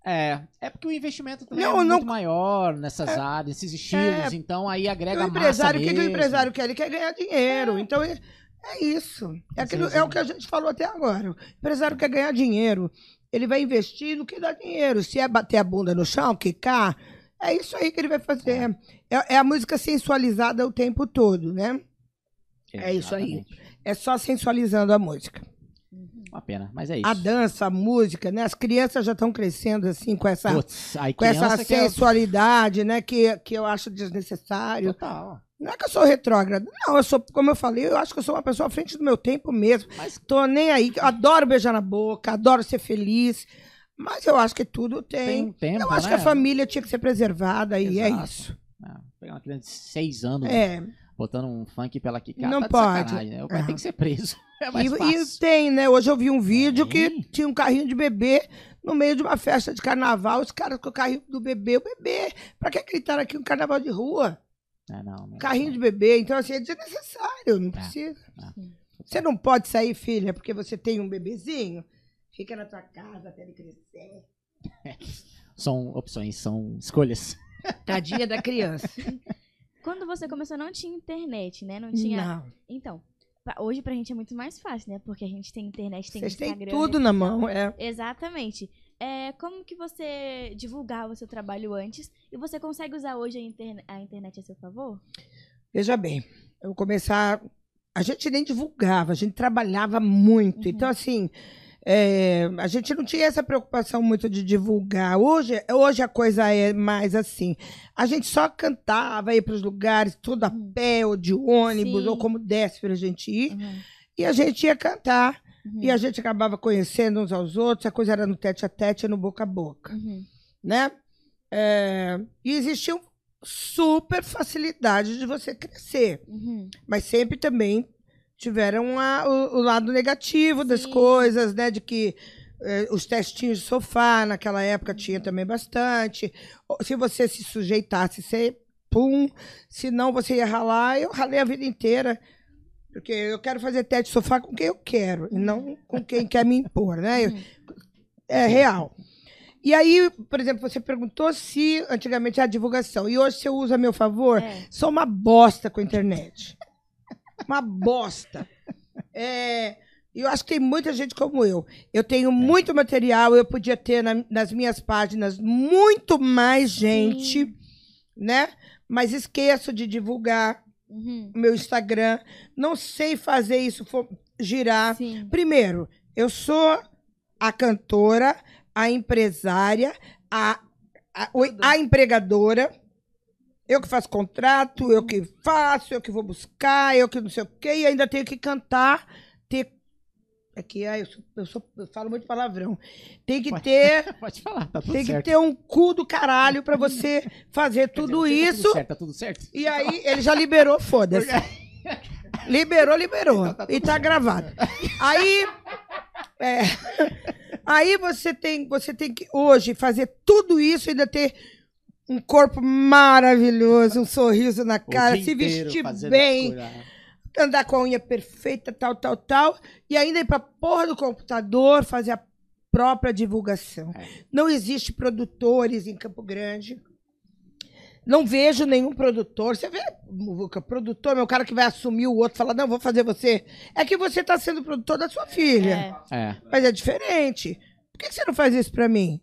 É, é porque o investimento também Não, é não- muito maior nessas áreas, nesses estilos, então aí agrega o empresário, o que, que o empresário quer? Ele quer ganhar dinheiro. Então é, é isso. É, aquilo- é o que a gente falou até agora. O empresário quer ganhar dinheiro. Ele vai investir no que dá dinheiro. Se é bater a bunda no chão, quicar, é isso aí que ele vai fazer. É, é a música sensualizada o tempo todo, né? É isso aí. É só sensualizando a música. Uma pena, mas é isso. A dança, a música, né? As crianças já estão crescendo assim com essa, com essa é- sensualidade, né? Que, que eu acho desnecessário. Total. Não é que eu sou retrógrada. Não, eu sou, como eu falei, eu acho que eu sou uma pessoa à frente do meu tempo mesmo. Mas Tô nem aí. Adoro beijar na boca, adoro ser feliz. Mas eu acho que tudo tem tem. um tempo, eu acho né? que a família tinha que ser preservada e é isso. Ah, pegar uma criança de seis anos, É. botando um funk pela quicada, Não tá de pode. né? O cara É. tem que ser preso. (laughs) É mais E, e fácil. tem, né? Hoje eu vi um vídeo que Tem. tinha um carrinho de bebê no meio de uma festa de carnaval. Os caras com o carrinho do bebê, o bebê. Pra que gritar aqui um carnaval de rua? É, não, não. Carrinho de bebê. Então, assim, é desnecessário, não precisa. é. Você não pode sair, filha, porque você tem um bebezinho. Fica na tua casa até ele crescer. (laughs) São opções, são escolhas. Tadinha da criança. (laughs) Quando você começou, não tinha internet, né? Não tinha. Não. Então, hoje pra gente é muito mais fácil, né? Porque a gente tem internet, tem Vocês Instagram. tudo rede na mão, é. Exatamente. É, como que você divulgava o seu trabalho antes e você consegue usar hoje a, interne- a internet a seu favor? Veja bem, eu começar. A gente nem divulgava, a gente trabalhava muito. Uhum. Então, assim, é, a gente não tinha essa preocupação muito de divulgar. Hoje, hoje a coisa é mais assim. A gente só cantava, ia para os lugares, tudo a Uhum. pé, ou de ônibus, Sim. ou como desce para a gente ir. Uhum. E a gente ia cantar. Uhum. E a gente acabava conhecendo uns aos outros. A coisa era no tete a tete, no boca a boca. Uhum. né? É, e existia super facilidade de você crescer, Uhum. mas sempre também tiveram a- o, o lado negativo das Sim. coisas, né? De que eh, os testinhos de sofá naquela época tinha também bastante. Se você se sujeitasse, você pum, se não você ia ralar. Eu ralei a vida inteira. Porque eu quero fazer teste de sofá com quem eu quero, e não com quem quer me impor, né? Eu- é real. E aí, por exemplo, você perguntou se antigamente era divulgação. E hoje, se eu uso a meu favor, É. sou uma bosta com a internet. Uma bosta. É, eu acho que tem muita gente como eu. Eu tenho muito material, eu podia ter na- nas minhas páginas muito mais gente, né? Mas esqueço de divulgar Uhum. o meu Instagram. Não sei fazer isso girar. Sim. Primeiro, eu sou a cantora, a empresária, a, a, a empregadora. Eu que faço contrato, eu que faço, eu que vou buscar, eu que não sei o quê, e ainda tenho que cantar, ter. Aqui, ah, eu, sou- eu, sou- eu falo muito palavrão. Tem que ter, (laughs) Pode falar, tá tudo tem que certo. ter um cu do caralho pra você fazer Quer dizer, tudo você tá isso. Tudo certo, tá tudo certo? E aí, ele já liberou, foda-se. Liberou, liberou. Então tá tudo e tá gravado. Aí. é, (laughs) aí você tem, você tem que hoje fazer tudo isso e ainda ter um corpo maravilhoso, um sorriso na cara, se vestir bem, andar com a unha perfeita, tal, tal, tal, e ainda ir pra porra do computador fazer a própria divulgação. É. Não existe produtores em Campo Grande. Não vejo nenhum produtor. Você vê, Muvuca, produtor, meu cara que vai assumir o outro, fala, não, vou fazer você. É que você tá sendo produtor da sua filha. É. É. Mas é diferente. Por que que você não faz isso pra mim?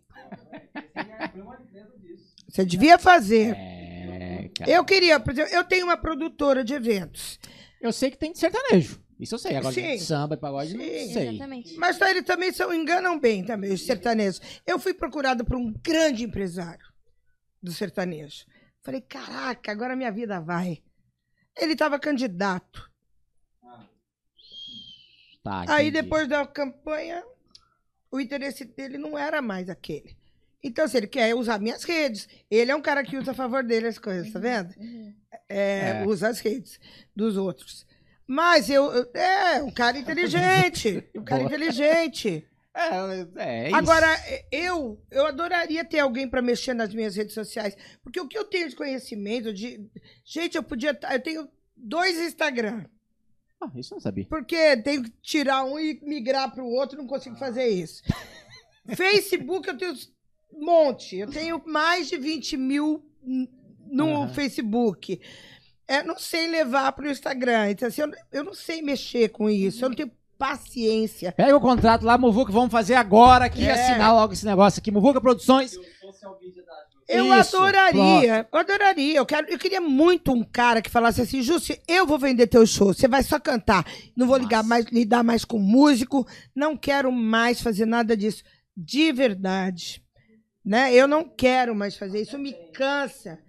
Você devia fazer. É, cara. Eu queria, por exemplo, eu tenho uma produtora de eventos. Eu sei que tem de sertanejo. Isso eu sei. Agora Sim. samba e pagode, não Sim. sei. Exatamente. Mas tá, eles também são, enganam bem também, os sertanejos. Eu fui procurada por um grande empresário do sertanejo. Falei, caraca, agora minha vida vai. Ele estava candidato. Tá, Aí depois da campanha, o interesse dele não era mais aquele. Então, se ele quer usar minhas redes, ele é um cara que usa a favor dele as coisas, tá vendo? Uhum. É, É. Usa as redes dos outros. Mas eu. É, um cara inteligente. Um cara (laughs) Boa. inteligente. É, é isso. Agora, eu, eu adoraria ter alguém para mexer nas minhas redes sociais. Porque o que eu tenho de conhecimento de. Gente, eu podia. tá- Eu tenho dois Instagram. Ah, isso eu não sabia. Porque tenho que tirar um e migrar para o outro, não consigo fazer isso. (laughs) Facebook, eu tenho monte. Eu tenho mais de 20 mil no Aham. Facebook. É, não sei levar para o Instagram. Então, assim, eu, eu não sei mexer com isso. Eu não tenho paciência. Pega o contrato lá, Muvuca, vamos fazer agora aqui, É. assinar logo esse negócio aqui. Muvuca Produções. Eu Isso, adoraria, eu adoraria. Eu, quero, eu queria muito um cara que falasse assim, Justi, eu vou vender teu show, você vai só cantar. Não vou ligar mais, lidar mais com músico, não quero mais fazer nada disso. De verdade. Né? Eu não quero mais fazer isso, me cansa.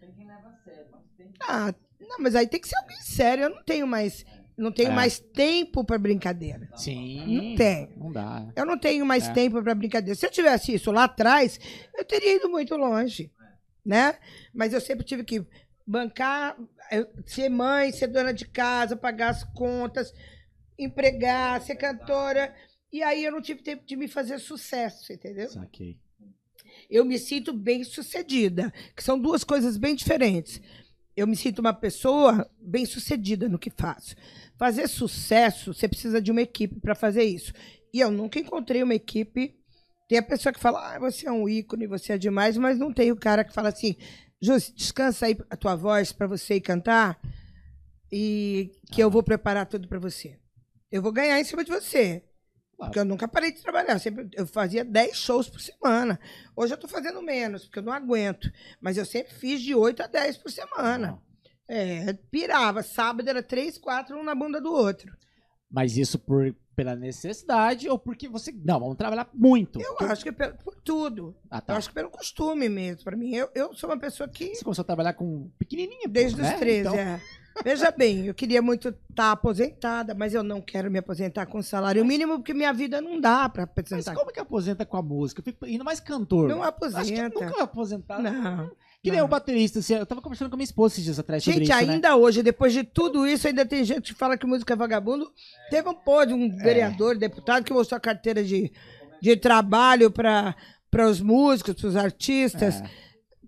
Ah, não, mas aí tem que ser alguém sério. Eu não tenho mais, não tenho É. mais tempo para brincadeira. Sim. Não tem. Não dá. Eu não tenho mais É. tempo para brincadeira. Se eu tivesse isso lá atrás, eu teria ido muito longe, né? Mas eu sempre tive que bancar, ser mãe, ser dona de casa, pagar as contas, empregar, ser cantora. E aí eu não tive tempo de me fazer sucesso, entendeu? Saquei. Eu me sinto bem sucedida, que são duas coisas bem diferentes. Eu me sinto uma pessoa bem sucedida no que faço. Fazer sucesso, você precisa de uma equipe para fazer isso. E eu nunca encontrei uma equipe. Tem a pessoa que fala, ah, você é um ícone, você é demais, mas não tem o cara que fala assim, Júcio, descansa aí a tua voz para você ir cantar e que eu vou preparar tudo para você. Eu vou ganhar em cima de você. Porque eu nunca parei de trabalhar. Eu, sempre, eu fazia 10 shows por semana. Hoje eu tô fazendo menos, porque eu não aguento. Mas eu sempre fiz de 8 a 10 por semana. É, pirava. Sábado era 3, 4, um na bunda do outro. Mas isso por, pela necessidade ou porque você. Não, vamos trabalhar muito. Eu acho que pelo- por tudo. Ah, Eu tá. acho que pelo costume mesmo. Pra mim, eu, eu sou uma pessoa que. Você começou a trabalhar com pequenininha. pô, Desde né? os 13, Então, é. Veja bem, eu queria muito estar aposentada, mas eu não quero me aposentar com salário mínimo, porque minha vida não dá pra Mas aposentar. como que aposenta com a música? Eu fico ainda mais cantor. Não Acho que aposenta. nunca vai aposentar. Não. Que nem o baterista. assim, Eu tava conversando com a minha esposa esses dias atrás sobre Gente, isso, né? ainda hoje, depois de tudo isso, ainda tem gente que fala que música é vagabundo. Teve um pôde, um É. vereador, deputado, que mostrou a carteira de, de trabalho para os músicos, para os artistas. É.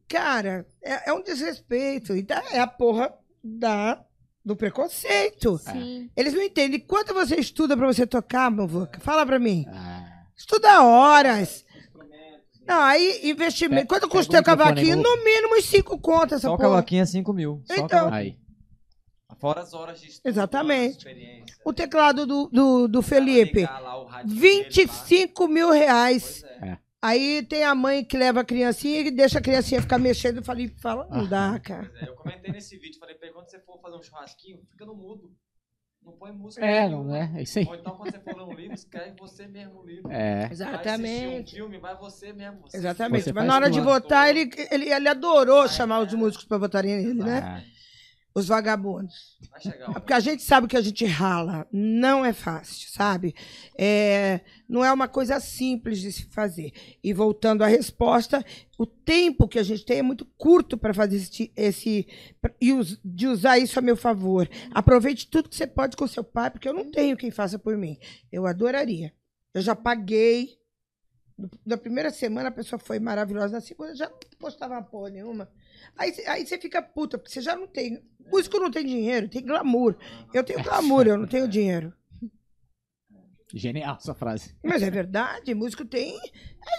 Cara, é, é um desrespeito. Então, é a porra da, do preconceito. Sim. Eles não entendem. Quanto você estuda para você tocar, meu Vuca? Fala para mim. Ah, Estuda horas. Não, aí investimento. Pe- Quanto custa o cavaquinho? No mínimo uns cinco contas essa Só o porra. cavaquinho é 5 mil. Só Então. aí. Fora as horas de estudo, Exatamente. O teclado do, do, do Felipe. Ligar lá o radinho dele lá. 25 mil reais. Pois é. Aí tem a mãe que leva a criancinha e deixa a criancinha ficar mexendo. Eu falei, fala, não dá, cara. Pois é, eu comentei nesse vídeo, falei, "Pê, quando você for fazer um churrasquinho, fica no mudo. Não põe música É, nenhuma. não é? É isso aí. Ou então quando você for ler um livro, escreve você mesmo o livro. É. Vai assistir um Exatamente. filme, vai você mesmo. Você Exatamente. Você Mas na hora de votar, ele, ele, ele adorou chamar os músicos para votarem nele, né? Ah, Os vagabundos. É porque a gente sabe que a gente rala. Não é fácil, sabe? É, não é uma coisa simples de se fazer. E voltando à resposta, o tempo que a gente tem é muito curto para fazer esse, esse e us- de usar isso a meu favor. Aproveite tudo que você pode com seu pai, porque eu não tenho quem faça por mim. Eu adoraria. Eu já paguei. Na primeira semana a pessoa foi maravilhosa, na segunda já não postava porra nenhuma. Aí, aí você fica puta, porque você já não tem. Músico não tem dinheiro, tem glamour. Eu tenho glamour, eu não tenho dinheiro. (laughs) Genial essa frase. Mas é verdade, músico tem.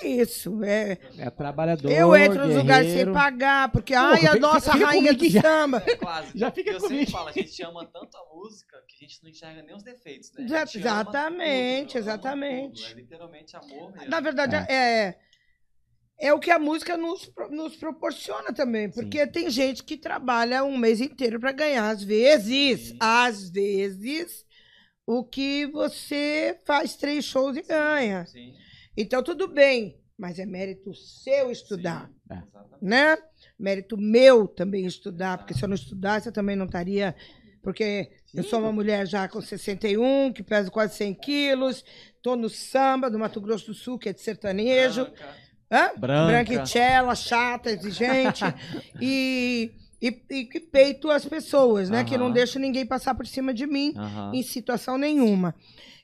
É isso. É, É trabalhador. eu entro nos lugares sem pagar, porque, ai, a fica- nossa fica rainha do já. samba. (laughs) É clássico. Já fica eu sempre comigo. falo, a gente ama tanto a música que a gente não enxerga nem os defeitos, né? Exatamente, tudo, exatamente. tudo. É literalmente amor mesmo. Na verdade, é. é. O que a música nos, nos proporciona também. Porque tem gente que trabalha um mês inteiro para ganhar, às vezes, Sim. às vezes, o que você faz três shows e ganha. Sim. Então, tudo bem, mas é mérito seu estudar. Sim, É. Exatamente. né? Mérito meu também estudar, porque se eu não estudasse, eu também não estaria. Porque eu sou uma mulher já com 61, que pesa quase 100 quilos, estou no samba do Mato Grosso do Sul, que é de sertanejo. Branca, Hã? Branca. branquichela, chata, exigente (laughs) e, e, e que peito as pessoas, né? Que não deixa ninguém passar por cima de mim Aham. em situação nenhuma.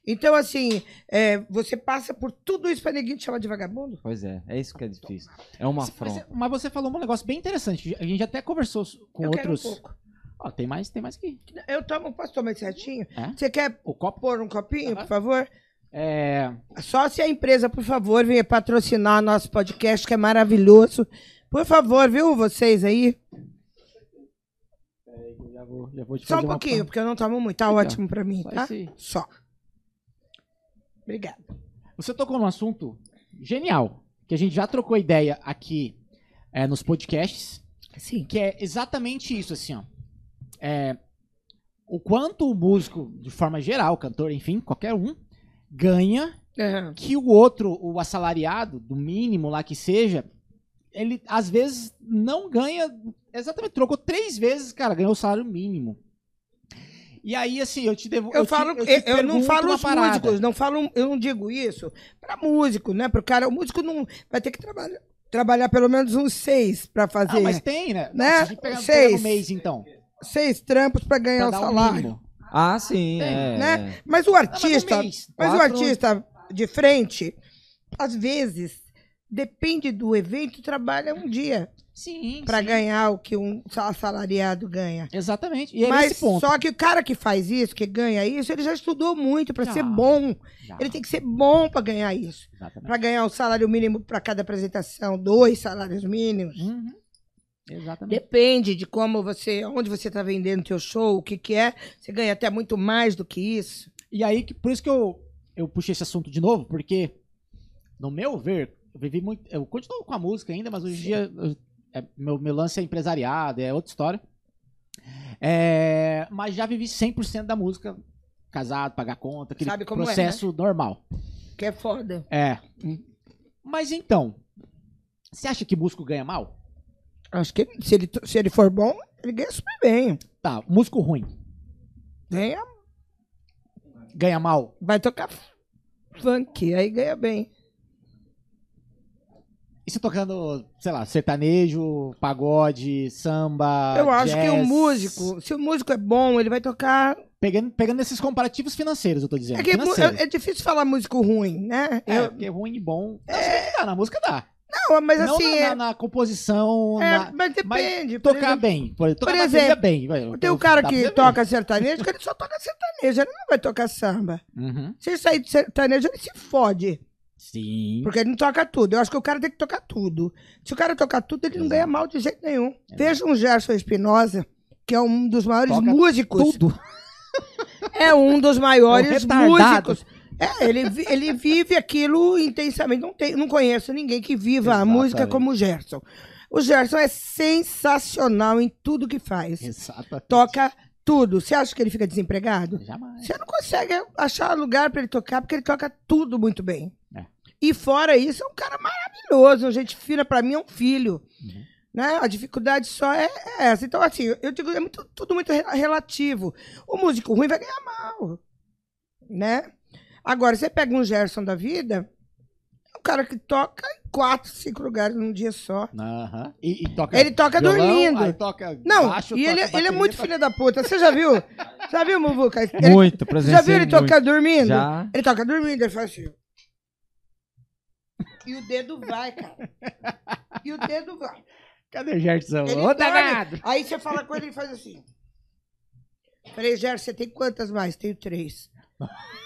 Então, assim, é, você passa por tudo isso pra ninguém te chamar de vagabundo? Pois é, é isso que é difícil. É uma Mas, afronta. mas você falou um negócio bem interessante. A gente até conversou com Eu quero um outros. pouco. Ó, tem mais, tem mais aqui. Eu tomo, posso tomar esse retinho? É? Você quer O copo. pôr um copinho, Aham. por favor? É. Só se a empresa, por favor, venha patrocinar nosso podcast, que é maravilhoso. Por favor, viu, vocês aí? Já vou, já vou Só um fazer uma- pouquinho, porque eu não tomo muito. Tá ótimo pra mim, tá? Só. Obrigada. Você tocou num assunto genial, que a gente já trocou ideia aqui é, nos podcasts, Sim. que é exatamente isso, assim, ó. É, o quanto o músico, de forma geral, cantor, enfim, qualquer um, ganha Aham. que o outro, o assalariado, do mínimo lá que seja, ele às vezes não ganha. Exatamente, trocou três vezes, cara, ganhou o salário mínimo. E aí, assim, eu te devo. Eu, te- falo, te eu, eu não falo os parada. músicos, não falo, eu não digo isso pra músico, né? Pro cara, o músico não vai ter que trabalhar, trabalhar pelo menos uns seis pra fazer Ah, mas tem, né? Né? Se a gente pegar, Seis. pegar no mês, então. seis trampos pra ganhar Pra o um salário. mínimo. Ah, sim, Tem, é. né? é. Mas o Ah, mas artista, mês. mas o artista de frente, às vezes, depende do evento, trabalha um dia Sim. pra sim. ganhar o que um assalariado ganha. Exatamente. E é Mas só que o cara que faz isso, que ganha isso, ele já estudou muito pra Já. ser bom. Já. Ele tem que ser bom pra ganhar isso. Pra ganhar o salário mínimo pra cada apresentação, dois salários mínimos. Uhum. Exatamente. Depende de como você, onde você tá vendendo teu show, o que que é. Você ganha até muito mais do que isso. E aí, que- por isso que eu, eu puxei esse assunto de novo, porque, no meu ver, eu vivi muito. Eu continuo com a música ainda, mas hoje em dia eu- é, meu, meu lance é empresariado, é outra história. É, mas já vivi 100% da música, casado, pagar conta, aquele Sabe como é, processo normal. Que é foda. É. Mas então, você acha que músico ganha mal? Acho que ele- se ele, se ele for bom, ele ganha super bem. Tá, músico ruim Ganha, ganha mal? vai tocar funk, aí ganha bem. E você tocando, sei lá, sertanejo, pagode, samba. Eu acho que o jazz? músico, se o músico é bom, ele vai tocar. Pegando, pegando esses comparativos financeiros, eu tô dizendo. É, que é, é- é difícil falar músico ruim, né? É, Eu- porque ruim e bom. Não, se que dá, na música dá. Não, mas não assim, na, é, na- na composição, é, na- mas depende. por tocar exemplo, bem. Por, tocar por exemplo, bem. Tem eu- o cara que toca sertanejo, que ele só toca sertanejo, ele não vai tocar samba. Uhum. Se ele sair de sertanejo, ele se fode. Sim. Porque ele não toca tudo. Eu acho que o cara tem que tocar tudo. Se o cara tocar tudo, ele não Exato. ganha mal de jeito nenhum. Veja um Gerson Espinosa, que é um dos maiores Toca músicos. Tudo. (laughs) É um dos maiores É um músicos. É, ele, ele vive aquilo intensamente. Não, tem, não conheço ninguém que viva a Exatamente. música como o Gerson. O Gerson é sensacional em tudo que faz. Exato. Toca tudo. Você acha que ele fica desempregado? Jamais. Você não consegue achar lugar pra ele tocar, porque ele toca tudo muito bem. É. E fora isso, é um cara maravilhoso. Gente fina, pra mim, é um filho. Uhum. Né? A dificuldade só é essa. Então, assim, eu digo, é muito- tudo muito re- relativo. O músico ruim vai ganhar mal. Né? Agora, você pega um Gerson da vida, é um cara que toca em quatro, cinco lugares num dia só. Aham. E, e toca Ele toca violão, dormindo. aí toca Não, baixo, e toca ele, ele é bateria, muito toca- filho da puta. Você já viu? (laughs) Já viu, Muvuca? Ele- Muito, Você presenciei já viu ele muito. tocar dormindo? Já. Ele toca dormindo, ele faz assim. E o dedo vai, cara. E o dedo vai. Cadê o Gerson? Ele Ô, dorme. danado! Aí você fala com ele e faz assim. Falei, Gerson, você tem quantas mais? Tenho três. (laughs)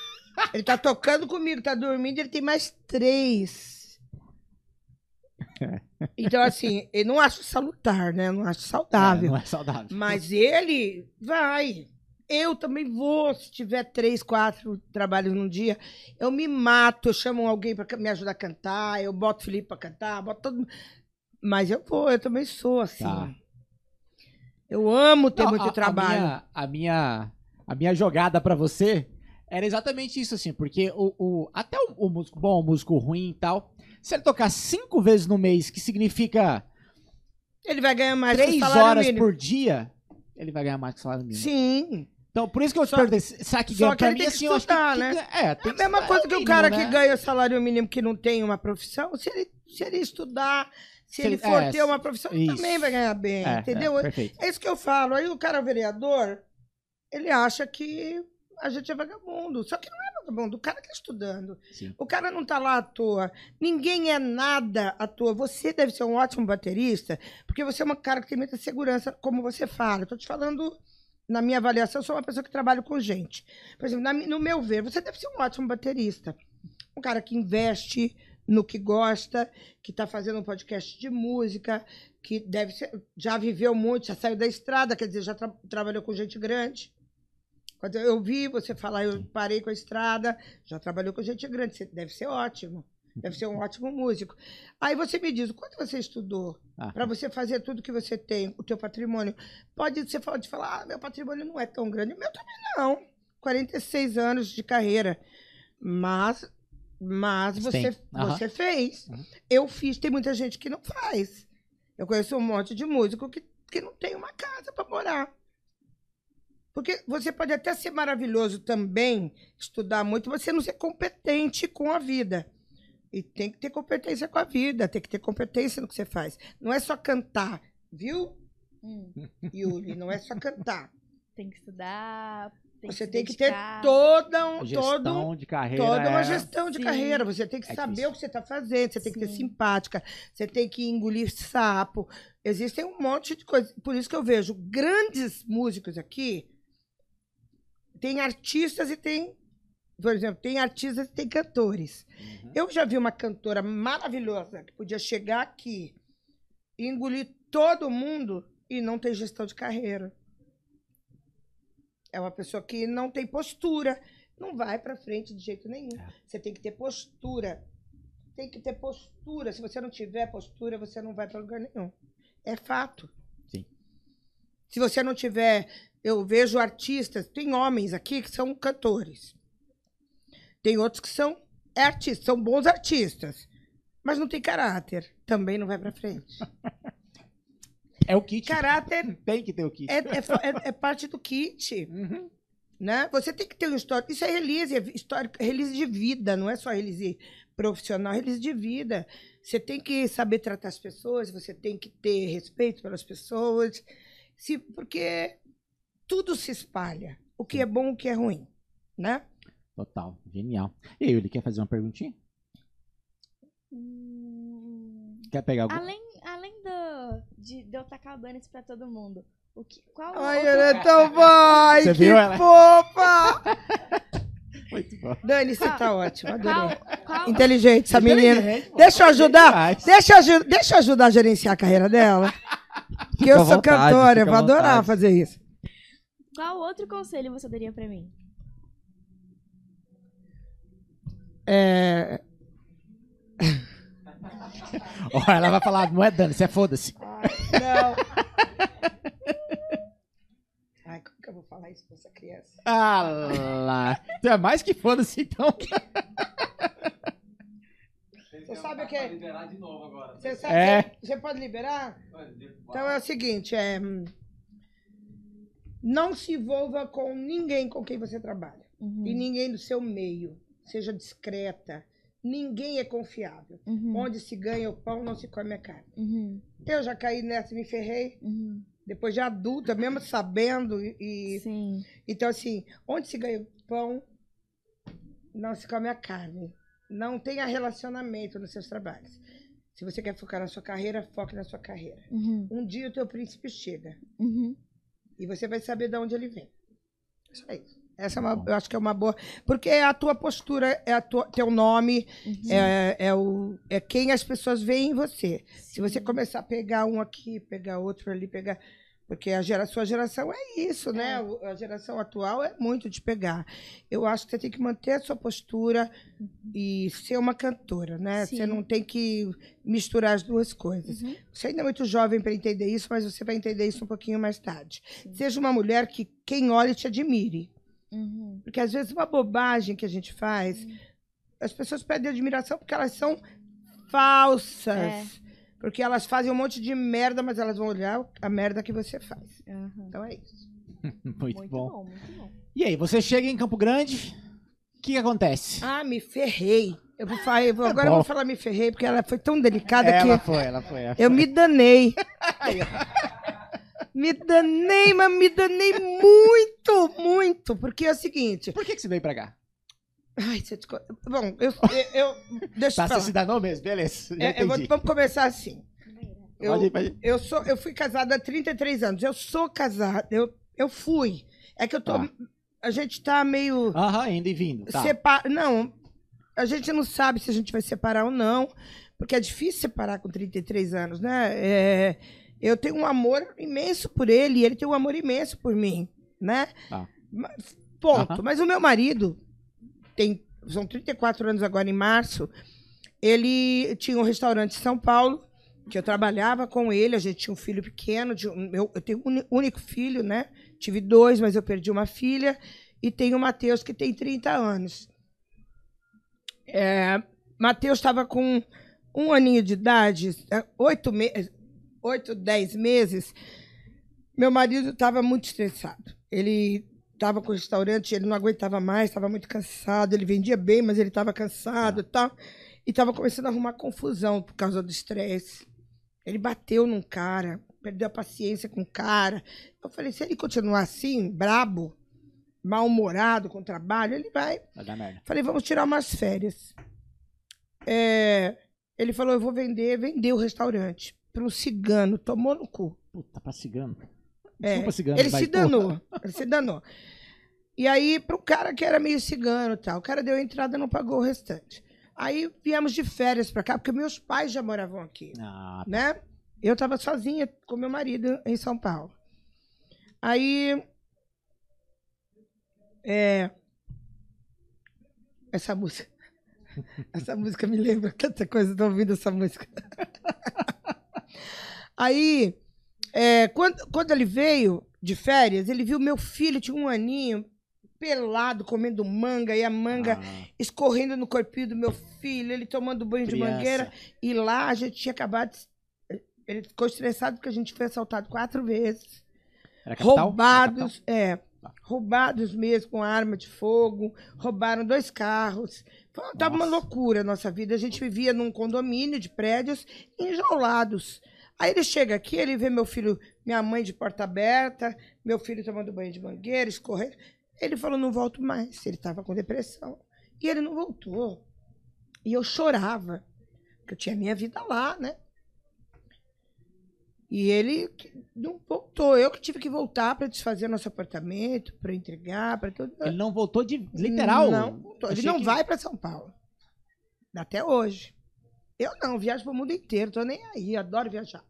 Ele tá tocando comigo, tá dormindo, ele tem mais três. Então, assim, eu não acho salutar, né? Eu não acho É, saudável. não é saudável. Mas ele vai. Eu também vou, se tiver três, quatro trabalhos num dia, eu me mato, eu chamo alguém para me ajudar a cantar, eu boto o Felipe para cantar, boto todo. Mas eu vou, eu também sou assim. Tá. Eu amo ter Não, muito a- trabalho. A minha, a minha, a minha jogada pra você era exatamente isso, assim, porque o, o- até o, o músico bom, o músico ruim e tal, se ele tocar cinco vezes no mês, que significa Ele vai ganhar mais que três horas mínimo. por dia, ele vai ganhar mais que o salário mínimo. Sim. Então, por isso que eu te Só- perguntei, será que só ganha que pra mim, que assim, eu acho que, estudar, que né? ganha- É, tem É a mesma é coisa que o cara né? que ganha salário mínimo que não tem uma profissão, se ele Se ele estudar, se, Se ele for é, ter uma profissão, ele isso. também vai ganhar bem, É, entendeu? é. É isso que eu falo. Aí o cara vereador, ele acha que a gente é vagabundo. Só que não é vagabundo, o cara tá estudando. Sim. O cara não tá lá à toa. Ninguém é nada à toa. Você deve ser um ótimo baterista, porque você é uma cara que tem muita segurança, como você fala. Tô te falando, na minha avaliação, eu sou uma pessoa que trabalha com gente. Por exemplo, na no meu ver, você deve ser um ótimo baterista. Um cara que investe no que gosta, que está fazendo um podcast de música, que deve ser, já viveu muito, já saiu da estrada, quer dizer, já tra- trabalhou com gente grande. Quando eu vi você falar, eu parei com a estrada, já trabalhou com gente grande, você deve ser ótimo. Deve ser um (laughs) ótimo músico. Aí você me diz, o quanto você estudou Ah, para você fazer tudo que você tem, o teu patrimônio? Pode você pode falar, ah, meu patrimônio não é tão grande. O meu também não. 46 anos de carreira. Mas, mas você, você fez. Uhum. Eu fiz, tem muita gente que não faz. Eu conheço um monte de músico que, que não tem uma casa para morar. Porque você pode até ser maravilhoso também, estudar muito, mas você não ser competente com a vida. E tem que ter competência com a vida, tem que ter competência no que você faz. Não é só cantar, viu, Hum, Yuli? Não é só cantar. (laughs) tem que estudar. Tem você que tem que ter toda, um, gestão todo, de carreira. toda uma é- gestão de Sim. carreira. Você tem que É saber difícil. o que você está fazendo, você tem que ser Sim. simpática, você tem que engolir sapo. Existem um monte de coisas. Por isso que eu vejo grandes músicos aqui. Tem artistas e tem. Por exemplo, tem artistas e tem cantores. Uhum. Eu já vi uma cantora maravilhosa que podia chegar aqui e engolir todo mundo e não ter gestão de carreira. É uma pessoa que não tem postura, não vai para frente de jeito nenhum. É. Você tem que ter postura. Tem que ter postura. Se você não tiver postura, você não vai para lugar nenhum. É fato. Sim. Se você não tiver, eu vejo artistas, tem homens aqui que são cantores. Tem outros que são é artistas, são bons artistas, mas não tem caráter. Também não vai para frente. É o kit. Caráter Tem que ter o kit. é, é é- é parte do kit, Uhum. né? Você tem que ter um histórico. Isso é release, é histórico, é release de vida, não é só release profissional, é release de vida. Você tem que saber tratar as pessoas, você tem que ter respeito pelas pessoas, se, porque tudo se espalha. O que é bom, o que é ruim, né? Total. Genial. E aí, Yuli, quer fazer uma perguntinha? Hum, Quer pegar algum? além além do, de, de eu tacar o pra todo mundo, o que, qual Ai, outro... ela é tão vai, Você que viu ela? fofa! (laughs) Muito bom. Dani, você tá ótima, adorei. Qual, qual, Inteligente essa menina. Inteligente. Deixa eu ajudar. Deixa, eu deixa eu ajudar a gerenciar a carreira dela. (laughs) Que eu sou vontade, cantora, eu vou adorar vontade. fazer isso. Qual outro conselho você daria pra mim? É, (laughs) Ó, ela vai falar, não é dano, isso é foda-se. não. Ai, como que eu vou falar isso pra essa criança? Ah lá. Então é mais que foda-se, então. Você sabe o que é? liberar de novo agora. Você sabe É. que você pode liberar? Então é o seguinte, é hum, não se envolva com ninguém com quem você trabalha Uhum, e ninguém do seu meio. Seja discreta. Ninguém é confiável. uhum, Onde se ganha o pão, não se come a carne. uhum, Eu já caí nessa e me ferrei. uhum. Depois de adulta, mesmo sabendo. E, Sim. então, assim, onde se ganha o pão, não se come a carne. Não tenha relacionamento nos seus trabalhos. Se você quer focar na sua carreira, foque na sua carreira. Uhum, Um dia o teu príncipe chega uhum. E você vai saber de onde ele vem. Isso é isso. Essa é uma, eu acho que é uma boa. Porque é a tua postura, é a tua, teu nome, Uhum. é, é, o, é quem as pessoas veem em você. Se você começar a pegar um aqui, pegar outro ali, pegar. Porque a gera, sua geração é isso, né? É. A geração atual é muito de pegar. Eu acho que você tem que manter a sua postura e ser uma cantora, né? Sim. Você não tem que misturar as duas coisas. Uhum. Você ainda é muito jovem para entender isso, mas você vai entender isso um pouquinho mais tarde. Seja uma mulher que quem olha te admire. Uhum. Porque às vezes uma bobagem que a gente faz, as pessoas pedem admiração porque elas são falsas. É. Porque elas fazem um monte de merda, mas elas vão olhar a merda que você faz. Uhum. Então é isso. (laughs) Muito, Muito bom. bom, muito bom. E aí, você chega em Campo Grande, o que, que acontece? Ah, me ferrei. Eu vou falar, eu vou- agora eu vou falar me ferrei, porque ela foi tão delicada ela que foi, ela foi. ela eu foi. me danei. (laughs) me danei, mas me danei muito, muito. Porque é o seguinte. Por que, que você veio pra cá? Ai, deixa eu te co- Bom, eu. eu, eu deixa eu falar. você se danou mesmo? Beleza. É, vou- vamos começar assim. Eu, Pode ir, pode ir. eu, sou, eu fui casada há 33 anos. Eu sou casada. Eu, eu fui. É que eu tô. Tá. A gente tá meio. Aham, indo e vindo. Tá. Separa... Não, a gente não sabe se a gente vai separar ou não, porque é difícil separar com 33 anos, né? É, Eu tenho um amor imenso por ele e ele tem um amor imenso por mim, né? Tá. Ponto. Mas o meu marido tem são 34 anos agora em março. Ele tinha um restaurante em São Paulo que eu trabalhava com ele. A gente tinha um filho pequeno. um- eu, eu tenho um único filho, né? Tive dois, mas eu perdi uma filha. E tenho o Matheus, que tem 30 anos. É, Matheus estava com um aninho de idade, é, oito, me oito, dez meses. Meu marido estava muito estressado. Ele estava com o restaurante, ele não aguentava mais, estava muito cansado. Ele vendia bem, mas ele estava cansado e tal. E estava começando a arrumar confusão por causa do estresse. Ele bateu num cara, perdeu a paciência com o cara. Eu falei, se ele continuar assim, brabo, mal-humorado com o trabalho, ele vai Vai dar merda. Falei, vamos tirar umas férias. É, ele falou, eu vou vender, vendeu o restaurante para um cigano, tomou no cu. Puta, pra cigano. É, Desculpa, cigano. ele se porra. danou, ele se danou. E aí, para o cara que era meio cigano e tal, o cara deu a entrada e não pagou o restante. Aí viemos de férias para cá, porque meus pais já moravam aqui Ah, né? Eu estava sozinha com meu marido em São Paulo. Aí. É. Essa música. (laughs) Essa música me lembra tanta coisa, tô ouvindo essa música. (laughs) Aí, é, quando, quando ele veio de férias, ele viu meu filho, tinha um aninho, pelado, comendo manga, e a manga ah, escorrendo no corpinho do meu filho, ele tomando banho de criança. mangueira. E lá a gente tinha acabado. de- Ele ficou estressado porque a gente foi assaltado quatro vezes. Era capital? Era roubados, é. Tá. Roubados mesmo com arma de fogo. Roubaram dois carros. Foi, tava uma loucura a nossa vida. A gente vivia num condomínio de prédios enjaulados. Aí ele chega aqui, ele vê meu filho, minha mãe de porta aberta, meu filho tomando banho de mangueira, escorrendo. Ele falou, não volto mais. Ele estava com depressão. E ele não voltou. E eu chorava. Porque eu tinha minha vida lá, né? E ele não voltou. Eu que tive que voltar para desfazer nosso apartamento, para entregar, para tudo. Ele não voltou de. Literal? Não, voltou. ele não que- vai para São Paulo. Até hoje. Eu não, viajo para o mundo inteiro, tô nem aí, adoro viajar.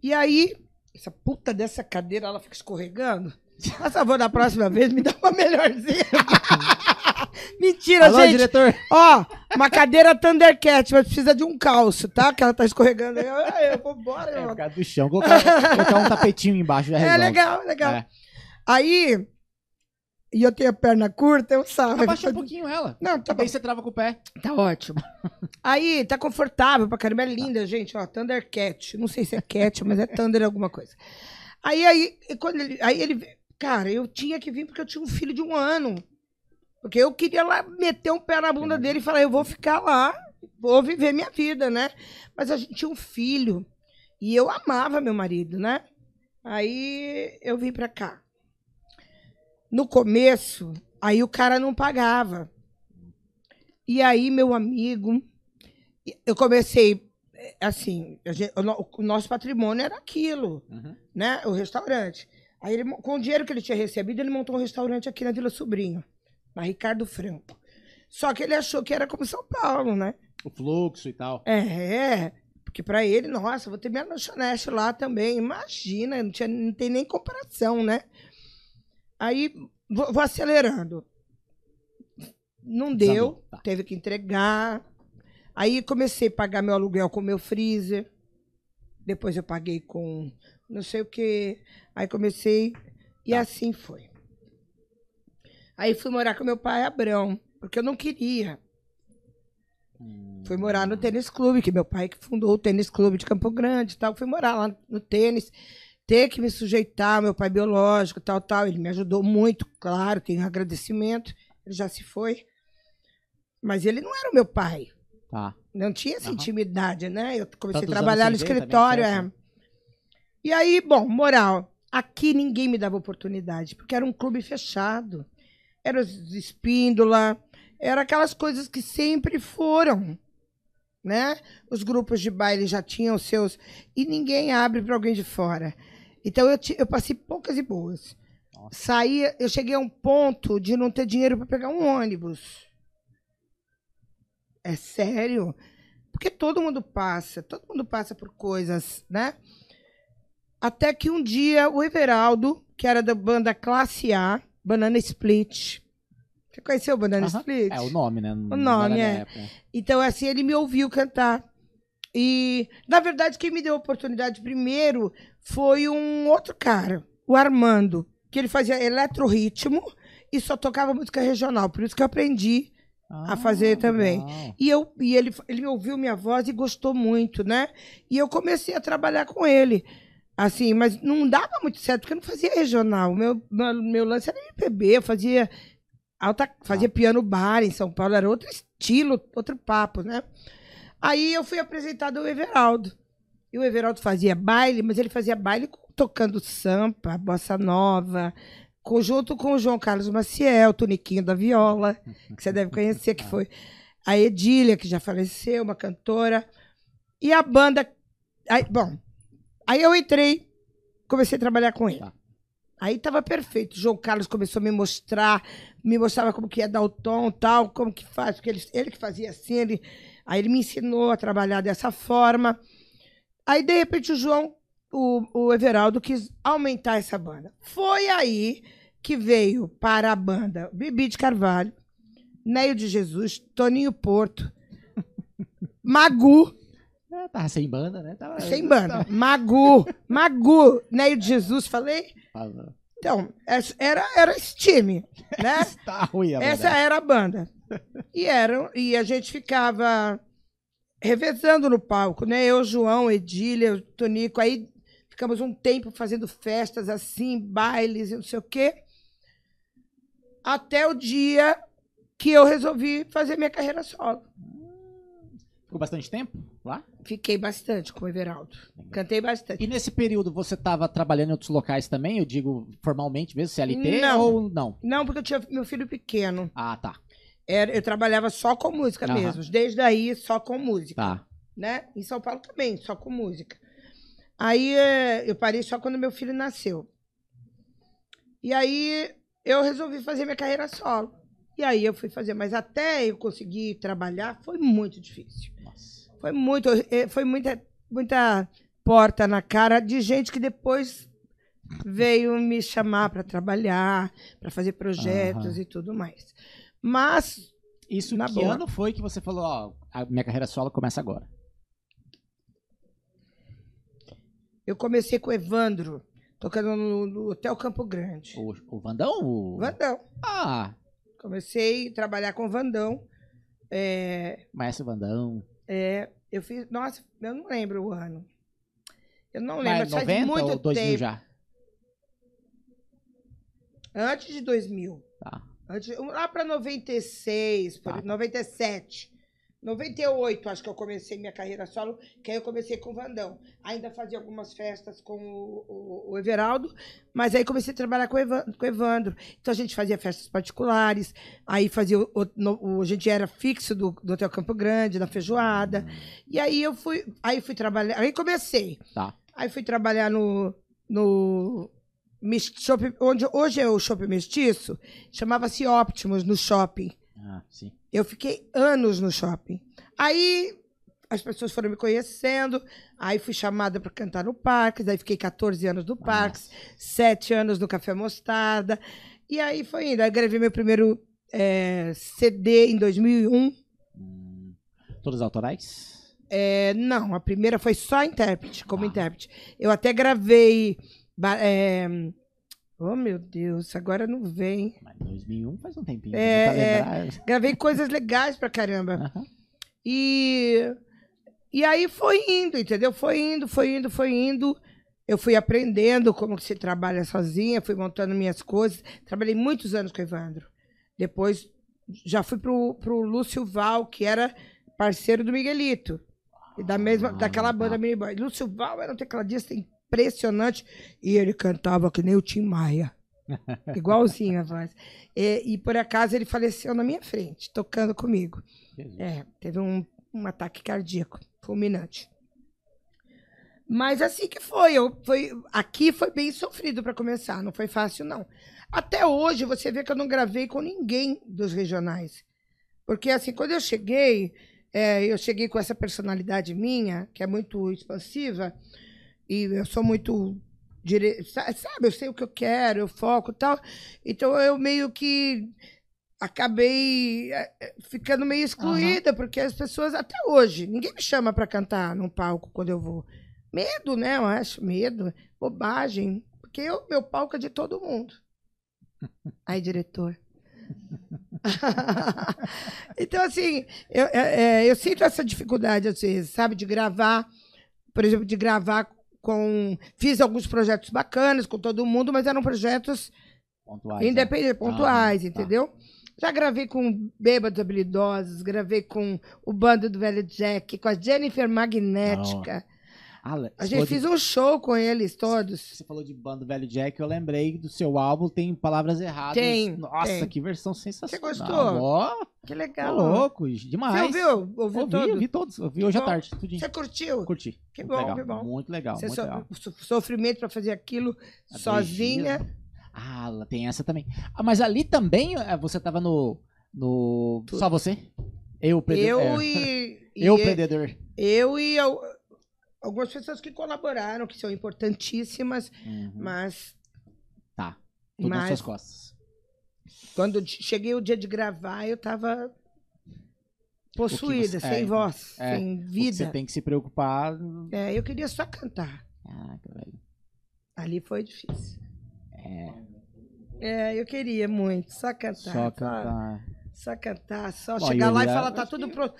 E aí, essa puta dessa cadeira, ela fica escorregando. Por favor, da próxima vez, me dá uma melhorzinha. (laughs) Mentira, Alô, gente. diretor? Ó, uma cadeira Thundercat, mas precisa de um calço, tá? Que ela tá escorregando. aí. Eu, eu vou embora. É, eu- do chão. Colocar, colocar um tapetinho embaixo já (laughs) É, resolve. legal, legal. É. Aí, e eu tenho a perna curta, eu saio. Abaixa um pouquinho ela. Não, tá bom. Aí você trava com o pé. Tá ótimo. (laughs) Aí, tá confortável pra caramba. É linda, gente. Ó, Thundercat. Não sei se é cat, mas é Thunder alguma coisa. Aí, aí, e quando ele, aí ele... Cara, eu tinha que vir porque eu tinha um filho de um ano. Porque eu queria lá meter um pé na bunda dele e falar, eu vou ficar lá, vou viver minha vida, né? Mas a gente tinha um filho. E eu amava meu marido, né? Aí eu vim pra cá. No começo, aí o cara não pagava. E aí, meu amigo, eu comecei, assim, a gente- o no- o nosso patrimônio era aquilo, Uhum. né? O restaurante. Aí, ele, com o dinheiro que ele tinha recebido, ele montou um restaurante aqui na Vila Sobrinho, na Ricardo Franco. Só que ele achou que era como São Paulo, né? O fluxo e tal. É, é. Porque pra ele, nossa, vou ter minha lanchonete lá também. Imagina, não, tinha, não tem nem comparação, né? Aí, vou, vou acelerando. Não deu, tá. teve que entregar. Aí comecei a pagar meu aluguel com meu freezer. Depois eu paguei com não sei o quê. Aí comecei e Tá. assim foi. Aí fui morar com meu pai Abrão, porque eu não queria. Fui morar no tênis clube, que meu pai que fundou o tênis clube de Campo Grande e tal. Fui morar lá no tênis, ter que me sujeitar meu pai biológico, tal, tal. Ele me ajudou muito, claro, tenho agradecimento. Ele já se foi. Mas ele não era o meu pai. Tá. Não tinha essa Aham. intimidade, né? Eu comecei Tantos a trabalhar no escritório. também, é. E aí, bom, moral. Aqui ninguém me dava oportunidade, porque era um clube fechado. Era os Espíndola, era aquelas coisas que sempre foram, né? Os grupos de baile já tinham seus. E ninguém abre para alguém de fora. Então eu, eu passei poucas e boas. Nossa. Saía, eu cheguei a um ponto de não ter dinheiro para pegar um ônibus. É sério? Porque todo mundo passa, todo mundo passa por coisas, né? Até que um dia o Everaldo, que era da banda Classe A, Banana Split. Você conheceu o Banana Aham. Split? É o nome, né? O nome, é. Então, assim, ele me ouviu cantar. E, na verdade, quem me deu a oportunidade primeiro foi um outro cara, o Armando, que ele fazia eletrorritmo e só tocava música regional. Por isso que eu aprendi a fazer também. legal. e, eu, e ele, ele ouviu minha voz e gostou muito, né? E eu comecei a trabalhar com ele. Assim, mas não dava muito certo, porque eu não fazia regional. Meu, meu, meu lance era MPB, eu fazia, alta, fazia piano bar em São Paulo, era outro estilo, outro papo, né? Aí eu fui apresentado ao Everaldo. E o Everaldo fazia baile, mas ele fazia baile tocando sampa, bossa nova, conjunto com o João Carlos Maciel, Toniquinho da Viola, que você deve conhecer, que foi a Edília, que já faleceu, uma cantora. E a banda. Aí, bom, aí eu entrei, comecei a trabalhar com ele. Tá. Aí tava perfeito. O João Carlos começou a me mostrar, me mostrava como que ia dar o tom, tal, como que faz, porque ele, ele que fazia assim, ele, aí ele me ensinou a trabalhar dessa forma. Aí, de repente, o João, o, o Everaldo, quis aumentar essa banda. Foi aí que veio para a banda Bibi de Carvalho, Neio de Jesus, Toninho Porto, (laughs) Magu, É, tava sem banda, né? Tava, sem banda, Magu, Magu, Neio de Jesus, falei? Tava, Então, essa- era, era esse time, né? (laughs) tá ruim a Essa era a banda. E, era, e a gente ficava revezando no palco, né? Eu, João, Edília, o Tonico. Aí ficamos um tempo fazendo festas assim, bailes e não sei o quê. Até o dia que eu resolvi fazer minha carreira solo. Ficou bastante tempo lá? Fiquei bastante com o Everaldo. Cantei bastante. E nesse período você tava trabalhando em outros locais também? Eu digo formalmente mesmo, CLT Não. ou não? Não, porque eu tinha meu filho pequeno. Ah, tá. Era, eu trabalhava só com música Aham. mesmo. Desde aí, só com música. Tá. né? Em São Paulo também, só com música. Aí eh, eu parei só quando meu filho nasceu. E aí eu resolvi fazer minha carreira solo. E aí eu fui fazer, mas até eu conseguir trabalhar foi muito difícil. Nossa. Foi muito, eh, foi muita, muita porta na cara de gente que depois veio me chamar para trabalhar, para fazer projetos Aham. e tudo mais. Mas Isso Na que boa. ano foi que você falou, ó, a minha carreira solo começa agora? eu comecei com o Evandro, tocando no, no Hotel Campo Grande. O, o Vandão? O... Vandão. Ah, Comecei a trabalhar com o Vandão. É, Maestro Vandão. é, eu fiz. Nossa, eu não lembro o ano. Eu não lembro, Mas faz 90 muito ou 2000 tempo. já? Antes de 2000. Tá. Antes, lá para 96, por, Tá. 97. 98, acho que eu comecei minha carreira solo, que aí eu comecei com o Vandão. Ainda fazia algumas festas com o, o- o Everaldo, mas aí comecei a trabalhar com o, Evan- com o Evandro. Então a gente fazia festas particulares, aí fazia o, a gente era fixo do, do Hotel Campo Grande, na feijoada. E aí eu fui, aí fui trabalhar, aí comecei. Tá. Aí fui trabalhar no, no Shopping, onde hoje é o Shopping Mestiço, chamava-se Optimus no shopping. Ah, sim. Eu fiquei anos no shopping. Aí as pessoas foram me conhecendo, aí fui chamada para cantar no Parques, aí fiquei 14 anos no Parques, 7 anos no Café Mostarda, e aí foi indo. Aí gravei meu primeiro eh, CD em 2001. Hum, todas autorais? É, não, a primeira foi só intérprete, como Ah. intérprete. Eu até gravei. Ba- é, oh, meu Deus, agora não vem. Mas 2001 faz um tempinho. É, pra lembrar. Gravei coisas legais pra caramba. E, e aí foi indo, entendeu? Foi indo, foi indo, foi indo. Eu fui aprendendo como que se trabalha sozinha, fui montando minhas coisas. Trabalhei muitos anos com o Evandro. Depois já fui pro, pro Lúcio Val, que era parceiro do Miguelito. E da mesma, Ah, daquela tá. banda Mini Boy. Lúcio Val era um tecladista impressionante. E ele cantava que nem o Tim Maia. (laughs) Igualzinho a voz. E, e por acaso ele faleceu na minha frente, tocando comigo. É, teve um, um ataque cardíaco fulminante. Mas assim que foi, eu, foi. Aqui foi bem sofrido para começar, não foi fácil, não. Até hoje você vê que eu não gravei com ninguém dos regionais. Porque assim, quando eu cheguei, é, eu cheguei com essa personalidade minha, que é muito expansiva, e eu sou muito. Dire... sa- Sabe, eu sei o que eu quero, eu foco e tal. Então eu meio que acabei é, é, ficando meio excluída, porque as pessoas, até hoje, ninguém me chama para cantar num palco quando eu vou. Medo, né? Eu acho, medo, bobagem. Porque eu, meu palco é de todo mundo. (laughs) Aí, diretor. (laughs) então, assim, eu, é, eu sinto essa dificuldade, às vezes, sabe, de gravar, por exemplo, de gravar com. Fiz alguns projetos bacanas com todo mundo, mas eram projetos Pontuais, né? independentes, pontuais, tá. entendeu? Já gravei com Bêbados Habilidosos, gravei com o bando do Velho Jack, com a Jennifer Magnética. Ah, A você gente fez de- um show com eles todos. Você falou de bando velho Jack, eu lembrei do seu álbum, tem palavras erradas. Tem, Nossa, tem. que versão sensacional. gostou? Ó, Que tá legal. louco, Você demais. ouviu? Ouviu Ouvi, todo? ouvi todos. Ouvi hoje à Bom, tarde, tudinho. Você curtiu? Curti. Que Muito bom, legal, que bom. Muito legal, Você muito so- legal. so- sofrimento para fazer aquilo dois sozinha. né? Ah, tem essa também. Ah, mas ali também eh, você tava no. no Tudo. só você? Eu, prendedor. Eu é. e, (laughs) Eu, e- prendedor. eu e al- algumas pessoas que colaboraram, que são importantíssimas, Uhum. mas Tá. Tudo nas mas- suas costas. quando cheguei o dia de gravar, eu tava possuída, você- sem é, voz, é, sem vida. Você tem que se preocupar. É, eu queria só cantar. Caraca, velho. Ali foi difícil. É, É, eu queria muito, só cantar. só cantar. Só cantar, só Bom, chegar lá e falar, tá tudo que- pronto.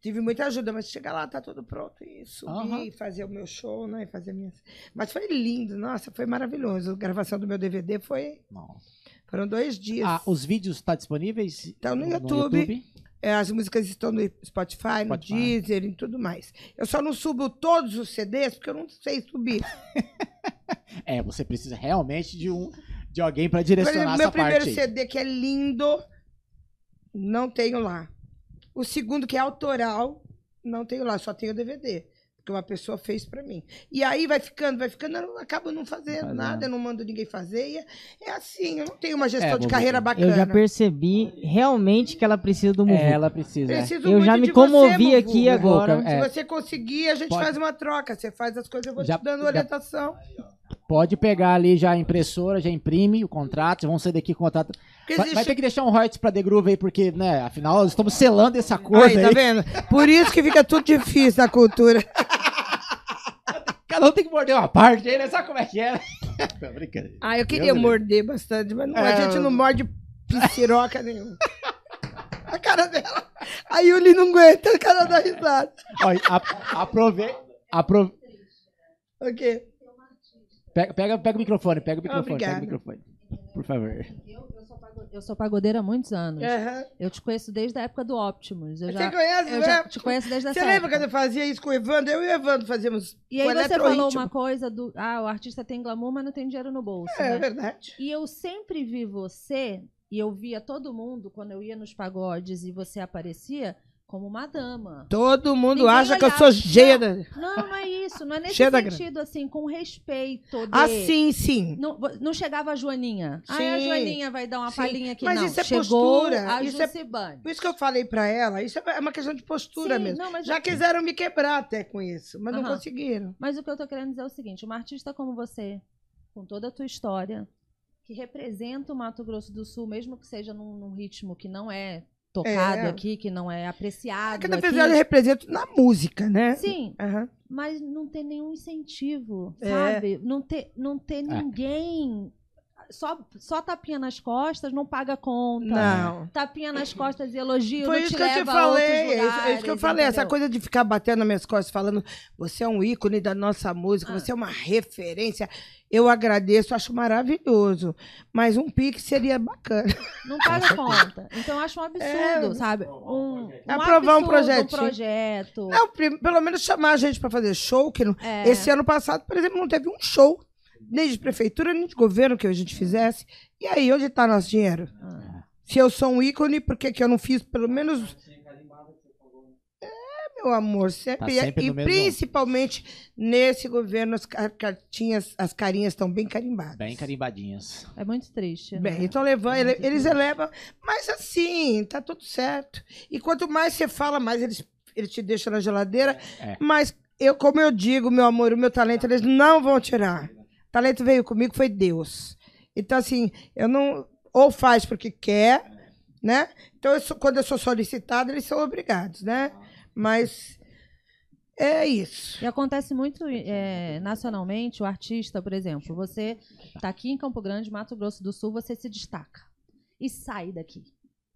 Tive muita ajuda, mas chegar lá, tá tudo pronto. E subir, e fazer o meu show, né? E fazer minhas. Mas foi lindo, nossa, foi maravilhoso. A gravação do meu DVD foi. Nossa. Foram dois dias. Ah, os vídeos estão disponíveis? Estão no YouTube. É, as músicas estão no Spotify, no Spotify. Deezer e tudo mais. Eu só não subo todos os CDs porque eu não sei subir. (laughs) É, você precisa realmente de um de alguém Por direcionar meu essa primeiro parte aí. CD, que é lindo, não tenho lá. O segundo, que é autoral, não tenho lá, só tenho DVD. Porque uma pessoa fez pra mim. E aí vai ficando, vai ficando, eu acabo não fazendo nada, eu não mando ninguém fazer. E é, é assim, eu não tenho uma gestão É, de carreira Eu bacana. já percebi realmente que ela precisa do Muvuca. É, ela precisa. é. Preciso Eu já me de comovi você, aqui Muvuca. agora. É. Se você conseguir, a gente Pode. faz uma troca. Você faz as coisas, eu vou Já- te dando já- orientação. Pode pegar ali já a impressora, já imprime o contrato, vão sair daqui com o contrato. Existe- vai ter que deixar um royalties pra The Groove aí, porque, né, afinal, nós estamos selando esse acordo Aí, aí. tá vendo? Por isso que fica tudo difícil na cultura. (laughs) Cada um tem que morder uma parte aí, né? Sabe como é que é? (laughs) Tô brincando. Ah, eu queria Deus morder bastante, mas não, a É, gente não morde pisciroca nenhuma. (laughs) A cara dela. A Yuli não aguenta a cara da risada. Ó, a- aprove... Apro... O quê? Pega, pega, pega o microfone, pega o microfone, pega Obrigada. o microfone. Por favor. Eu, eu sou eu sou pagodeira há muitos anos. Aham. Eu te conheço desde a época do Optimus. Eu Você já, conhece, eu né? já te conheço desde essa Você lembra época. quando eu fazia isso com o Evandro? Eu e o Evandro fazíamos E aí você falou uma coisa do... Ah, o artista tem glamour, mas não tem dinheiro no bolso, É, né? verdade. E eu sempre vi você, e eu via todo mundo, quando eu ia nos pagodes e você aparecia, como uma dama. Todo mundo Ninguém acha que eu sou cheia da... Não, não é isso. Não é (laughs) nesse Cheia da sentido, assim, com respeito de... Ah, sim, sim. Não, não chegava a Joaninha. Ah, a Sim. Joaninha vai dar uma Sim. palhinha aqui. Mas não, isso é chegou postura, a isso é- Jucibane. Por isso que eu falei pra ela, isso é uma questão de postura Sim, mesmo. não, Já quiseram me quebrar até com isso, mas não conseguiram. Mas o que eu tô querendo dizer é o seguinte: uma artista como você, com toda a tua história, que representa o Mato Grosso do Sul, mesmo que seja num, num ritmo que não é tocado É. aqui, que não é apreciado. Cada aqui. vez eu represento na música, né? Sim, Aham. mas não ter nenhum incentivo, É. sabe? Não ter, não ter ninguém só, só tapinha nas costas não paga conta. Não. Tapinha nas costas e elogio Foi não isso te que eu te falei. É isso, é isso que eu lugares, falei. Essa entendeu? coisa de ficar batendo nas minhas costas, falando você é um ícone da nossa música, Ah. você é uma referência. Eu agradeço, acho maravilhoso. Mas um pique seria bacana. Não paga conta. Então eu acho um absurdo, É. sabe? Um, um Aprovar um projetinho. Um projeto. Não, pelo menos chamar a gente pra fazer show, que não- É. esse ano passado, por exemplo, não teve um show, nem de prefeitura, nem de governo que a gente fizesse. E aí, onde tá nosso dinheiro? Ah. Se eu sou um ícone, por que, que eu não fiz pelo menos. É, meu amor, sempre. Tá sempre e mesmo- principalmente nesse governo, as ca- cartinhas, as carinhas estão bem carimbadas. Bem carimbadinhas. É muito triste. né? Bem, então levam, ele- eles elevam, mas assim, tá tudo certo. E quanto mais você fala, mais eles, eles te deixam na geladeira. É. Mas eu, como eu digo, meu amor, o meu talento eles não vão tirar. O talento veio comigo, foi Deus. Então, assim, eu não. Ou faz porque quer, né? Então, eu sou- quando eu sou solicitada, eles são obrigados, né? Mas é isso. E acontece muito é, nacionalmente, o artista, por exemplo, você tá aqui em Campo Grande, Mato Grosso do Sul, você se destaca e sai daqui.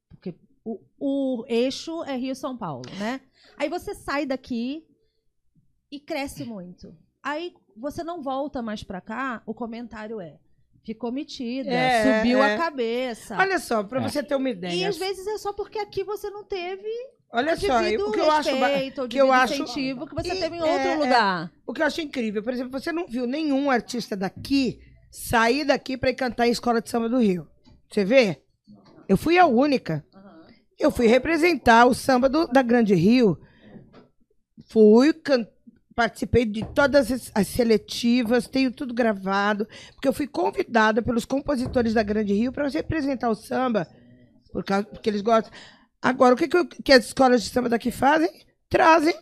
Porque o, o eixo é Rio-São Paulo, né? Aí você sai daqui e cresce muito. Aí você não volta mais pra cá, o comentário é ficou metida, É, subiu é. a cabeça. Olha só, para É. você ter uma e ideia. às vezes é só porque aqui você não teve Olha só, o que eu acho. respeito, o que eu acho- incentivo que você E- teve em é, outro é. lugar. O que eu acho incrível, por exemplo, você não viu nenhum artista daqui sair daqui para ir cantar em escola de samba do Rio. Você vê? Eu fui a única. Eu fui representar o samba do- da Grande Rio. Fui, can- participei de todas as, as seletivas, tenho tudo gravado, porque eu fui convidada pelos compositores da Grande Rio para representar o samba, por causa, porque eles gostam. Agora, o que, que, as escolas de samba daqui fazem? Trazem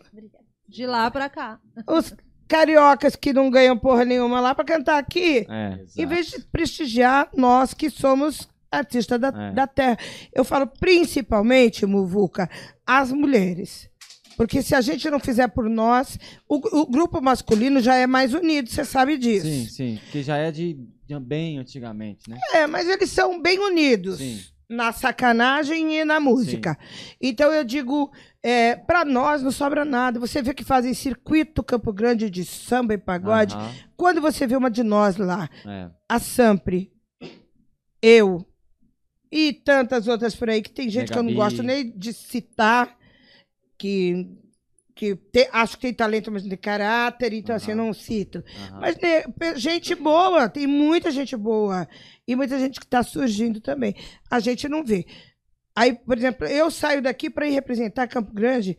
De lá pra cá. os cariocas que não ganham porra nenhuma lá para cantar aqui, É, em vez de prestigiar nós que somos artistas da, É. da terra. Eu falo principalmente, Muvuca, as mulheres. Porque se a gente não fizer por nós, o, o grupo masculino já é mais unido, você sabe disso. Sim, sim. Que já é de, de bem antigamente, né? É, mas eles são bem unidos. Sim. Na sacanagem e na música. Então eu digo, é, para nós não sobra nada. Você vê que fazem circuito Campo Grande de samba e pagode. Quando você vê uma de nós lá, é. a Sampre, eu e tantas outras por aí, que tem gente que eu não gosto nem de citar, que, que te- acho que tem talento, mas não tem caráter, então assim, eu não cito. aham. Mas né, gente boa, tem muita gente boa. E muita gente que está surgindo também. A gente não vê. Aí, por exemplo, eu saio daqui para ir representar Campo Grande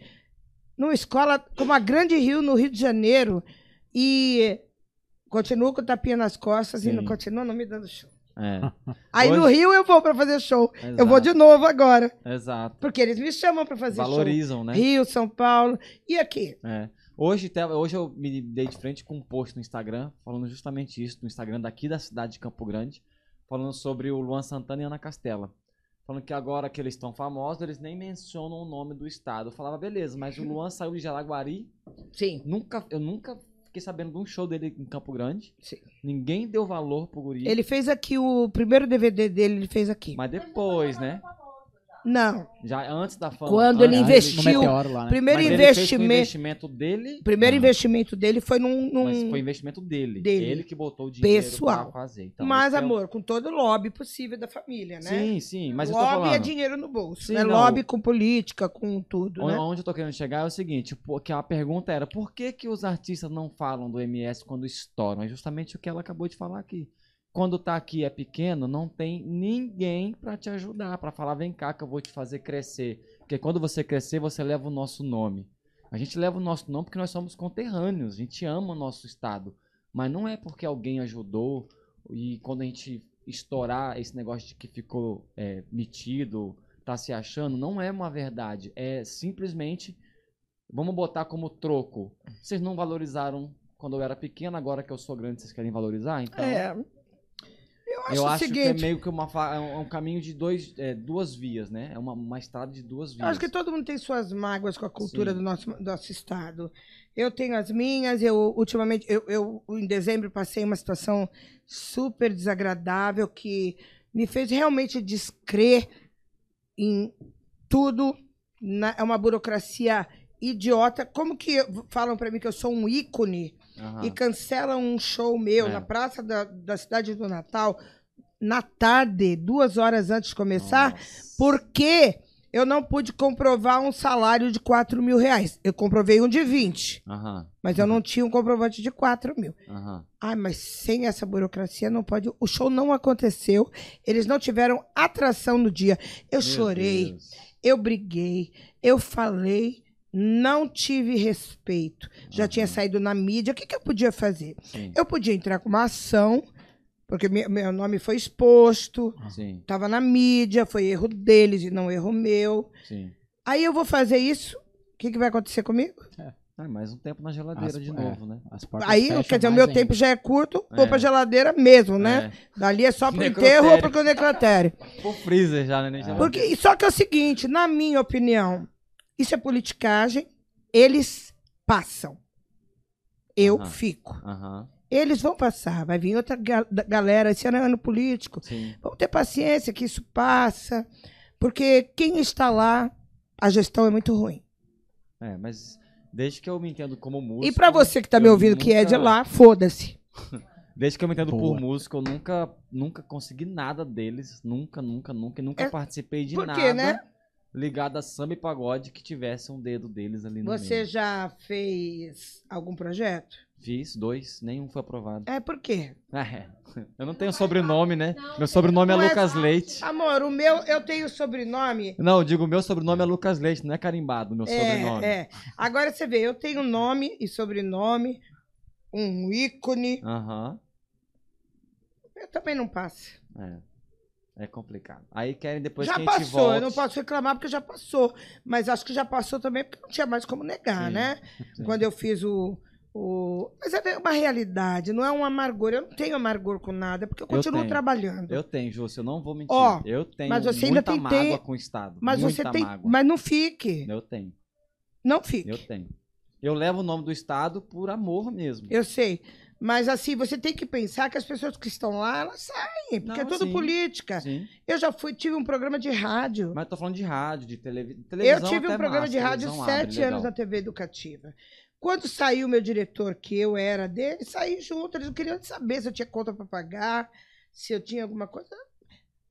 numa escola como a Grande Rio, no Rio de Janeiro, e continuo com o tapinha nas costas e Sim. não continuo não me dando show. É, (laughs) Aí no Hoje- Rio eu vou para fazer show. Eu exato, vou de novo agora, Exato. porque eles me chamam para fazer Valorizam, né? show. Rio, São Paulo e aqui. É. Hoje, hoje eu me dei de frente com um post no Instagram, falando justamente isso, no Instagram daqui da cidade de Campo Grande, falando sobre o Luan Santana e Ana Castela. Falando que agora que eles estão famosos, eles nem mencionam o nome do estado. Eu falava, beleza, mas o Luan saiu de Jaraguari, Sim. nunca, eu nunca fiquei sabendo de um show dele em Campo Grande. Sim. Ninguém deu valor pro guri. Ele fez aqui o primeiro DVD dele, ele fez aqui. Mas depois, né? Não. Já antes da fama. Quando ele investiu- lá, né? Primeiro Mas investimento, investimento dele. primeiro investimento dele foi num, num- Mas foi investimento dele. Dele. Ele que botou o dinheiro Pessoal. pra fazer. Então, mas é o- amor, com todo o lobby possível da família, né? Sim, sim, mas eu tô lobby é falando. dinheiro no bolso, Sim, né? não. Lobby com política, com tudo, Onde, né? onde eu tô querendo chegar é o seguinte, porque a pergunta era por que, que os artistas não falam do MS quando estouram? É justamente o que ela acabou de falar aqui. Quando tá aqui é pequeno, não tem ninguém pra te ajudar, pra falar vem cá que eu vou te fazer crescer. Porque quando você crescer, você leva o nosso nome. A gente leva o nosso nome porque nós somos conterrâneos, a gente ama o nosso estado. Mas não é porque alguém ajudou e quando a gente estourar esse negócio de que ficou é, metido, tá se achando, não é uma verdade. É simplesmente, vamos botar como troco. Vocês não valorizaram quando eu era pequeno, agora que eu sou grande, vocês querem valorizar? Então, É. Eu acho Eu acho que é seguinte, meio que uma, é um é um caminho de dois, é, duas vias, né? É uma, uma estrada de duas eu vias. acho que todo mundo tem suas mágoas com a cultura Sim. do nosso, do nosso estado. Eu tenho as minhas, eu ultimamente, eu, eu em dezembro passei uma situação super desagradável que me fez realmente descrer em tudo. na- é uma burocracia idiota. Como que eu- falam pra mim que eu sou um ícone Aham. e cancelam um show meu É. na praça da, da cidade do Natal na tarde, duas horas antes de começar, Nossa. porque eu não pude comprovar um salário de 4 mil reais. Eu comprovei um de 20, Aham, mas eu não tinha um comprovante de 4 mil. aham. Ai, mas sem essa burocracia não pode. O show não aconteceu, eles não tiveram atração no dia. Eu Meu chorei, Deus. eu briguei, eu falei, não tive respeito. Já tinha Aham. saído na mídia, o que, que eu podia fazer? Sim, Eu podia entrar com uma ação, porque meu nome foi exposto, estava na mídia, foi erro deles e não erro meu. sim. Aí eu vou fazer isso, o que, que vai acontecer comigo? Ah, mais um tempo na geladeira As- de é. novo, né? As portas Aí, quer dizer, o meu ainda. tempo já é curto, vou É. pra geladeira mesmo, né? É, Dali é só pro enterro ou pro necrotério. pro freezer já, né? Nem geladeira. Porque, só que é o seguinte, na minha opinião, isso é politicagem, eles passam. Eu Aham. fico. Aham, Eles vão passar, vai vir outra ga- galera, esse ano é ano político. sim. Vamos ter paciência que isso passa, porque quem está lá, a gestão é muito ruim. É, mas desde que eu me entendo como músico... E pra você que tá me ouvindo, que é de nunca- lá, foda-se. (laughs) Desde que eu me entendo Boa. por músico, eu nunca, nunca consegui nada deles. Nunca, nunca, nunca. E nunca É, participei de por nada quê, né? Ligado a samba e pagode que tivesse um dedo deles ali no Você meio. já fez algum projeto? Fiz dois, nenhum foi aprovado. É por quê? (laughs) É, eu não tenho sobrenome, né? Meu sobrenome é é- Lucas Leite. Amor, o meu, eu tenho sobrenome. Não, eu digo, meu sobrenome é Lucas Leite, não é carimbado, meu sobrenome. É, é. Agora você vê, eu tenho nome e sobrenome, um ícone. Aham, Eu também não passa. é. É complicado. Aí querem depois já que a gente passou, volte. eu não posso reclamar porque já passou. Mas acho que já passou também porque não tinha mais como negar, Sim, né? (laughs) sim. Quando eu fiz o, o. Mas é uma realidade, não é um amargor. Eu não tenho amargor com nada, porque eu continuo tenho. trabalhando. Eu tenho, Júcio, eu não vou mentir. Ó, eu tenho mas você ainda tem mágoa com o Estado. Mas você tem. mágoa. Mas não fique. Eu tenho, Não fique. eu tenho. Eu levo o nome do Estado por amor mesmo. Eu sei. Mas assim, você tem que pensar que as pessoas que estão lá, elas saem, porque Não, é tudo sim. política. Sim. Eu já fui, tive um programa de rádio. Mas tô falando de rádio, de televi... Eu televisão. tive um programa massa, de rádio televisão abre, sete anos na TV Educativa. Quando saiu meu diretor, que eu era dele, saí junto. Eles não queriam saber se eu tinha conta para pagar, se eu tinha alguma coisa.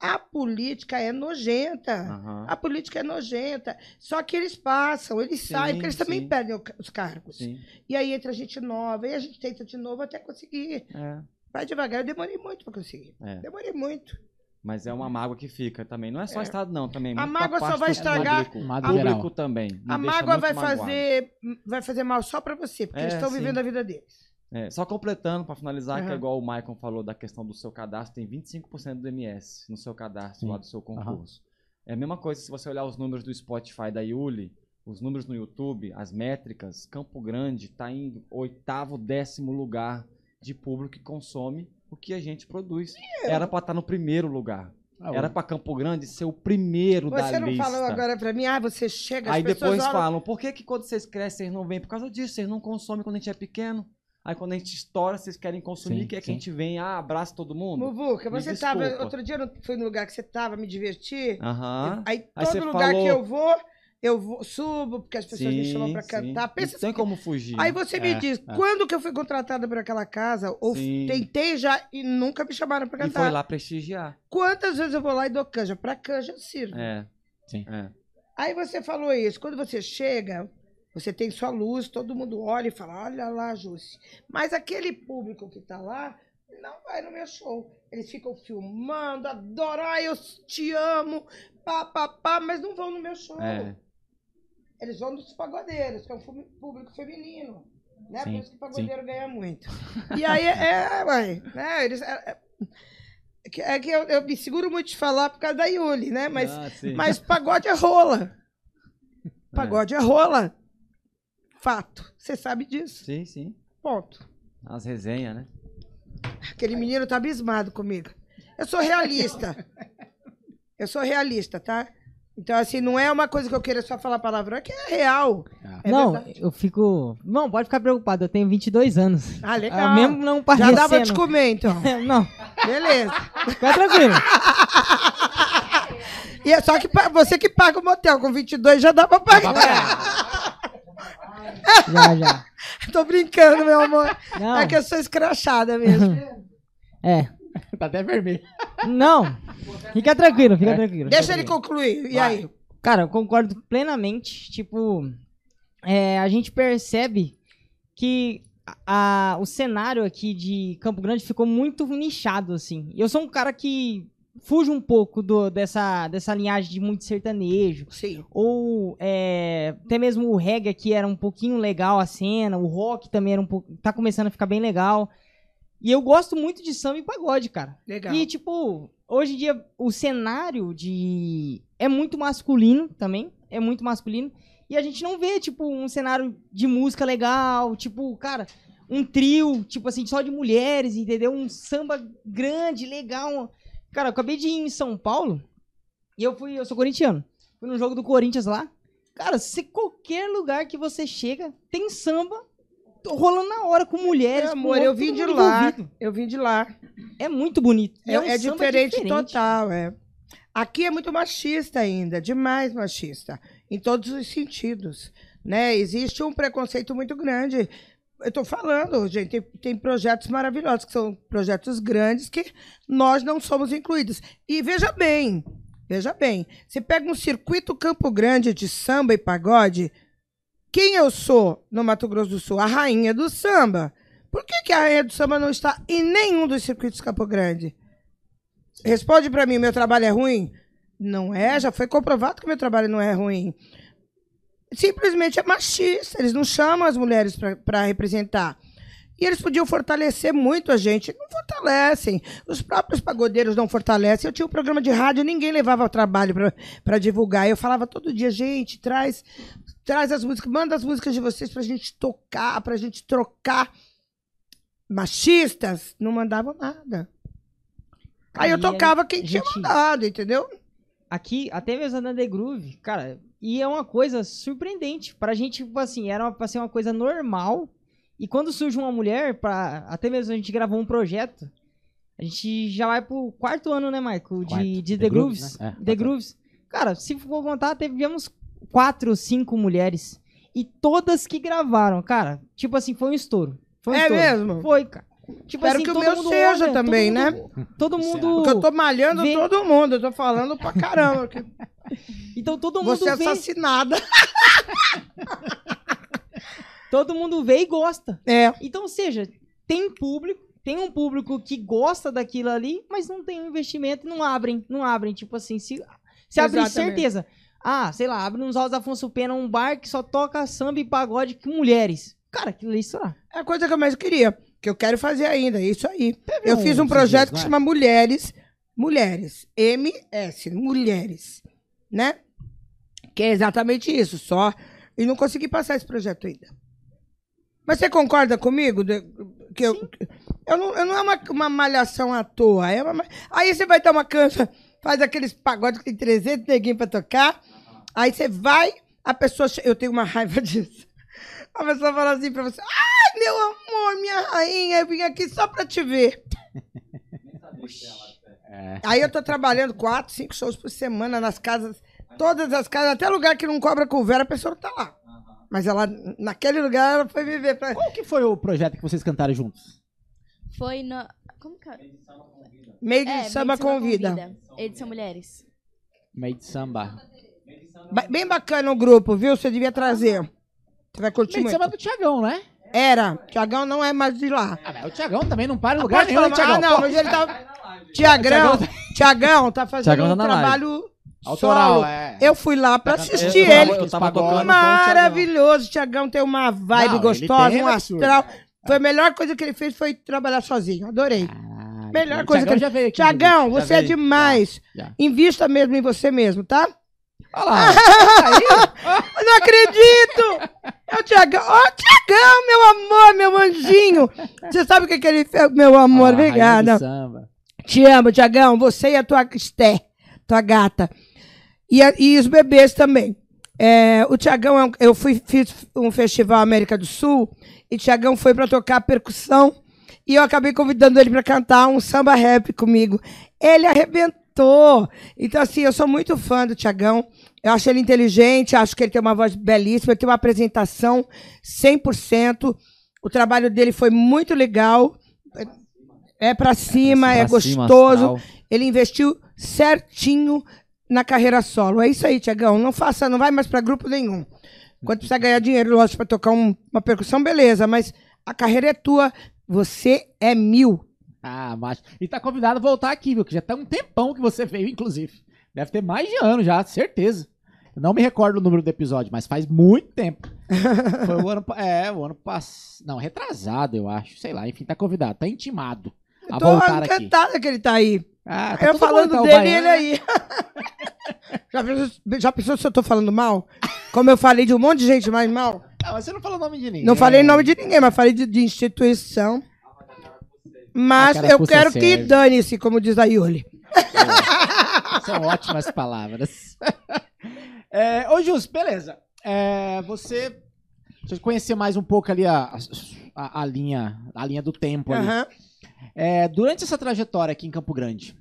A política é nojenta. Aham. A política é nojenta. Só que eles passam, eles Sim, saem, porque eles também sim. perdem o ca- os cargos. Sim. E aí entra gente nova, e a gente tenta de novo até conseguir. É, Vai devagar. Eu demorei muito para conseguir. é. Demorei muito. Mas é uma mágoa que fica também. Não é só É. Estado, não, também. A mágoa só vai estragar- Público, público também. me a mágoa vai magoado. fazer, vai fazer mal só para você, porque É, eles estão vivendo a vida deles. É, só completando, pra finalizar, que é igual o Maicon falou da questão do seu cadastro, tem 25% do MS no seu cadastro Sim. lá do seu concurso. É a mesma coisa se você olhar os números do Spotify da Yuli, os números no YouTube, as métricas, Campo Grande tá em oitavo, décimo lugar de público que consome o que a gente produz. Era pra estar no primeiro lugar. Ah, Era pra Campo Grande ser o primeiro Você da não lista. falou agora pra mim, ah, você chega, as Aí depois olham- falam, por que, que quando vocês crescem vocês não vêm? Por causa disso, vocês não consomem quando a gente é pequeno. Aí quando a gente estoura, vocês querem consumir, Sim, que é que sim. a gente vem, ah, abraça todo mundo. Muvuca, Me você tava. desculpa. Outro dia eu fui no lugar que você tava, me divertir. Aham. Aí Aí todo você lugar falou- que eu vou, eu vou, subo, porque as pessoas me chamam pra sim. cantar. Pensa Não tem como fugir. Aí você me É, diz, é. quando que eu fui contratada por aquela casa? Ou Sim. tentei já e nunca me chamaram pra E cantar. foi lá prestigiar. Quantas vezes eu vou lá e dou canja? Pra canja eu sirvo. É. Sim. É. Aí você falou isso. Quando você chega, você tem sua luz, todo mundo olha e fala: olha lá, Jússi. Mas aquele público que tá lá não vai no meu show. Eles ficam filmando, adoram, ai, eu te amo, pá, pá, pá, mas não vão no meu show. É. Eles vão dos pagodeiros, que é um público feminino. Né? Sim, Por isso que o pagodeiro ganha muito. É. (laughs) E aí, é, ué, né? Eles, é, é- é que- é eu, eu me seguro muito de falar por causa da Yuli, né? Mas Ah, sim. mas pagode é rola. (laughs) Pagode é, rola. Fato. Você sabe disso. Sim, sim. Ponto. As resenhas, né? Aquele menino tá abismado comigo. Eu sou realista. Eu sou realista, tá? Então, assim, não é uma coisa que eu queira só falar palavrão, é que é real. É não, verdade. eu fico. Não, pode ficar preocupado, eu tenho 22 anos. Ah, legal. Ah, mesmo não Já parecendo. dá pra te comer, então. (laughs) Não, Beleza. fica tranquilo. E é só que você que paga o motel, com 22 já dá pra pagar. Já, já. (laughs) Tô brincando, meu amor. Não, É que eu sou escrachada mesmo. é. Tá até vermelho. Não, fica tranquilo, fica tranquilo. Deixa ele concluir. E aí? Cara, eu concordo plenamente. Tipo, é, a gente percebe que a- o cenário aqui de Campo Grande ficou muito nichado, assim. Eu sou um cara que fuge um pouco do- dessa, dessa linhagem de muito sertanejo. Sim. Ou é, até mesmo o reggae aqui era um pouquinho legal a cena, o rock também era um pouco. tá começando a ficar bem legal. E eu gosto muito de samba e pagode, cara. Legal. E, tipo, hoje em dia o cenário de. É muito masculino também. É muito masculino. E a gente não vê, tipo, um cenário de música legal, tipo, cara, um trio, tipo assim, só de mulheres, entendeu? Um samba grande, legal. Cara, eu acabei de ir em São Paulo e eu fui, eu sou corintiano. Fui no jogo do Corinthians lá. Cara, se qualquer lugar que você chega, tem samba rolando na hora, com mulheres. Meu com amor, eu outro vim de lá. envolvido. Eu vim de lá. É muito bonito. E É, um é samba diferente, total, é. Aqui é muito machista ainda, demais machista, em todos os sentidos, né? Existe um preconceito muito grande. Eu tô falando, gente, tem, tem projetos maravilhosos, que são projetos grandes que nós não somos incluídos. E veja bem, veja bem, você pega um circuito Campo Grande de samba e pagode, quem eu sou no Mato Grosso do Sul? A rainha do samba. Por que, que a rainha do samba não está em nenhum dos circuitos Campo Grande? Responde pra mim, meu trabalho é ruim? Não é, já foi comprovado que meu trabalho não é ruim. Simplesmente é machista, eles não chamam as mulheres pra- pra representar. E eles podiam fortalecer muito a gente. Não fortalecem. Os próprios pagodeiros não fortalecem. Eu tinha um programa de rádio, ninguém levava ao trabalho para divulgar. Eu falava todo dia, gente, traz, traz as músicas, manda as músicas de vocês pra gente tocar, pra gente trocar. Machistas não mandavam nada. Aí eu Aí tocava a quem tinha gente- mandado, entendeu? Aqui, até mesmo na The Groove, cara, e é uma coisa surpreendente. Pra gente, tipo assim, era uma, pra ser uma coisa normal. E quando surge uma mulher, pra, até mesmo a gente gravou um projeto, a gente já vai pro quarto ano, né, Marco? De, Quarto. de The The, Grooves, Grooves. né? É, The Grooves. Cara, se for contar, tivemos quatro, cinco mulheres. E todas que gravaram, cara, tipo assim, foi um estouro. Foi um É estouro. mesmo? Foi, cara. Tipo Espero assim, que o todo meu mundo seja olha, também, todo né? mundo- Todo mundo. Porque eu tô malhando vem- todo mundo. Eu tô falando pra caramba. (laughs) que Então todo mundo Você é vê. assassinada. (laughs) Todo mundo vê e gosta. É. Então, ou seja, tem público, tem um público que gosta daquilo ali, mas não tem um investimento e não abrem, não abrem. Tipo assim, se, se abrir certeza. Ah, sei lá, abre nos Altos Afonso Pena um bar que só toca samba e pagode com mulheres. Cara, aquilo ali será. É a coisa que eu mais queria. Que eu quero fazer ainda. É isso aí. Eu fiz um projeto que é? chama Mulheres. Mulheres. MS. Mulheres. Né? Que é exatamente isso. Só. E não consegui passar esse projeto ainda. Mas você concorda comigo? de- que eu, eu não, eu não é uma, uma malhação à toa. É uma ma- aí você vai dar uma cancha, faz aqueles pagodes que tem 300 neguinhos pra tocar. Aí você vai, a pessoa. Eu tenho uma raiva (laughs) disso. A pessoa fala assim pra você: Ai, meu amor, minha rainha, eu vim aqui só pra te ver. (laughs) É. Aí eu tô trabalhando quatro, cinco shows por semana nas casas, todas as casas, até lugar que não cobra couvera, a pessoa não tá lá. Mas ela, naquele lugar, ela foi viver pra. Qual que foi o projeto que vocês cantaram juntos? Foi na. Como que é? Meio de É, samba Medicina convida. Edição Mulheres. Made Samba. Ba- Bem bacana o grupo, viu? Você devia trazer. Você vai curtir Made muito. Samba do Tiagão, né? Era. Tiagão não é mais de lá. Ah, mas o Tiagão também não para em lugar Pode nenhum, né, falar, Tiagão? ah, não, mas ele tá. (laughs) Tiagão, Tiagão tá fazendo Tiagão tá um na live. trabalho Autoral, solo. é. Eu fui lá pra Tá assistir eu, ele. Eu tava tocando com o Thiagão. Maravilhoso. Tiagão tem uma vibe Não, ele gostosa, tem, um é absurdo. astral. Foi a melhor coisa que ele fez foi trabalhar sozinho. Adorei. Ah, Melhor coisa Thiagão que já veio aqui. Tiagão, você é demais. Já, já. Invista mesmo em você mesmo, tá? Olha lá. (laughs) Eu não acredito! É o Tiagão. Ó, Tiagão, meu amor, meu anjinho. Você sabe o que, que ele fez? Meu amor, Ah, obrigada. Te amo, Tiagão. Você e a tua Esté, tua gata. E, a- e os bebês também. É, o Tiagão, é um- eu fui, fiz um festival América do Sul e Tiagão foi para tocar percussão e eu acabei convidando ele para cantar um samba rap comigo. Ele arrebentou. Então, assim, eu sou muito fã do Tiagão. Eu acho ele inteligente, acho que ele tem uma voz belíssima, ele tem uma apresentação 100%. O trabalho dele foi muito legal. É para cima, é Pra cima, gostoso. astral. Ele investiu certinho na carreira solo. É isso aí, Tiagão. Não faça, não vai mais para grupo nenhum. Quando precisa ganhar dinheiro, lógico, para tocar um- uma percussão, beleza, mas a carreira é tua. Você é mil. Ah, macho. E tá convidado a voltar aqui, viu? Que já tá um tempão que você veio, inclusive. Deve ter mais de ano já, certeza. Eu não me recordo o número do episódio, mas faz muito tempo. (laughs) Foi o ano. É, o ano passado. Não, retrasado, eu acho. Sei lá, enfim, tá convidado, tá intimado a Tô voltar aqui. encantada que ele tá aí. Ah, tá eu falando mundo, tá, o dele, baiano, ele aí. (laughs) já, pensou, já pensou se eu tô falando mal? Como eu falei de um monte de gente mais mal? Não, mas você não falou o nome de ninguém. Não falei nome de ninguém, mas falei de, de instituição. Mas eu quero que serve. dane-se, como diz a Yuli. São ótimas palavras. (laughs) é, ô, Jus, beleza. É, você. Deixa eu conhecer mais um pouco ali a, a, a linha, a linha do tempo ali. Aham. É, durante essa trajetória aqui em Campo Grande,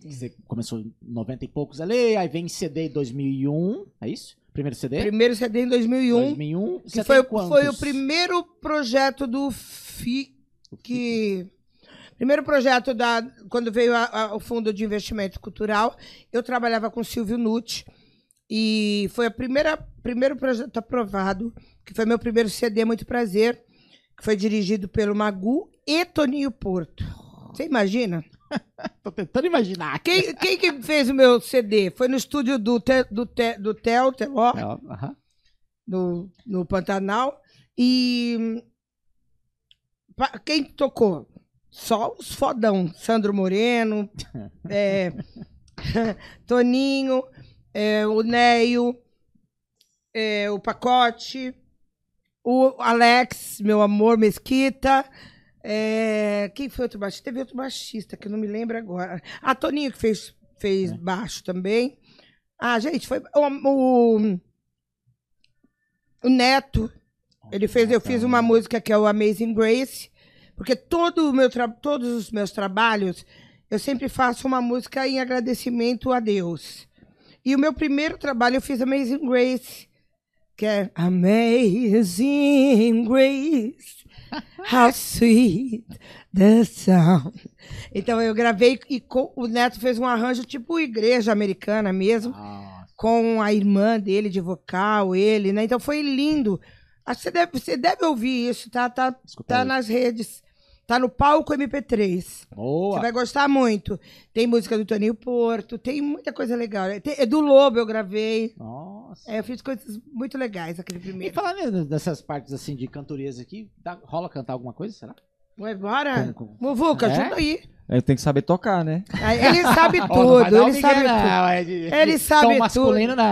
você começou em 90 e poucos ali, aí vem CD em 2001, é isso? Primeiro CD? Primeiro CD em 2001. 2001. Que foi, foi o primeiro projeto do FI. Que, primeiro projeto da. Quando veio a- a- o Fundo de Investimento Cultural, eu trabalhava com Silvio Nucci. E foi o primeiro projeto aprovado, que foi meu primeiro CD, muito prazer, que foi dirigido pelo Magu e Toninho Porto. Você imagina? (laughs) Tô tentando imaginar. Quem, quem que fez o meu CD? Foi no estúdio do, Te, do, Te, do Theo, Teló, ó, aham. no, no Pantanal. E hum, quem tocou? Só os fodão. Sandro Moreno, (laughs) é, (laughs) Toninho, é, o Neio, é, o Pacote, o Alex, meu amor, Mesquita. é, quem foi outro baixista? Teve outro baixista, que eu não me lembro agora. A Toninho que fez, fez baixo também. Ah, gente, foi o, o, o Neto. Ele fez, eu fiz uma música que é o Amazing Grace, porque todo o meu todos os meus trabalhos eu sempre faço uma música em agradecimento a Deus. E o meu primeiro trabalho eu fiz Amazing Grace, que é Amazing Grace, (laughs) how sweet the sound. Então eu gravei e o Neto fez um arranjo tipo igreja americana mesmo com a irmã dele de vocal, ele, né? Então foi lindo. Que você deve, você deve ouvir isso, tá? Tá, tá aí. nas redes. Tá no palco MP3. Boa. Você vai gostar muito. Tem música do Toninho Porto, tem muita coisa legal. Tem, é do Lobo eu gravei. Nossa. É, eu fiz coisas muito legais aquele E primeiro. falar mesmo dessas partes assim de cantorias aqui, dá- rola cantar alguma coisa, será? Vai embora? Como- como- Muvuca, É? ajuda aí. Aí tem que saber tocar, né? (laughs) Ele sabe tudo, um ele sabe tudo. não, é de- Ele sabe tom masculino, não.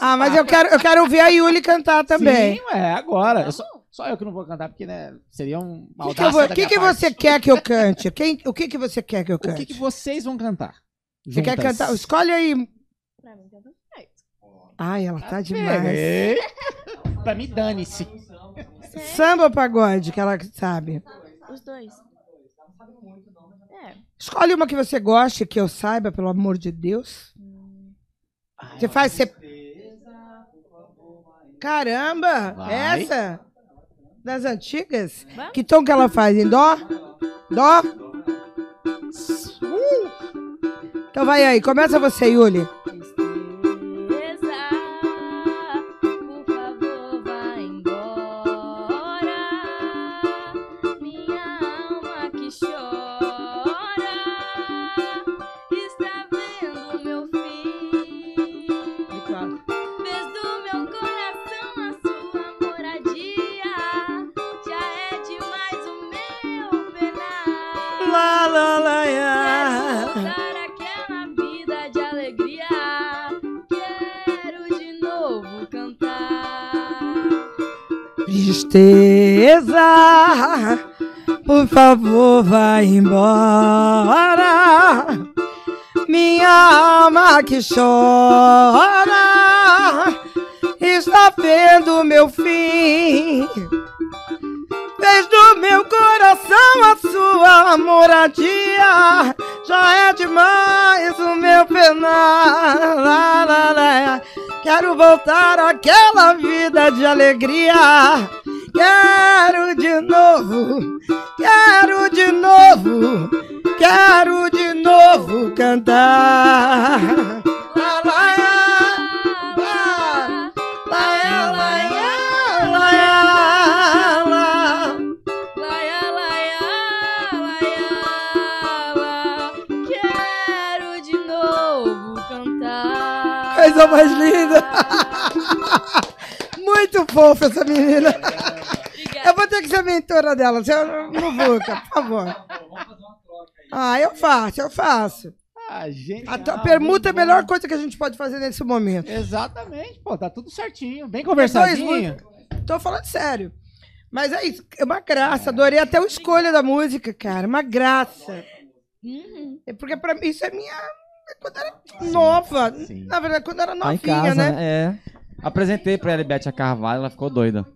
Ah, mas (laughs) eu quero, eu quero ouvir a Yuli cantar também. Sim, é, agora. Eu só, só eu que não vou cantar, porque, né, seria um O que, que, que que você quer que eu cante? Quem, o que, que você quer que eu O cante? que, que vocês vão cantar? Você quer cantar? Escolhe aí. Pra mim, tá tudo certo. Ai, ela tá demais. Peguei. pra mim, dane-se. Samba ou pagode, que ela sabe. Os dois. É. Escolhe uma que você goste, que eu saiba, pelo amor de Deus. Você faz. Você... Caramba! Vai. Essa? Das antigas? Que tom que ela faz? Em dó? Dó? Uh! Então vai aí, começa você, Yuli. Tristeza, por favor, vai embora. Minha alma que chora está vendo meu fim. Fez do meu coração a sua moradia. Já é demais o meu penar. Lá, lá, lá. Quero voltar àquela vida de alegria. Quero de novo, quero de novo, quero de novo cantar. Lá, lá. Quero de novo cantar. Coisa mais linda. (laughs) Muito fofa essa menina. Obrigada. Eu vou ter que ser mentora dela. Vou, por favor. Ah, eu faço, eu faço. Ah, gente. A tua permuta é a melhor coisa que a gente pode fazer nesse momento. Exatamente, pô, tá tudo certinho, bem conversadinho. Tô falando sério. Mas é isso, é uma graça. Adorei até a escolha da música, cara. Uma graça. Uhum. É porque pra mim isso é minha. é Quando era nova. sim. Na verdade, quando era Tá em novinha, casa, né? né? É. Apresentei pra ela Bete a Carvalho, ela ficou doida.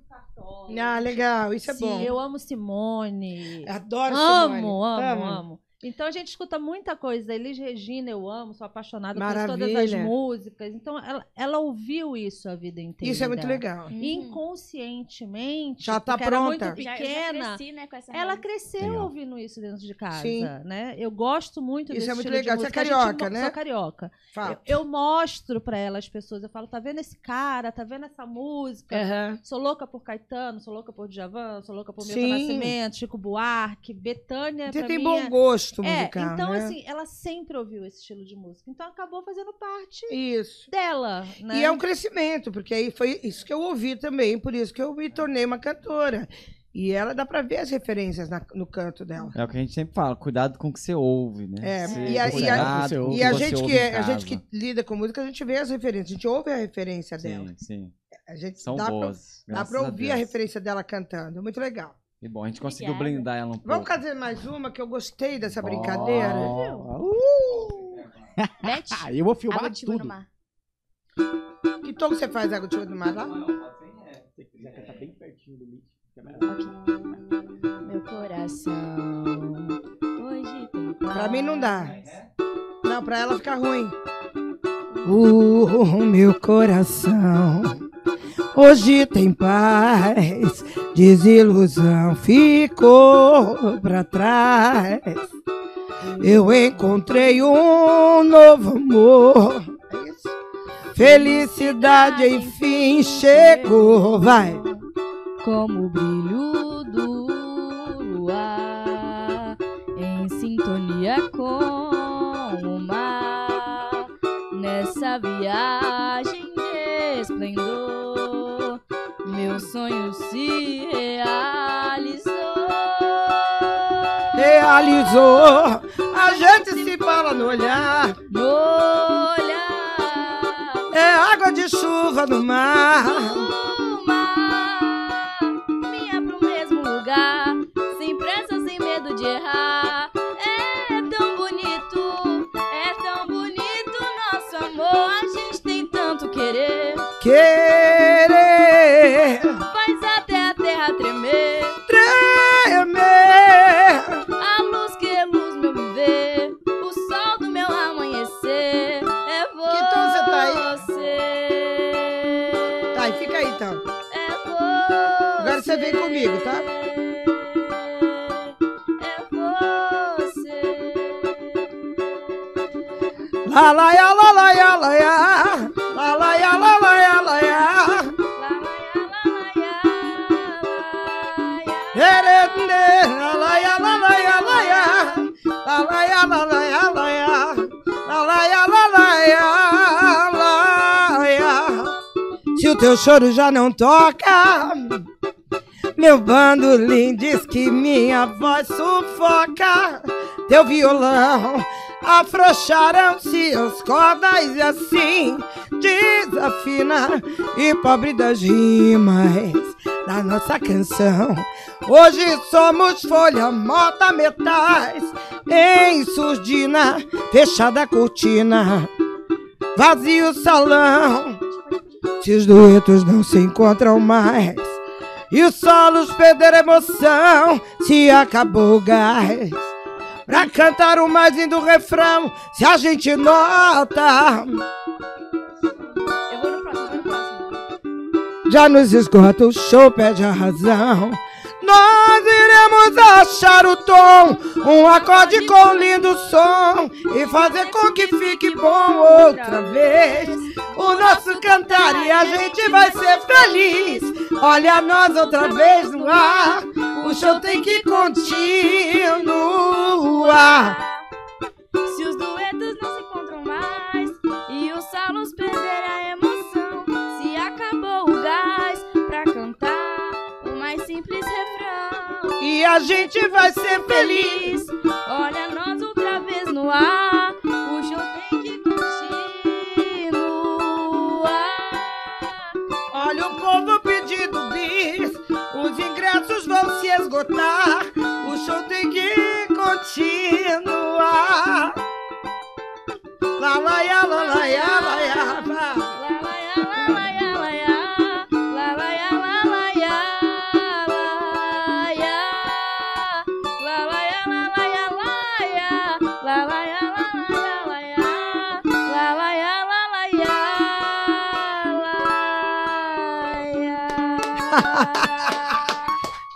Ah, legal. Isso é Sim, bom. eu amo Simone. Adoro Amo, Simone. amo, amo. Então a gente escuta muita coisa. Elis Regina eu amo, sou apaixonada por todas as músicas. Então ela, ela ouviu isso a vida inteira. Isso é muito legal. Uhum. Inconscientemente, Já tá porque era pronta. muito Já, eu já pequena. cresci, né, com essa Ela música. cresceu Legal. ouvindo isso dentro de casa, Sim. né? Eu gosto muito Isso desse é muito legal. de Você é gente carioca, mo- né? Sou carioca. Eu, eu mostro pra ela as pessoas, eu falo, tá vendo esse cara, tá vendo essa música? Aham. Sou louca por Caetano, sou louca por Djavan, sou louca por Milton. Nascimento, Chico Buarque, Betânia, Você tem mim bom é- gosto É, musical, então né? assim, ela sempre ouviu esse estilo de música. Então acabou fazendo parte Isso. dela, né? E é um crescimento, porque aí foi isso que eu ouvi também, por isso que eu me tornei uma cantora. E ela dá pra ver as referências na- no canto dela. É o que a gente sempre fala, cuidado com o que você ouve, né? É, Você- e a- e a- E a gente que, em é- a gente que lida com música, a gente vê as referências, a gente ouve a referência dela. Sim, sim. A gente São dá pra, boas. dá graças pra ouvir a, Deus. referência dela cantando. Muito legal. E bom, a gente conseguiu Obrigada. blindar ela um pouco. Vamos fazer mais uma que eu gostei dessa brincadeira. Uh! (laughs) Ah, eu vou filmar água de chuva no tudo. mar. Que tom que você faz água de chuva do mar lá? Tá bem pertinho do mic. Meu coração, hoje tem Pra mim não dá. Não, pra ela fica ruim. O meu coração hoje tem paz, desilusão ficou pra trás. Eu encontrei um novo amor. Felicidade enfim chegou, vai. Como o brilho do luar em sintonia com viagem de esplendor. Meu sonho se realizou. Realizou, a gente se fala no olhar. no olhar. É água de chuva no mar vem comigo, tá? É. Lá, lá, ya, lá, lá, ya, lá, ya. Lá, lá, ya, lá, lá, ya, lá, ya. Lá, lá, ya, lá, lá, ya, lá, ya. Lá, lá, ya, lá, ya, ya, lá, ya. Se o teu choro já não toca, meu bandolim diz que minha voz sufoca. Teu violão afrouxaram-se as cordas e assim desafina e pobre das rimas da nossa canção. Hoje somos folha, mota, metais em surdina, fechada a cortina, vazio o salão. Se os duetos não se encontram mais e os solos perderam emoção, se acabou o gás. Pra cantar o mais lindo refrão, se a gente nota, Eu vou no próximo, vou no próximo. já nos esgota o show, perde a razão. Nós iremos achar o tom, um acorde com lindo som e fazer com que fique bom outra vez. O nosso cantar e a gente vai ser feliz. Olha nós outra vez no ar, o show tem que continuar. Se os duetos não se encontram mais E a gente vai ser feliz. Olha nós outra vez no ar, o show tem que continuar. Olha o povo pedindo bis, os ingressos vão se esgotar, o show tem que continuar. Lá, lá, lá, lá, lá, lá. Lá, lá,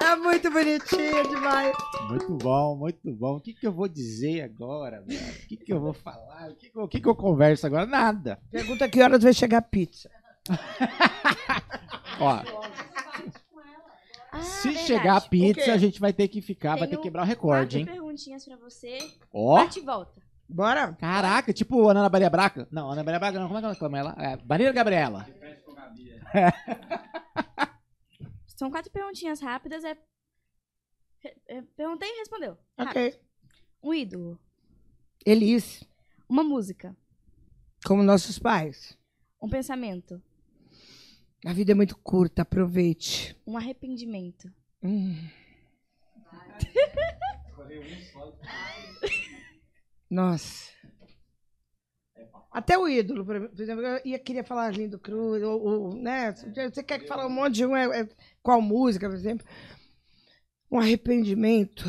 É (laughs) muito bonitinho demais. Muito bom, muito bom. O que, que eu vou dizer agora, velho? O que, que eu vou falar? O que, que, eu- o que, que eu converso agora? Nada. Pergunta que horas vai chegar a pizza. (laughs) Ó, Ah, se verdade. chegar a pizza, a gente vai ter que ficar, vai ter que quebrar o recorde, hein? perguntinhas pra você. Ó, Bate e volta. Bora? caraca, tipo Ana Maria Braca. Não, Ana Maria Braca não, como é que ela chama ela? É, Maria Gabriela. (laughs) São quatro perguntinhas rápidas. É... é- Perguntei e respondeu. Rápido. Ok. Um ídolo. Elis, Uma música. como nossos pais. Um pensamento. A vida é muito curta, aproveite. Um arrependimento. Hum. (laughs) Nossa. Até o ídolo, por exemplo, eu ia, queria falar Lindo Cruz, ou, ou, né? Você quer que falar um monte de um, é, é, qual música, por exemplo? Um arrependimento.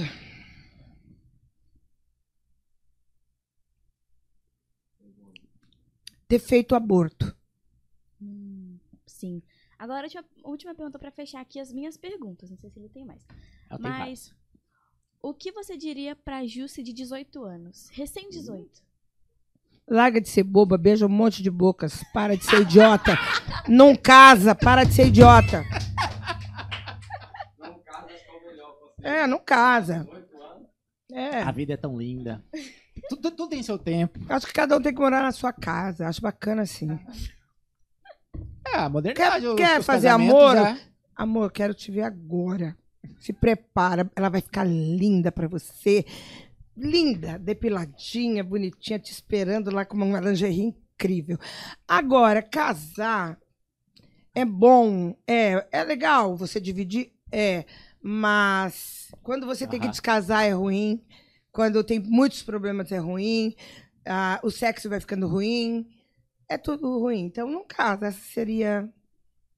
Ter feito aborto. Sim. Agora, a última, última pergunta pra fechar aqui as minhas perguntas. Não sei se ele tem mais. Tem Mas, o que você diria pra Jusce de 18 anos? Recém 18. Larga de ser boba, beija um monte de bocas. Para de ser idiota. Não casa, para de ser idiota. É, não casa. É, A vida é tão linda. (laughs) Tudo, tudo tem seu tempo. acho que cada um tem que morar na sua casa. Acho bacana assim. (laughs) É, a modernidade. Quer- os- quer os fazer amor? já- Amor, quero te ver agora. Se prepara, ela vai ficar linda pra você. Linda, depiladinha, bonitinha, te esperando lá com uma lingerie incrível. Agora, casar é bom, é, é legal você dividir, é, mas quando você tem que descasar é ruim, quando tem muitos problemas é ruim, ah, o sexo vai ficando ruim, é tudo ruim. Então não casa, essa seria.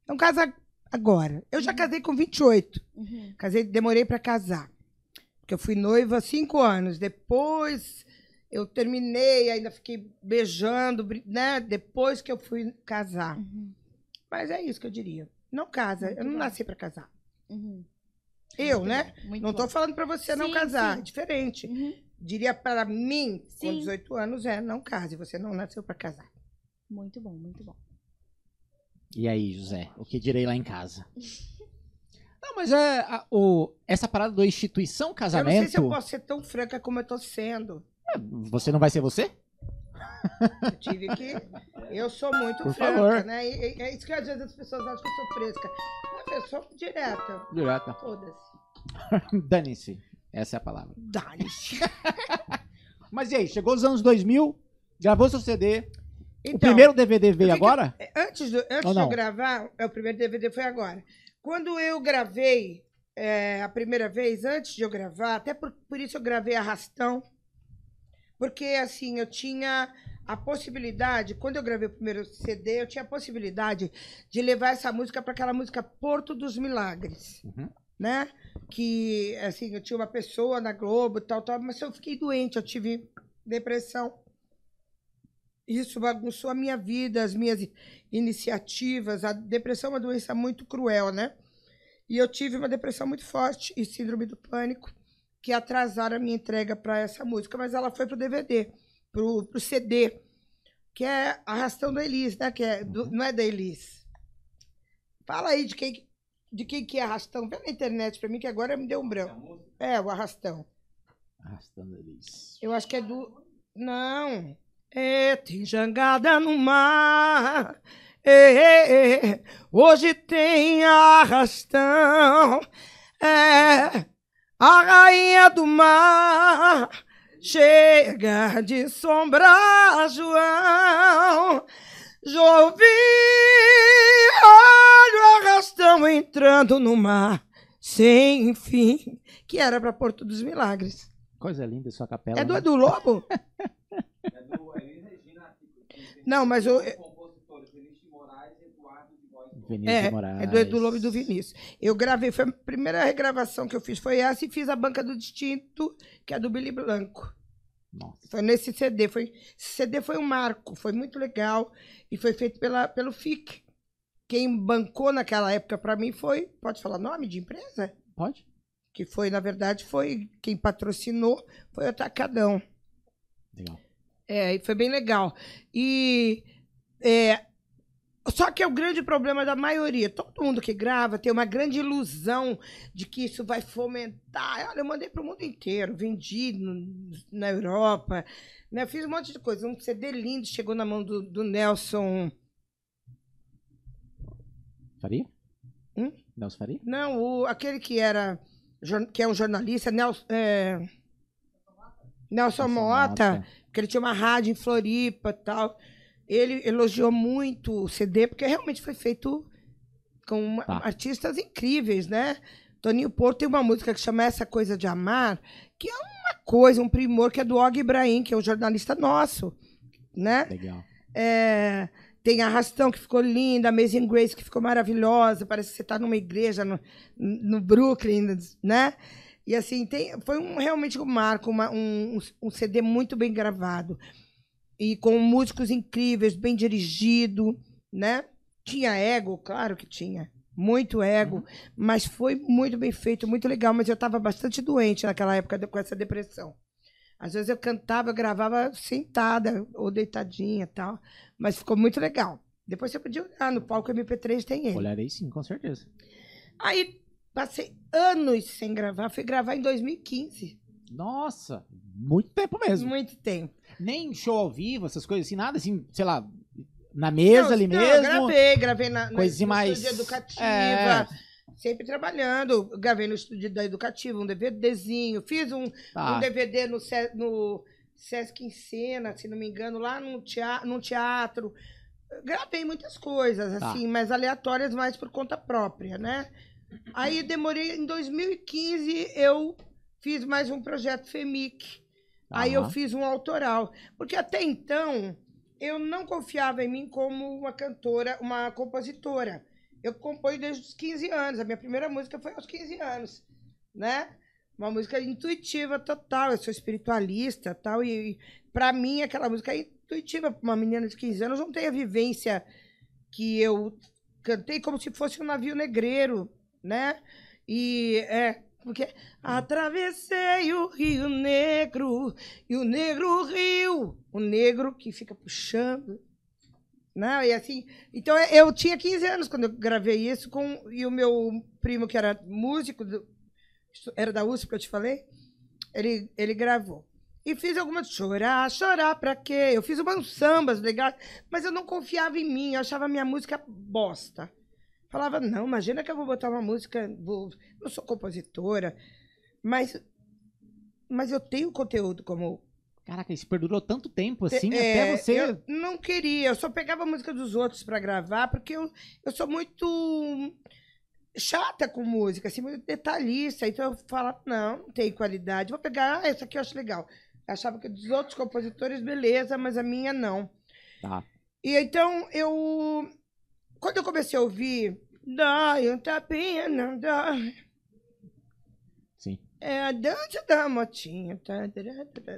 Não casa agora. Eu já casei com 28. Uhum. Casei, demorei para casar. Porque eu fui noiva cinco anos. Depois eu terminei, ainda fiquei beijando, né? Depois que eu fui casar. Uhum. Mas é isso que eu diria. Não casa. Muito eu não bom. nasci para casar. Uhum. Eu, Muito né? bom, Não tô falando para você não Sim, casar. sim. É diferente. Uhum. Diria para mim, com Sim. 18 anos, é não case. Você não nasceu para casar. Muito bom, muito bom. E aí, José, o que direi lá em casa? (laughs) Não, mas é a- o, essa parada do instituição Eu não casamento. sei se eu posso ser tão franca como eu tô sendo. Você não vai ser você? Eu tive que. Eu sou muito Por franca, favor. né? E- e- é isso que às vezes as pessoas acham que eu sou fresca. Mas eu sou direta. Direta. Foda-se. (laughs) Dane-se. Essa é a palavra. Dane-se. (laughs) Mas e aí, chegou os anos 2000, gravou seu CD. Então, o primeiro DVD veio eu agora? Antes, do, antes de eu gravar, é, o primeiro DVD foi agora. Quando eu gravei é, a primeira vez, antes de eu gravar, até por, por isso eu gravei Arrastão, porque assim, eu tinha a possibilidade, quando eu gravei o primeiro CD, eu tinha a possibilidade de levar essa música para aquela música Porto dos Milagres, Uhum. né? Que, assim, eu tinha uma pessoa na Globo e tal, tal, mas eu fiquei doente, eu tive depressão. Isso bagunçou a minha vida, as minhas iniciativas. A depressão é uma doença muito cruel, né? E eu tive uma depressão muito forte e síndrome do pânico, que atrasaram a minha entrega para essa música, mas ela foi pro DVD, pro, pro CD, que é Arrastão da Elis, né? Que é do- não é da Elis. Fala aí de quem, de quem que é Arrastão. Vê na internet para mim, que agora me deu um branco. É, o Arrastão. Arrastando eles. Eu acho que é do. Não. É, tem jangada no mar. É, é, é, hoje tem arrastão. É, a rainha do mar. Chega de sombra, João. Jovi, olha o arrastão entrando no mar. Sem fim. Que era para Porto dos Milagres. Coisa linda sua capela. É do né? Edu Lobo? (laughs) Não, mas eu, Vinícius é, Moraes. é do Edu Lobo e do Vinícius. Eu gravei, foi a primeira regravação que eu fiz foi essa e fiz a Banca do Distinto, que é do Billy Blanco. Nossa. Foi nesse CD, foi, esse CD foi um marco, foi muito legal e foi feito pela, pelo FIC. Quem bancou naquela época para mim foi, pode falar nome de empresa? Pode? Que foi, na verdade, foi quem patrocinou, foi o Atacadão. Legal. É, e foi bem legal. E é, só que é o grande problema da maioria. Todo mundo que grava tem uma grande ilusão de que isso vai fomentar. Olha, eu mandei para o mundo inteiro, vendi no- na Europa, né? Fiz um monte de coisa. Um CD lindo chegou na mão do, do Nelson. Faria? Hum? Nelson Faria? Não, o, aquele que era que é um jornalista, Nelson, é, Nelson Nelson Mota. Mota. porque ele tinha uma rádio em Floripa e tal. Ele elogiou muito o CD, porque realmente foi feito com Tá. artistas incríveis, né? Toninho Porto tem uma música que chama Essa Coisa de Amar, que é uma coisa, um primor, que é do Og Ibrahim, que é um jornalista nosso, né? Legal. É, tem Arrastão, que ficou linda, Amazing Grace, que ficou maravilhosa, parece que você está numa igreja no, no Brooklyn, né? E assim, tem, foi um, realmente um marco, uma- um, um CD muito bem gravado. E com músicos incríveis, bem dirigido, né? Tinha ego, claro que tinha. Muito ego, mas foi muito bem feito, muito legal. Mas eu estava bastante doente naquela época com essa depressão. Às vezes eu cantava, eu gravava sentada ou deitadinha e tal. Mas ficou muito legal. Depois você podia olhar no palco MP3, tem ele. Olharei sim, com certeza. Aí passei anos sem gravar, fui gravar em 2015. Nossa, muito tempo mesmo. Muito tempo. Nem show ao vivo, essas coisas assim, nada assim, sei lá, na mesa Não, ali não, mesmo. gravei, gravei na, na Coisinha no mais- educativa. É. Sempre trabalhando. Gravei no estúdio da educativa, um DVDzinho. Fiz um, Tá. um DVD no, no Sesc em Cena, se não me engano, lá no teatro. Num teatro. Gravei muitas coisas, Tá. assim, mas aleatórias mais por conta própria, né? Aí demorei, em 2015, eu fiz mais um projeto FEMIC. Aí eu Aham. fiz um autoral. Porque até então, eu não confiava em mim como uma cantora, uma compositora. Eu componho desde os 15 anos. A minha primeira música foi aos 15 anos, né? Uma música intuitiva total. Eu sou espiritualista tal. E, e para mim, aquela música é intuitiva. Para uma menina de 15 anos, não tem a vivência que eu cantei como se fosse um navio negreiro, né? E é. Porque atravessei o Rio Negro e o negro rio, o negro que fica puxando. Não, e assim, então é, eu tinha 15 anos quando eu gravei isso com e o meu primo que era músico do- era da USP que eu te falei, ele ele gravou. E fiz algumas chorar, chorar pra quê? Eu fiz umas sambas legais, mas eu não confiava em mim, eu achava a minha música bosta. Falava, não, imagina que eu vou botar uma música, vou, não sou compositora, mas, mas eu tenho conteúdo como Caraca, isso perdurou tanto tempo assim, É, até você. Eu não queria, eu só pegava a música dos outros pra gravar, porque eu, eu sou muito chata com música, assim, muito detalhista. Então eu falava, não, não tem qualidade. Vou pegar, ah, essa aqui eu acho legal. Eu achava que dos outros compositores, beleza, mas a minha não. Tá. E então eu. Quando eu comecei a ouvir. Dói um tapinha, não dói. Sim. É a dança da motinha. tá, tá, tá.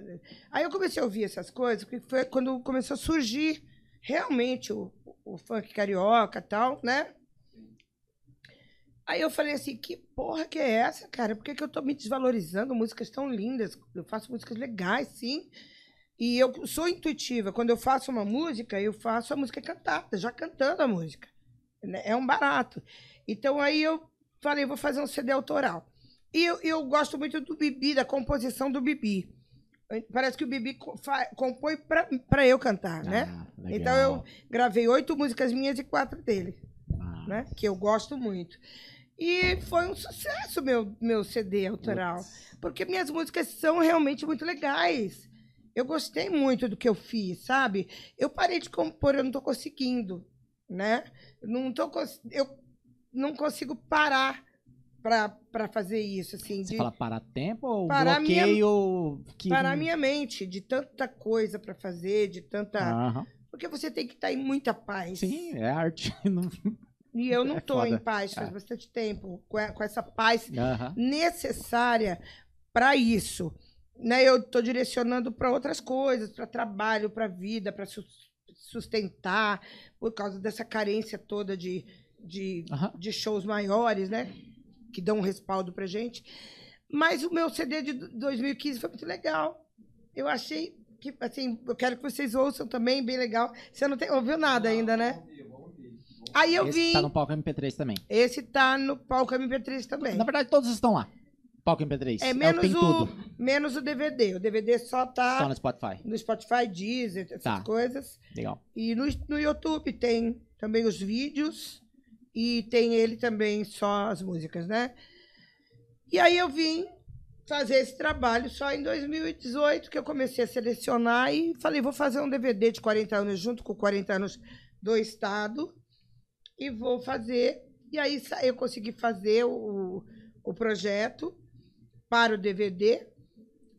Aí eu comecei a ouvir essas coisas, que foi quando começou a surgir realmente o, o funk carioca e tal, né? Aí eu falei assim, que porra que é essa, cara? Por que, que eu tô me desvalorizando? Músicas tão lindas. Eu faço músicas legais, sim. E eu sou intuitiva. Quando eu faço uma música, eu faço a música cantada, já cantando a música. Né? É um barato. Então aí eu falei, vou fazer um CD autoral. E eu, eu gosto muito do Bibi, da composição do Bibi. Parece que o Bibi compõe pra eu cantar, né? Ah, legal. Então eu gravei oito músicas minhas e quatro dele, Ah, né? Que eu gosto muito. E foi um sucesso meu, meu CD autoral. Porque minhas músicas são realmente muito legais. Eu gostei muito do que eu fiz, sabe? Eu parei de compor, eu não tô conseguindo, né? Eu Não tô, eu não consigo parar para fazer isso, assim. Você de- fala parar tempo ou Parar minha- bloqueio que... parar minha mente de tanta coisa para fazer, de tanta. Aham. Porque você tem que estar em muita paz. Sim, é arte. (laughs) Não- E eu não É tô foda. em paz faz É. bastante tempo, com, essa paz Aham. necessária para isso. Né? Eu estou direcionando para outras coisas, para trabalho, para vida, para sustentar, por causa dessa carência toda de, de, Aham. de shows maiores, né? Que dão um respaldo pra gente. Mas o meu CD de 2015 foi muito legal. Eu achei que, assim, eu quero que vocês ouçam também, bem legal. Você não tem, ouviu nada ainda, né? Aí eu Esse vi. tá no palco MP3 também. Esse tá no palco MP3 também. Na verdade, todos estão lá. Palco MP3. É o menos tem o, tudo. menos o DVD. O DVD só tá Só no Spotify. no Spotify, Deezer, essas Tá. coisas. Legal. E no, no YouTube tem também os vídeos e tem ele também só as músicas, né? E aí eu vim fazer esse trabalho só em 2018 que eu comecei a selecionar e falei, vou fazer um DVD de 40 anos junto com 40 anos do estado e vou fazer. E aí eu consegui fazer o, o projeto para o DVD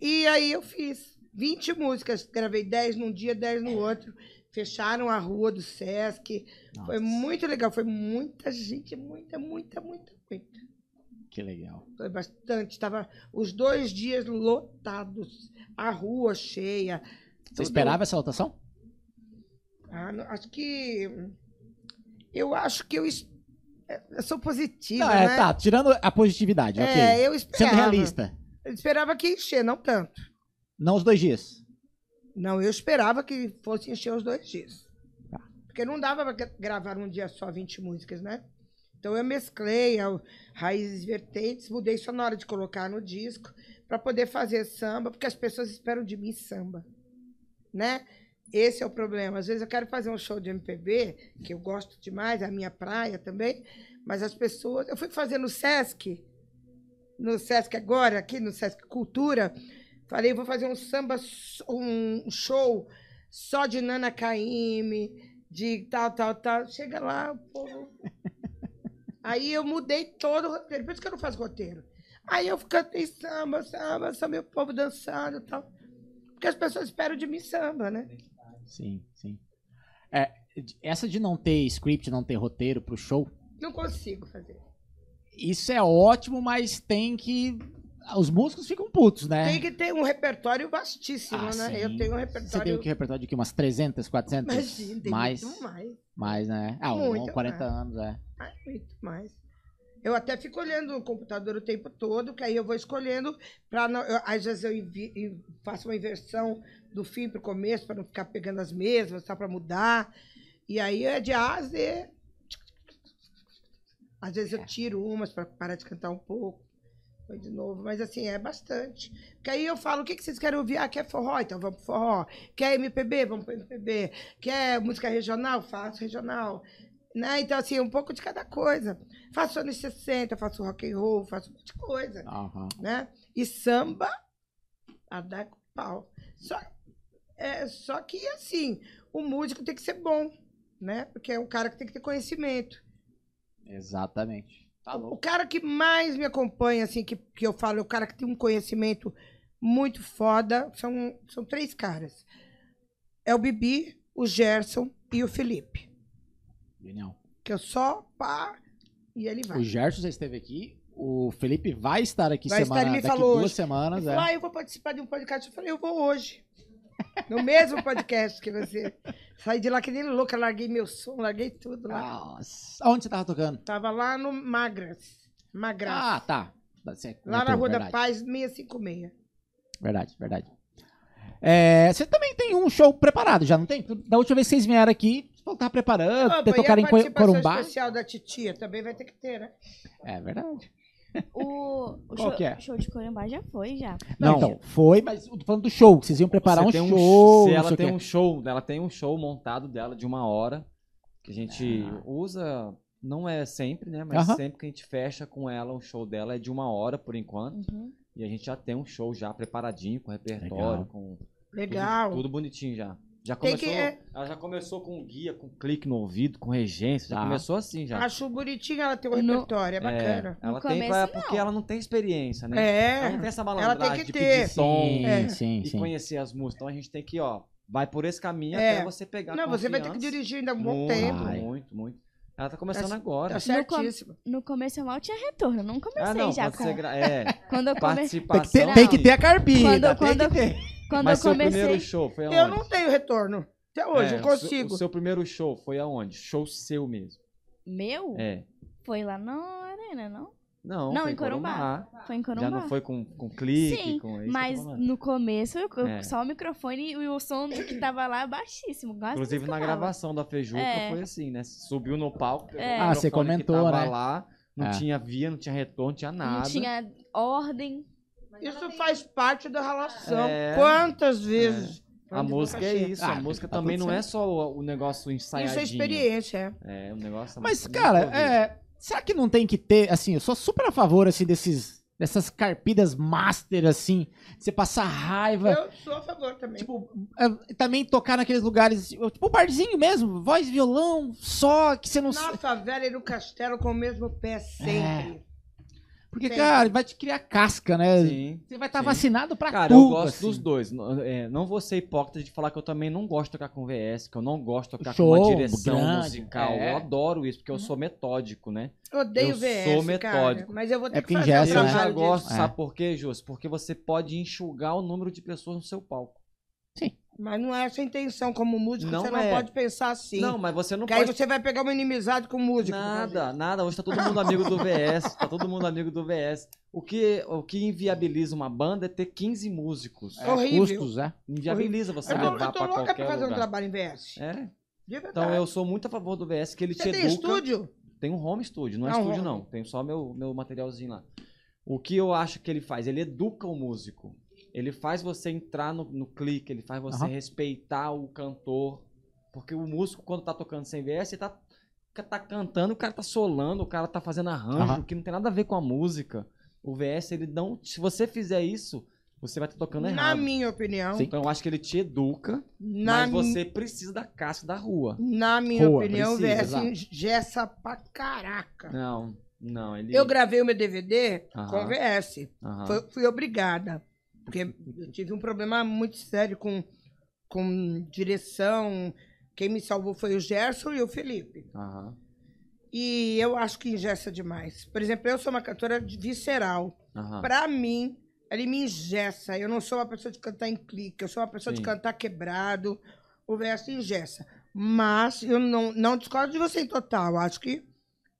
e aí eu fiz 20 músicas, gravei 10 num dia, 10 no outro. Fecharam a rua do Sesc. Foi Nossa, muito legal. Foi muita gente, muita, muita, muita, muita. Que legal. Foi bastante. Estava os dois dias lotados. A rua cheia. Você Tudo- esperava essa lotação? Ah, não- acho que. Eu acho que eu, es- eu sou positiva. Não, é, né? tá, tirando a positividade, É, ok. eu Sendo esperava. realista. Eu esperava que encher, não tanto. Não os dois dias. Não, eu esperava que fosse encher os dois dias. Tá. Porque não dava para gravar um dia só 20 músicas, né? Então eu mesclei a- raízes vertentes, mudei só na hora de colocar no disco para poder fazer samba, porque as pessoas esperam de mim samba, né? Esse é o problema. Às vezes eu quero fazer um show de MPB, que eu gosto demais, é a minha praia também, mas as pessoas, eu fui fazer no SESC, no SESC agora, aqui no SESC Cultura, Falei, vou fazer um samba, um show só de Nana Caymmi, de tal, tal, tal. Chega lá, o povo. (laughs) Aí eu mudei todo o roteiro. Por isso que eu não faço roteiro. Aí eu cantei samba, samba, samba, o povo dançando e tal. Porque as pessoas esperam de mim samba, né? Sim, sim. É, essa de não ter script, não ter roteiro pro show, Não consigo fazer. isso é ótimo, mas tem que. Os músicos ficam putos, né? Tem que ter um repertório vastíssimo, Ah, né? sim. Eu tenho um Você repertório. tem o que repertório de que? Umas 300, 400? Imagina, tem mais, muito mais. mais, né? Ah, um, Muito 40 mais. anos, é. Ai, muito mais. Eu até fico olhando no computador o tempo todo, que aí eu vou escolhendo para às vezes eu invi- in- faço uma inversão do fim para o começo para não ficar pegando as mesmas, só para mudar. E aí é de A a Z. Às vezes eu tiro umas para parar de cantar um pouco. Foi de novo, mas assim, é bastante. Porque aí eu falo, o que, que vocês querem ouvir? Ah, quer forró? Então vamos pro forró. Quer MPB? Vamos pro MPB. Quer música regional? Faço regional. Né? Então, assim, um pouco de cada coisa. Faço anos 60, faço rock and roll, faço um monte de coisa, Aham. né? E samba, a dar com pau. Só, É, só que, assim, o músico tem que ser bom, né? Porque é um cara que tem que ter conhecimento. Exatamente. Tá O louco. cara que mais me acompanha, assim, que, que eu falo, é o cara que tem um conhecimento muito foda, são, são três caras. É o Bibi, o Gerson e o Felipe. Genial. Que eu só pá, e ele vai. O Gerson já esteve aqui. O Felipe vai estar aqui Vai semana, estar, ele me daqui falou duas hoje. semanas. Ele É. falou, ah, eu vou participar de um podcast. Eu falei, eu vou hoje. No mesmo podcast que você. (laughs) Saí de lá que nem louca, larguei meu som, larguei tudo lá. Nossa. Aonde você tava tocando? Tava lá no Magras. Magras. Ah, tá. Você lá na Rua da verdade. Paz, 656. Verdade, verdade. É, você também tem um show preparado, já não tem? Da última vez que vocês vieram aqui, que tava preparando, Opa, ter e a tocar em Corumbá. especial da titia também vai ter que ter, né? É verdade. O, o (laughs) Qual show, que é? show de Corumbá já foi, já. Não, Não. então, foi, mas eu tô falando do show, vocês iam preparar Você um tem show. ela o tem um show, ela tem um show montado dela de uma hora que a gente Ah. usa, não é sempre, né? Mas Aham. sempre que a gente fecha com ela, o show dela é de uma hora por enquanto. Uhum. E a gente já tem um show já preparadinho, com repertório, Legal. com tudo- Legal. Tudo, bonitinho já. Já Tem começou, que- é- ela já começou com guia, com clique no ouvido, com regência, já Tá. começou assim já. Acho bonitinho ela ter um No- repertório, é bacana. É, ela No tem começo, pra, não. porque ela não tem experiência, né? Ela não É. tem essa Ela malandragem tem que de ter. pedir tom Sim, É. sim, e sim. conhecer as músicas. Então a gente tem que, ó, vai por esse caminho É. até você pegar Não, você vai ter que dirigir ainda um bom muito, tempo. Muito, muito. Ela tá começando Tá- agora. Tá certíssimo. No começo eu mal tinha retorno, não comecei ah, não, já com... gra... É, (laughs) Quando eu comecei... Tem que ter, tem que ter a carpida, Quando- tem quando- que ter. Quando Mas eu seu comecei... primeiro show foi aonde? Eu não tenho retorno. Até hoje, É, não o seu- consigo. O seu primeiro show foi aonde? Show seu mesmo. Meu? É. Foi lá na Arena, não? Não, Não, foi em Corumbá. Foi em Corumbá. Já não foi com, com clique, Sim, com isso Mas no começo, eu, É. só o microfone e o som que tava lá baixíssimo. Inclusive na gravação da Feijuca É. foi assim, né? Subiu no palco, É. Ah, você microfone que comentou, tava né? lá, não É. tinha via, não tinha retorno, não tinha nada. Não tinha ordem. Isso faz parte da relação. É. Quantas vezes? A Onde música é isso, Ah, a música também não é só o, o negócio ensaiadinho. Isso é experiência, é. É, um negócio Mas, muito cara, é, será que não tem que ter, assim, eu sou super a favor, assim, desses, dessas carpidas master, assim, você passar raiva, Eu sou a favor também. tipo, é, também tocar naqueles lugares, tipo, barzinho mesmo, voz, violão, só, que você não... Na favela e no castelo com o mesmo pé sempre. Porque, sempre. cara, vai te criar casca, né? Sim. Você vai estar sim. vacinado pra Cara, tudo, eu gosto assim. dos dois. N- é, não vou ser hipócrita de falar que eu também não gosto de tocar com VS, que eu não gosto de tocar com Show, uma direção grande, musical. é. Eu adoro isso, porque eu sou metódico, né? Eu odeio Eu VS, sou cara. metódico. Mas eu vou ter É que porque fazer ingessa, o eu né? já gosto. É. sabe por quê, Jus? Porque você pode enxugar o número de pessoas no seu palco. Mas não é essa a intenção. Como músico, Não você não é. pode pensar assim. Não, mas você não Porque aí pode... você vai pegar uma inimizade com o músico. Nada, nada. Hoje tá todo mundo amigo do VS. Tá todo mundo amigo do VS. O que, o que inviabiliza uma banda é ter 15 músicos. É horrível. Custos, é. Inviabiliza você Eu tô, levar eu tô pra louca pra qualquer fazer um lugar. trabalho em VS. É. Então eu sou muito a favor do VS, que ele Você te tem educa. estúdio? Tem um home studio, não é um estúdio home. não. Tem só meu, meu materialzinho lá. O que eu acho que ele faz? Ele educa o músico. Ele faz você entrar no, no clique, ele faz você Aham. respeitar o cantor. Porque o músico, quando tá tocando sem VS, ele tá, tá cantando, o cara tá solando, o cara tá fazendo arranjo, Aham. que não tem nada a ver com a música. O VS, ele não. Se você fizer isso, você vai estar tocando Na errado. minha opinião. Sim. Então eu acho que ele te educa, Na, mas mi- você precisa da casca da rua. na minha Rua, opinião, o precisa, VS gessa pra caraca. Não, não, ele. Eu gravei o meu DVD Aham. com VS. Aham. Foi- fui obrigada. Porque eu tive um problema muito sério com, com direção. Quem me salvou foi o Gerson e o Felipe. Aham. E eu acho que ingessa demais. Por exemplo, eu sou uma cantora de- visceral. Aham. Pra mim, ele me ingessa. Eu não sou uma pessoa de cantar em clique, eu sou uma pessoa de Sim. cantar quebrado. O verso ingessa. Mas eu não, não discordo de você em total. Acho que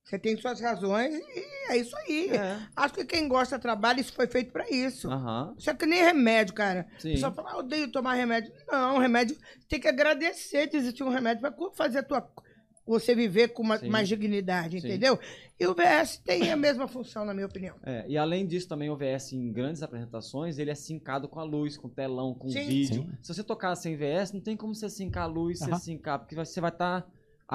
você tem suas razões e é isso aí. É. Acho que quem gosta trabalha, isso foi feito pra isso. Aham. Isso é que nem remédio, cara. Sim. O pessoal fala, ah, eu odeio tomar remédio. Não, remédio tem que agradecer de existir um remédio para fazer a tua, você viver com uma- mais dignidade, Sim. entendeu? E o VS tem a mesma função, na minha opinião. É, e além disso, também o VS em grandes apresentações, ele é sincado com a luz, com telão, com Sim. vídeo. Sim. Se você tocar sem VS, não tem como você sincar a luz, Aham. você sincar, porque você vai estar.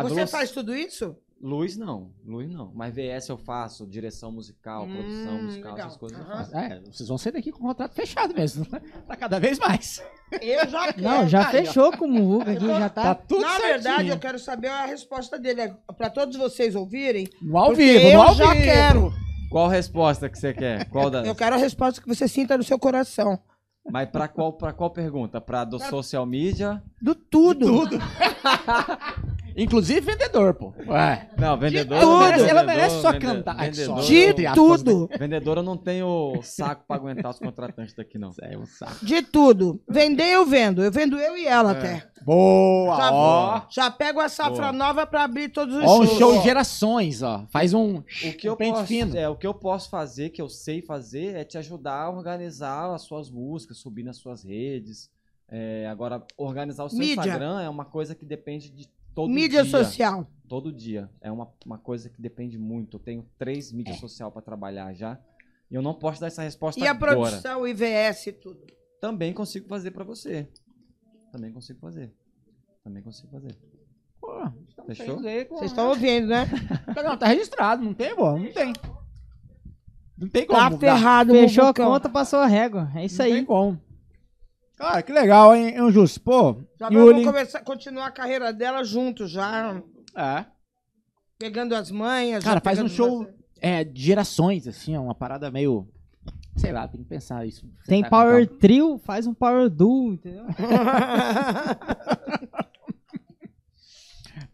você faz tudo isso? Luz não, luz não. Mas VS eu faço, direção musical, produção Hum, musical, legal. essas coisas eu Aham. faço. É, vocês vão sair daqui com o contrato fechado mesmo. tá cada vez mais. Eu já quero. Não, já Aí, ó. fechou com o Muvuca aqui, já Tá tá. tudo Na certinho. verdade, eu quero saber a resposta dele. É pra todos vocês ouvirem. No ao vivo, eu no ao já vivo. quero. Qual resposta que você quer? Qual das? Eu quero a resposta que você sinta no seu coração. Mas pra qual, pra qual pergunta? Pra do social media? Do tudo. Tudo. (laughs) Inclusive vendedor, pô. Ué. Não, vendedor. tudo. vendedor, Ela merece, ela merece só cantar. Vendedor. De aspas, tudo. vendedor eu não tenho saco pra aguentar os contratantes daqui, não. É um saco. De tudo. Vender eu vendo. Eu vendo eu e ela É. até. Boa, Já, ó. já pego a safra Boa. nova pra abrir todos os Ó, um shows. show de gerações, ó. Faz um, O que, eu um posso, fino. é, o que eu posso fazer, que eu sei fazer, é te ajudar a organizar as suas músicas, subir nas suas redes. É, agora, organizar o seu Mídia. Instagram é uma coisa que depende de todo Mídia dia. social. Todo dia. É uma, uma coisa que depende muito. Eu tenho três mídias sociais pra trabalhar já. E eu não posso dar essa resposta E a agora. produção, o IVS e tudo. Também consigo fazer pra você. Também consigo fazer. Também consigo fazer. Pô, Fechou? Vocês estão ouvindo, né? (laughs) Não, tá registrado, não tem, pô? Não tem. Não tem como. Tá ferrado, Fechou a conta, passou a régua. É isso Não tem aí. como. Cara, que legal, hein, Justo? Pô, Já Yuli. vamos começar, continuar a carreira dela juntos já. É. Pegando as manhas. Cara, faz um show você. é, de gerações, assim, é uma parada meio. Sei lá, tem que pensar isso. Tem com Power calma. Trio, faz um Power Duo, entendeu? (laughs)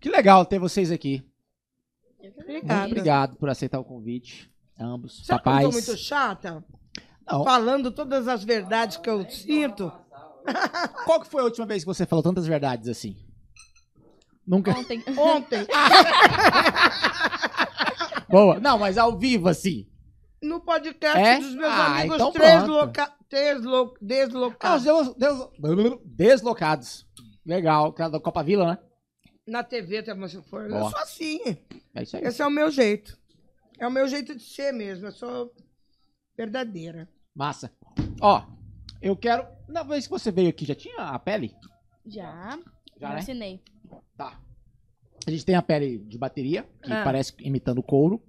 Que legal ter vocês aqui. Muito Obrigada. obrigado por aceitar o convite. Ambos. Sabe que eu Papais. tô muito chata? Não. Falando todas as verdades que eu sinto. (laughs) Qual que foi a última vez que você falou tantas verdades assim? Nunca. Ontem. (laughs) Ontem, (laughs) Boa. Não, mas ao vivo, assim. no podcast É? dos meus Ah, amigos então desloca... deslo... Ah, os deslocados. deus- deus- deslocados. Legal. Aquela da Copa Vila, né? Na TV também, se for. Eu Boa. sou assim. É isso aí. Esse é o meu jeito. É o meu jeito de ser mesmo. Eu sou verdadeira. Massa. Ó, eu quero. Na vez que você veio aqui, já tinha a pele? Já. Já, né? assinei. Tá. A gente tem a pele de bateria, que Ah. parece imitando couro.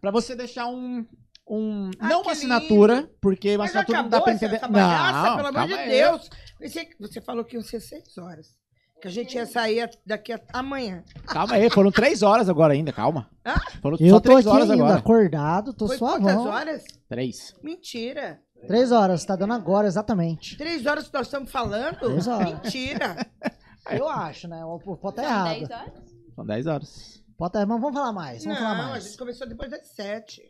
Pra você deixar um. um Ah, não que uma assinatura, porque uma Mas assinatura não acabou dá pra essa, entender. essa bagaça, não, pelo amor calma de aí. Deus. Pensei que você falou que iam ser seis horas. Que a gente ia sair daqui a... amanhã. Calma aí, foram três horas agora ainda, calma. Hã? Foram Eu só tô três aqui horas ainda, agora. acordado, tô Foi quantas suavão. horas? Três. Mentira. Três horas, tá dando agora, exatamente. Três horas que nós estamos falando? Três horas. Mentira. (laughs) Eu acho, né? O pode tá São errado. 10 horas? São dez horas. Pode tá... Mas vamos falar mais, vamos falar Não, a mais. gente começou depois das sete.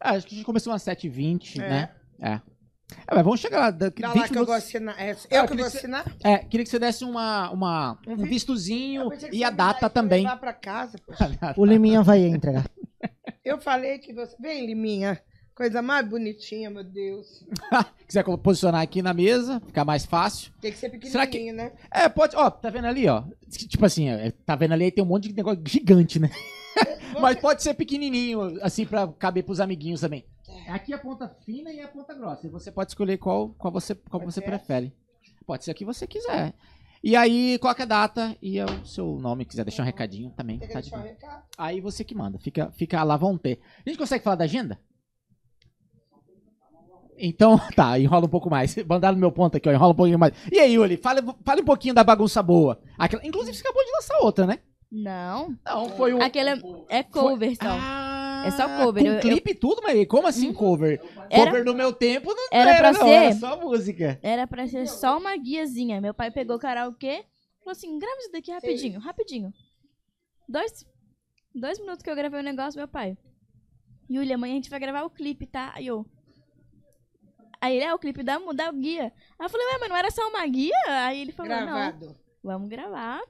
Ah, acho que a gente começou umas 7h20, É. né? É. É, mas vamos chegar lá. Daqui Dá 20 lá que eu vou minutos. assinar. É, Ah, eu eu que queria vou que você- assinar? É, queria que você desse uma, uma, Um um vi- vistozinho Eu pensei que e você a me data isso pra também. levar pra casa, poxa. (laughs) O Liminha vai entregar. Eu falei que você. Vem, Liminha. Coisa mais bonitinha, meu Deus. (laughs) Quiser posicionar aqui na mesa, ficar mais fácil. Tem que ser Será que- pequenininho, né? É, pode. Ó, tá vendo ali, ó? Tipo assim, é, tá vendo ali, tem um monte de negócio gigante, né? (laughs) Mas pode ser pequenininho, assim, pra caber pros amiguinhos também. Aqui é a ponta fina e a ponta grossa. E você pode escolher qual, qual você, qual Pode você ser prefere. Pode ser a que você quiser. E aí, coloca a data e é o seu nome, quiser deixar um recadinho também. Tá de um recado. Aí você que manda. Fica, fica lá, vão ter. A gente consegue falar da agenda? Então, (laughs) tá, enrola um pouco mais. Mandaram no meu ponto aqui, ó, enrola um pouquinho mais. E aí, Yuli, fala, fala um pouquinho da bagunça boa. Aquela, inclusive, você acabou de lançar outra, né? Não. Não, foi o. Aquele é- cover só. Ah, É só cover, Com eu- clipe e tudo, mas como assim cover? Era- Cover no meu tempo não Era pra não, ser- Era só música. Era pra ser só uma guiazinha. Meu pai pegou o karaokê falou assim: grava isso daqui rapidinho, rapidinho. Dois, dois minutos que eu gravei o negócio, meu pai. Yuli, amanhã a gente vai gravar o clipe, tá? Aí eu. Aí ele é o clipe da, da guia. Aí eu falei, ué, mas não era só uma guia? Aí ele falou, não, Gravado. vamos gravar.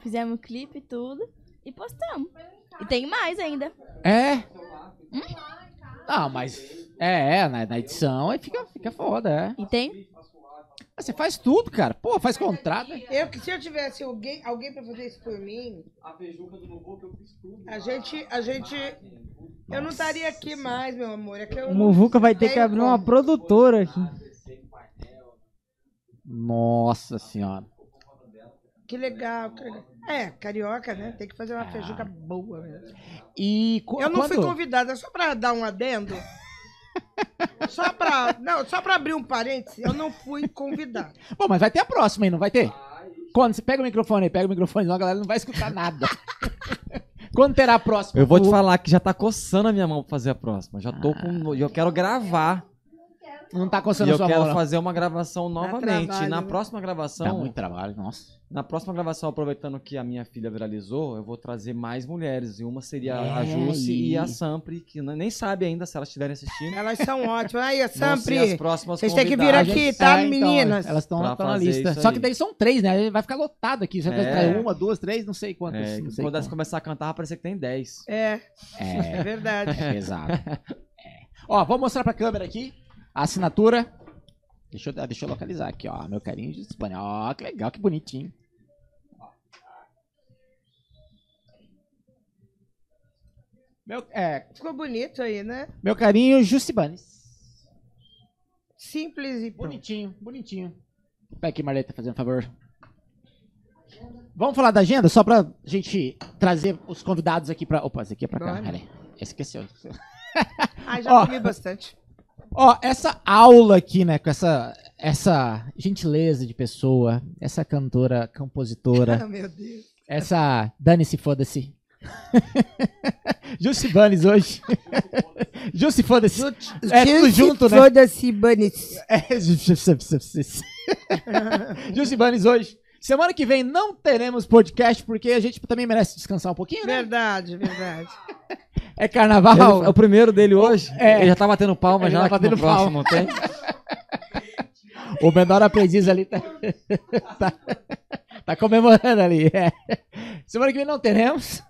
Fizemos o clipe e tudo. E postamos. E tem mais ainda. É. Ah, mas. É, é, na, na edição aí fica, fica foda, é. E tem. Ah, Você faz tudo, cara. Pô, faz contrato. Eu que se eu tivesse alguém, alguém pra fazer isso por mim, a gente, a gente, eu não estaria aqui mais, meu amor. É que eu O Muvuca vai ter tenho que abrir uma como. produtora aqui. Nossa senhora. Que legal, que legal. É, carioca, né? Tem que fazer uma feijuca boa mesmo. E co- Eu não fui quando- convidada, só pra dar um adendo. Só pra. Não, só pra abrir um parênteses, eu não fui convidada. Bom, mas vai ter a próxima aí, não vai ter? Quando você pega o microfone aí, pega o microfone, senão a galera não vai escutar nada. (laughs) Quando terá a próxima? Eu vou te falar que já tá coçando a minha mão pra fazer a próxima. Já tô com. Eu quero gravar. Não tá E coçando a eu sua quero mão, não. fazer uma gravação novamente. trabalho, na né? próxima Dá gravação. muito trabalho, nossa. Na próxima gravação, aproveitando que a minha filha viralizou, eu vou trazer mais mulheres. E uma seria a É, Jussi e a e- Sampri, que nem sabe ainda se elas estiverem assistindo. Elas são ótimas. Aí, a ser as Sampri. próximas vocês têm que vir aqui, tá, É, então, meninas? elas estão na lista. Só que daí são três, né? Vai ficar lotado aqui. Você É. trazer uma, duas, três, não sei quantas. É, não sei quando elas começar a cantar, vai parecer que tem 10. É, É, é verdade. (laughs) exato. É. Ó, vou mostrar pra câmera aqui a assinatura. Deixa eu, deixa eu localizar aqui, ó. Meu carinho de espanhol. Ó, que legal, que bonitinho. Meu, é, Ficou bonito aí, né? meu carinho, Jucibanes. Simples e pronto. Bonitinho, bonitinho. Pega aqui, Marleta, fazendo um favor. Vamos falar da agenda, só pra gente trazer os convidados aqui pra. Opa, esse aqui é pra cá. Bora. Peraí. Seu. Ai, já Ó. comi bastante. Ó, essa aula aqui, né, com essa, essa gentileza de pessoa, essa cantora, compositora, Ah, (laughs) meu Deus. essa dane-se, foda-se. (laughs) Jussi Banes hoje. (laughs) Jussi, foda-se. É tudo junto, né? Foda-se, Banis. É, Jussi Banes hoje. Semana que vem não teremos podcast porque a gente também merece descansar um pouquinho, né? Verdade, verdade. É carnaval. Ele- é o primeiro dele hoje. É. Ele já tá batendo palma Ele já. tá batendo no próximo tem. (laughs) O menor aprendiz ali tá, (laughs) tá, tá comemorando ali. é. Semana que vem não teremos.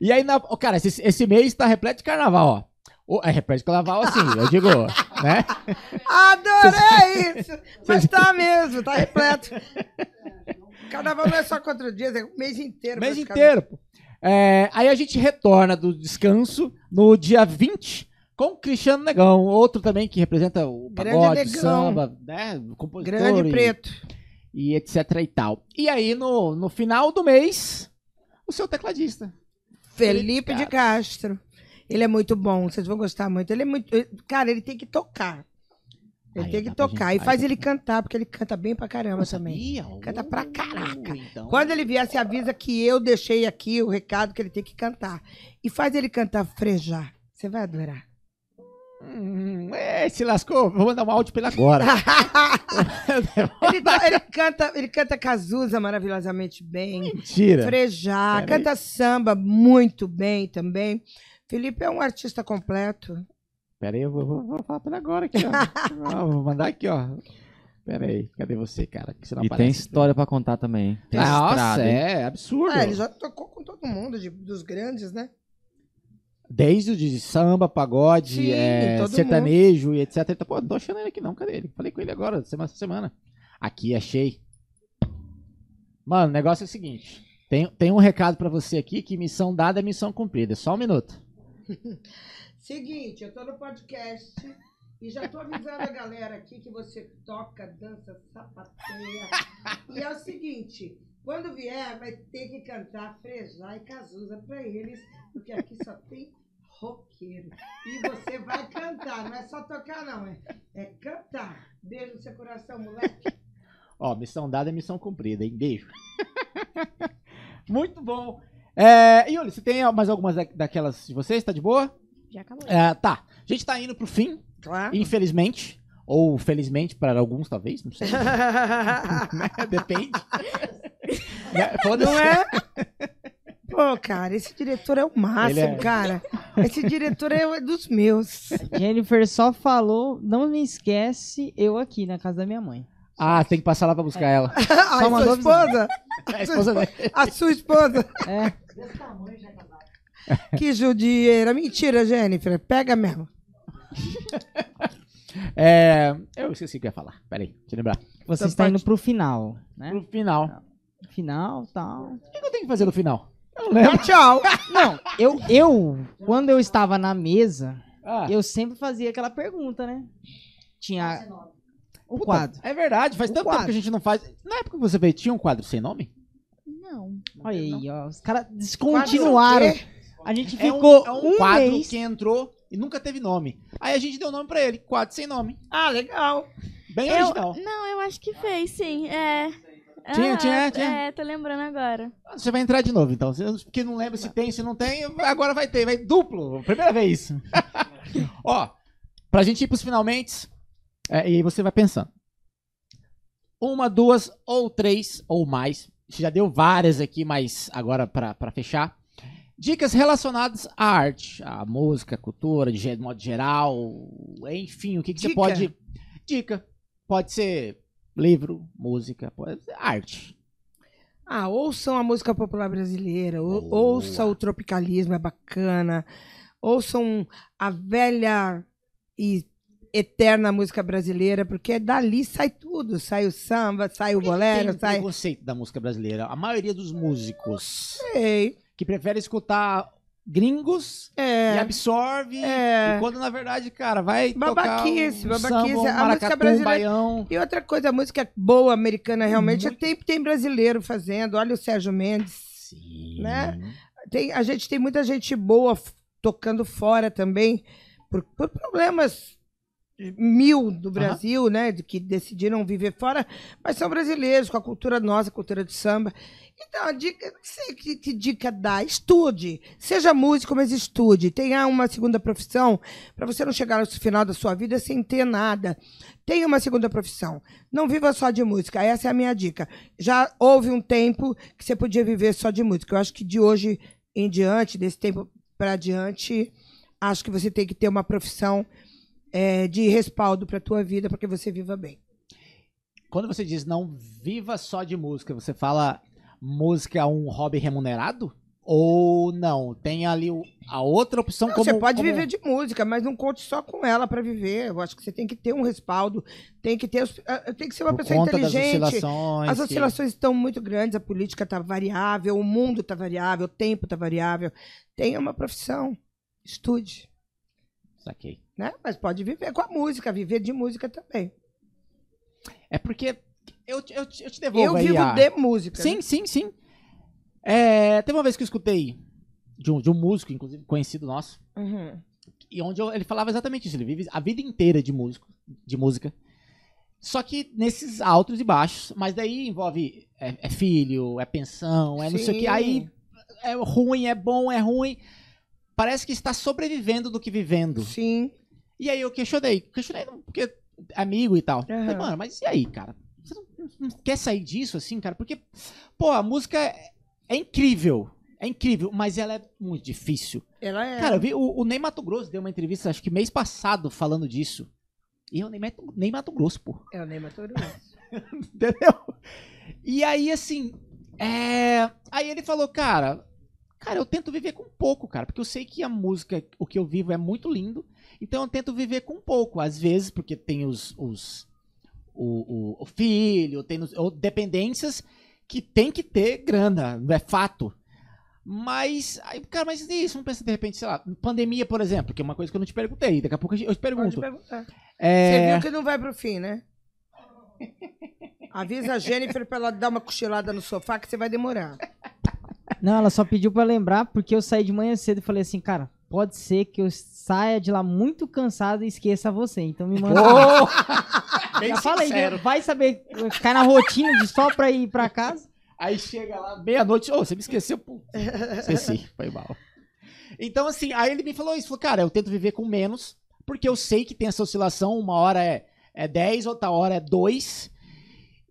E aí, na, ó, cara, esse, esse mês tá repleto de carnaval, ó. O- é repleto de carnaval, assim, eu digo, né? Adorei isso! (laughs) Mas tá mesmo, tá repleto. Carnaval não é só quatro dias, é o mês inteiro. Mês inteiro, pô. É, aí a gente retorna do descanso no dia 20 com o Cristiano Negão, outro também que representa o pagode, Negão. samba, né? Compositor Grande e- preto. e etc e tal. E aí, no, no final do mês, o seu tecladista. Felipe de Castro. Ele é muito bom, vocês vão gostar muito. Ele é muito. Cara, ele tem que tocar. Ele Aí, tem que tocar. gente- E faz aí, ele cantar, porque ele canta bem pra caramba também. sabia? Canta pra caraca. Então, Quando ele vier, se avisa que eu deixei aqui o recado que ele tem que cantar. E faz ele cantar frejar. Você vai adorar. Hum, é, se lascou. Vou mandar um áudio pra ele agora. (laughs) ele, tá- ele canta, ele canta Cazuza maravilhosamente bem. Mentira. Frejar, Pera aí. canta samba muito bem também. Felipe é um artista completo. Pera aí, eu vou, vou- vou falar pra ele agora aqui, (laughs) ó. Vou mandar aqui, ó. Pera aí, cadê você, cara? Que você não E tem aparece. história pra contar também. hein? Tem Nossa, estrada, hein? é absurdo. Ah, ele já tocou com todo mundo, de- dos grandes, né? Desde o de samba, pagode, Sim, é, sertanejo e etc. Tá- Pô, não tô achando ele aqui não, cadê ele? Falei com ele agora, semana semana. Aqui, achei. Mano, o negócio é o seguinte. Tem, tem um recado pra você aqui que missão dada é missão cumprida. Só um minuto. (laughs) Seguinte, eu tô no podcast e já tô avisando a galera aqui que você toca, dança, sapateia. E é o seguinte, quando vier, vai ter que cantar Frejar e Cazuza pra eles, porque aqui só tem roqueiro. E você vai cantar, não é só tocar não, é, é cantar. Beijo no seu coração, moleque. Ó, missão dada é missão cumprida, hein? Beijo. (laughs) Muito bom. É, Yuli, você tem mais algumas da- daquelas de vocês? Tá de boa? Já acabou. É, tá. A gente tá indo pro fim, Claro. infelizmente. Ou felizmente para alguns, talvez, não sei. (laughs) Depende. (laughs) Né? Foda-se. Não é? Pô, cara, esse diretor é o máximo, Ele é- cara. Esse diretor é dos meus. Jennifer só falou, não me esquece, eu aqui na casa da minha mãe. Ah, tem que passar lá pra buscar ela. (laughs) A sua esposa? É a esposa dele. A sua esposa? É, (laughs) Que judieira. Mentira, Jennifer. Pega mesmo. (laughs) É, eu esqueci o que eu ia falar. Peraí, deixa eu lembrar. você Então está pode- indo pro final, né? No final. Final, tal. O que eu tenho que fazer no final? Eu não lembro. Tchau. (laughs) Não, eu, eu, quando eu estava na mesa, Ah, eu sempre fazia aquela pergunta, né? Tinha o puta, quadro. É verdade, faz O tanto tempo quadro. que a gente não faz. Na época que você veio, tinha um quadro sem nome? Olha aí, ó. Os caras descontinuaram. o quê? A gente É um, ficou é um um, quadro mês. que entrou e nunca teve nome. Aí a gente deu nome pra ele, quadro sem nome. Ah, legal. Bem Eu, original. não, eu acho que fez, sim. É. Tinha, Ah, tinha, tinha. É, tô lembrando agora. Você vai entrar de novo, então. Porque não lembra se tem, se não tem, agora vai ter, vai duplo. Primeira vez. (laughs) Ó, pra gente ir pros finalmente, é, e aí você vai pensando. Uma, duas ou três ou mais. Você já deu várias aqui, mas agora pra, pra fechar. Dicas relacionadas à arte, à música, à cultura, de modo geral, enfim, o que, que você pode. Dica. Pode ser livro, música, pode ser arte. Ah, ouçam a música popular brasileira, ou- Boa. ouçam o tropicalismo, é bacana. Ouçam a velha e eterna música brasileira, porque dali sai tudo. Sai o samba, sai o bolero, tem sai. preconceito da música brasileira. A maioria dos músicos Sei. Que prefere escutar gringos e É. absorve. É. E quando na verdade, cara, vai Babaquice, tocar um babaquice. samba, um A música brasileira- baião. E outra coisa, a música boa americana realmente tem, tem brasileiro fazendo. Olha o Sérgio Mendes. Sim. Né? Tem, a gente tem muita gente boa tocando fora também, por, por problemas mil do Brasil, né? De que decidiram viver fora, mas são brasileiros, com a cultura nossa, a cultura de samba. Então, a dica, não sei que, que dica dá. Estude. Seja músico, mas estude. Tenha uma segunda profissão para você não chegar no final da sua vida sem ter nada. Tenha uma segunda profissão. Não viva só de música. Essa é a minha dica. Já houve um tempo que você podia viver só de música. Eu acho que de hoje em diante, desse tempo para diante, acho que você tem que ter uma profissão eh, de respaldo para a tua vida para que você viva bem. Quando você diz não viva só de música, você fala música é um hobby remunerado? Ou não? Tem ali a outra opção Não, como. você pode como- viver de música, mas não conte só com ela para viver. Eu acho que você tem que ter um respaldo, tem que ter, ah, tem que ser uma por pessoa conta das inteligente. oscilações. As que- oscilações estão muito grandes, a política está variável, o mundo está variável, o tempo está variável. Tenha uma profissão, estude, Saquei. Né? Mas pode viver com a música, viver de música também. É porque eu, te- eu, eu te devolvo Eu aí vivo a- de música. Sim, sim, sim. É, teve uma vez que eu escutei de um, de um músico, inclusive, conhecido nosso, Uhum. e onde eu- ele falava exatamente isso. Ele vive a vida inteira de, músico, de música. Só que nesses altos e baixos. Mas daí envolve é, é filho, é pensão, é não sei o que. Sim. Aí é ruim, é bom, é ruim. Parece que está sobrevivendo do que vivendo. Sim. E aí eu questionei. Questionei porque é amigo e tal. Falei, Aham. mano, mas e aí, cara? Você não, não quer sair disso assim, cara? Porque, pô, a música é, é incrível. É incrível, mas ela é muito difícil. Ela é. Cara, eu vi o, o Ney Mato Grosso deu uma entrevista, acho que mês passado, falando disso. E eu nem Mato, Ney Mato Grosso, pô. É o Ney Matoruso. (laughs) Entendeu? E aí, assim. é, Aí ele falou, cara. Cara, eu tento viver com pouco, cara. Porque eu sei que a música, o que eu vivo é muito lindo. Então eu tento viver com pouco. Às vezes, porque tem os. os o, o, o filho, tem os, ou dependências que tem que ter grana, é fato. Mas, aí, cara, mas isso? Não pensa de repente, sei lá, pandemia, por exemplo, que é uma coisa que eu não te perguntei. Daqui a pouco eu te pergunto. É, Você viu que não vai pro fim, né? Avisa a Jennifer pra ela dar uma cochilada no sofá que você vai demorar. Não, ela só pediu pra lembrar porque eu saí de manhã cedo e falei assim, cara, pode ser que eu saia de lá muito cansado e esqueça você. Então me manda. (laughs) (laughs) bem Já falei, sincero. vai saber ficar na rotina de só pra ir pra casa. Aí chega lá, meia-noite, ô, você me esqueceu, pô. Esqueci, (laughs) foi mal. Então, assim, aí ele me falou isso, falou, cara, eu tento viver com menos, porque eu sei que tem essa oscilação, uma hora é, é 10, outra hora é 2,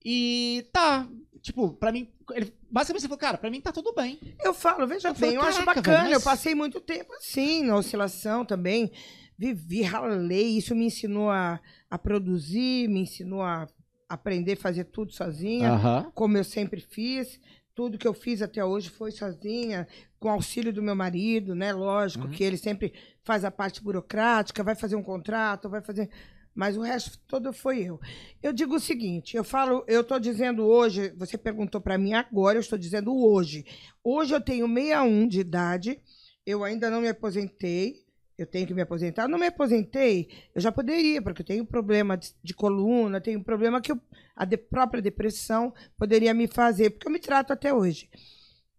e tá, tipo, pra mim, ele, basicamente falou, cara, pra mim tá tudo bem. Eu falo, veja Eu bem, falo, eu acho "Caraca, bacana. velho, mas- Eu passei muito tempo assim, na oscilação também. Vivi, ralei. Isso me ensinou a, a produzir, me ensinou a aprender a fazer tudo sozinha, Aham. como eu sempre fiz. Tudo que eu fiz até hoje foi sozinha, com auxílio do meu marido, né? Lógico Uhum. que ele sempre faz a parte burocrática, vai fazer um contrato, vai fazer. Mas o resto todo foi eu. Eu digo o seguinte, eu falo, eu estou dizendo hoje, você perguntou para mim agora, eu estou dizendo hoje. Hoje eu tenho 61 de idade, eu ainda não me aposentei, eu tenho que me aposentar. Eu não me aposentei, eu já poderia, porque eu tenho problema de, de coluna, tenho problema que eu- a de- própria depressão poderia me fazer, porque eu me trato até hoje.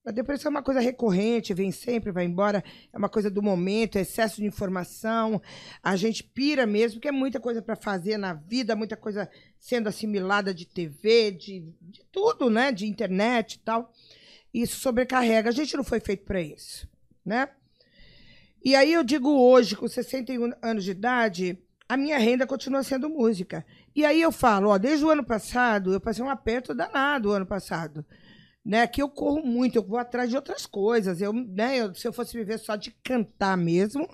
A depressão é uma coisa recorrente, vem sempre, vai embora, é uma coisa do momento, é excesso de informação. A gente pira mesmo, porque é muita coisa para fazer na vida, muita coisa sendo assimilada de TV, de, de tudo, né? De internet e tal. Isso sobrecarrega. A gente não foi feito para isso, né? E aí eu digo hoje, com 61 anos de idade, a minha renda continua sendo música. E aí eu falo, ó, desde o ano passado, eu passei um aperto danado o ano passado né? Que eu corro muito, eu vou atrás de outras coisas. Eu, né, eu, se eu fosse viver só de cantar mesmo,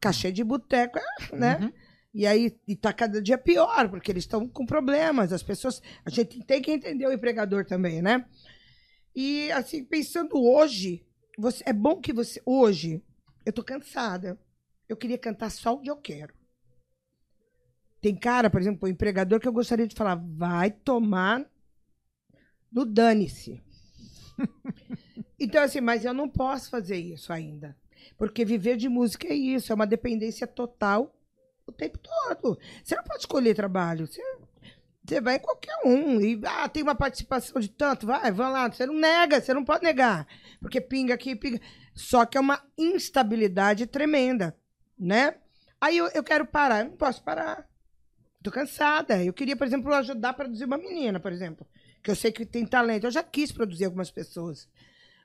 cachê de boteco, é, né? Uhum. E aí e tá cada dia pior, porque eles estão com problemas. As pessoas. A gente tem que entender o empregador também, né? E assim, pensando hoje, você, é bom que você. Hoje, eu tô cansada. Eu queria cantar só o que eu quero. Tem cara, por exemplo, o empregador que eu gostaria de falar, vai tomar no dane-se. (laughs) então, assim, mas eu não posso fazer isso ainda. Porque viver de música é isso, é uma dependência total o tempo todo. Você não pode escolher trabalho. Você, você vai em qualquer um. E, ah, tem uma participação de tanto, vai, vai lá. Você não nega, você não pode negar. Porque pinga aqui, pinga. Só que é uma instabilidade tremenda, né? Aí eu, eu quero parar, eu não posso parar. Tô cansada. Eu queria, por exemplo, ajudar a produzir uma menina, por exemplo que eu sei que tem talento. Eu já quis produzir algumas pessoas.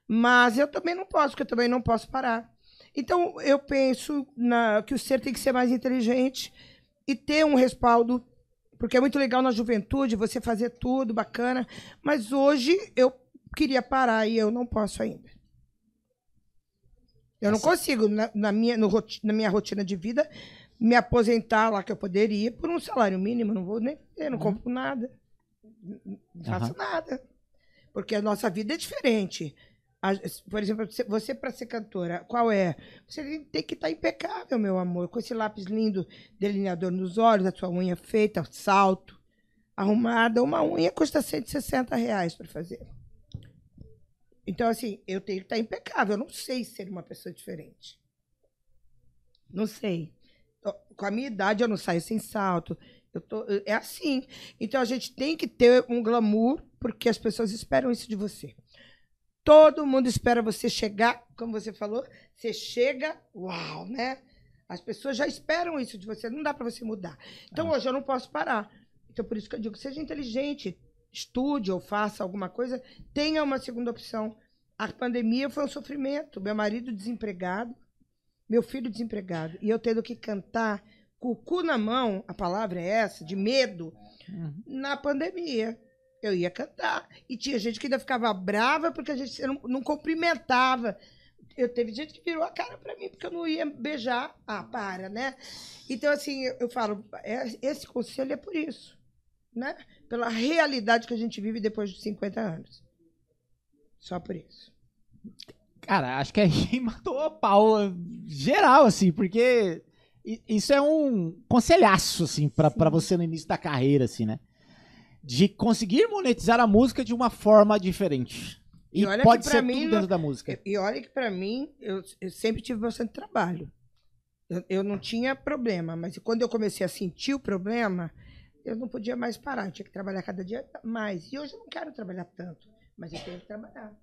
Mas eu também não posso, porque eu também não posso parar. Então, eu penso na, que o ser tem que ser mais inteligente e ter um respaldo, porque é muito legal na juventude você fazer tudo bacana, mas hoje eu queria parar e eu não posso ainda. Eu não consigo, na, na minha, no, na minha rotina de vida, me aposentar lá que eu poderia por um salário mínimo. Não vou nem. Eu não compro nada não faço Aham. nada. Porque a nossa vida é diferente. Por exemplo, você- para ser cantora, qual é? Você tem que estar impecável, meu amor, com esse lápis lindo, delineador nos olhos, a sua unha feita, salto, arrumada. Uma unha custa 160 reais para fazer. Então, assim, eu tenho que estar impecável. Eu não sei ser uma pessoa diferente. Não sei. Com a minha idade, eu não saio sem salto. Eu tô, é assim. Então a gente tem que ter um glamour, porque as pessoas esperam isso de você. Todo mundo espera você chegar, como você falou, você chega, uau, né? As pessoas já esperam isso de você, não dá para você mudar. Então hoje eu não posso parar. Então por isso que eu digo, seja inteligente, estude ou faça alguma coisa, tenha uma segunda opção. A pandemia foi um sofrimento. Meu marido desempregado, meu filho desempregado, e eu tendo que cantar com o cu na mão, a palavra é essa, de medo, na pandemia. Eu ia cantar. E tinha gente que ainda ficava brava porque a gente não, não cumprimentava. Eu teve gente que virou a cara para mim porque eu não ia beijar. Ah, para, né? Então, assim, eu, eu falo, é- esse conselho é por isso, né? Pela realidade que a gente vive depois de 50 anos. Só por isso. Cara, acho que aí (laughs) matou a pau geral, assim, porque isso é um conselhaço, assim, pra você no início da carreira, assim, né? De conseguir monetizar a música de uma forma diferente. E, E olha pode ser mim tudo dentro da música. E olha que para mim, eu, eu sempre tive bastante trabalho. Eu, eu não tinha problema, mas quando eu comecei a sentir o problema, eu não podia mais parar. Eu tinha que trabalhar cada dia mais. E hoje eu não quero trabalhar tanto, mas eu tenho que trabalhar.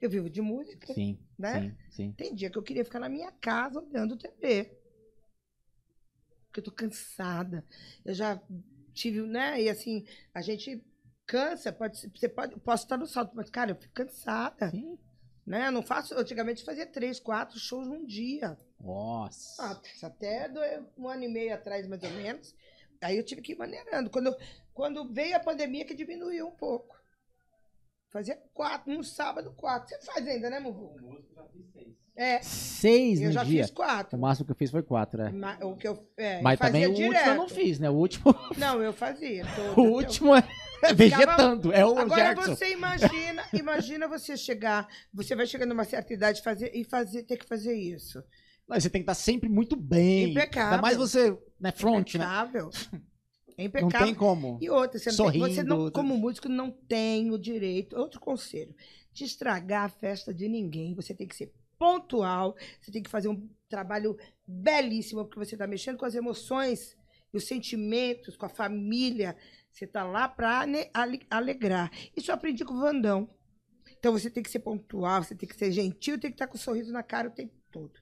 Eu vivo de música. Sim, né? sim, sim. Tem dia que eu queria ficar na minha casa olhando TV. Porque eu tô cansada. Eu já tive, né? E assim, a gente cansa, pode, você pode, posso estar no salto, mas, cara, eu fico cansada. Sim. Né? Eu não faço. Antigamente fazia três, quatro shows num dia. Nossa. Ah, até um ano e meio atrás, mais ou menos. Aí eu tive que ir maneirando. Quando, quando veio a pandemia, que diminuiu um pouco. Fazia quatro, um sábado, quatro. Você faz ainda, né, Muvu? É, Seis eu no já dia. fiz quatro. O máximo que eu fiz foi quatro, é. Ma- O que eu, é, Mas eu fazia também o direto. último eu não fiz, né? O último, Não, eu fazia. (laughs) todo. o último é vegetando. É o Agora Gerson. você imagina, (laughs) imagina você chegar, você vai chegando numa certa idade e fazer, e fazer, ter que fazer isso. Mas Você tem que estar sempre muito bem. Impecável. Ainda mais você, né, front, né? (laughs) impecável. É Não impecável. tem como. E outra, você, não tem- você não, Sorrindo. como músico, não tem o direito. Outro conselho: de estragar a festa de ninguém. Você tem que ser pontual, você tem que fazer um trabalho belíssimo, porque você está mexendo com as emoções e os sentimentos, com a família. Você está lá para alegrar. Isso eu aprendi com o Vandão. Então, Então você tem que ser pontual, você tem que ser gentil, tem que estar com um sorriso na cara o tempo todo.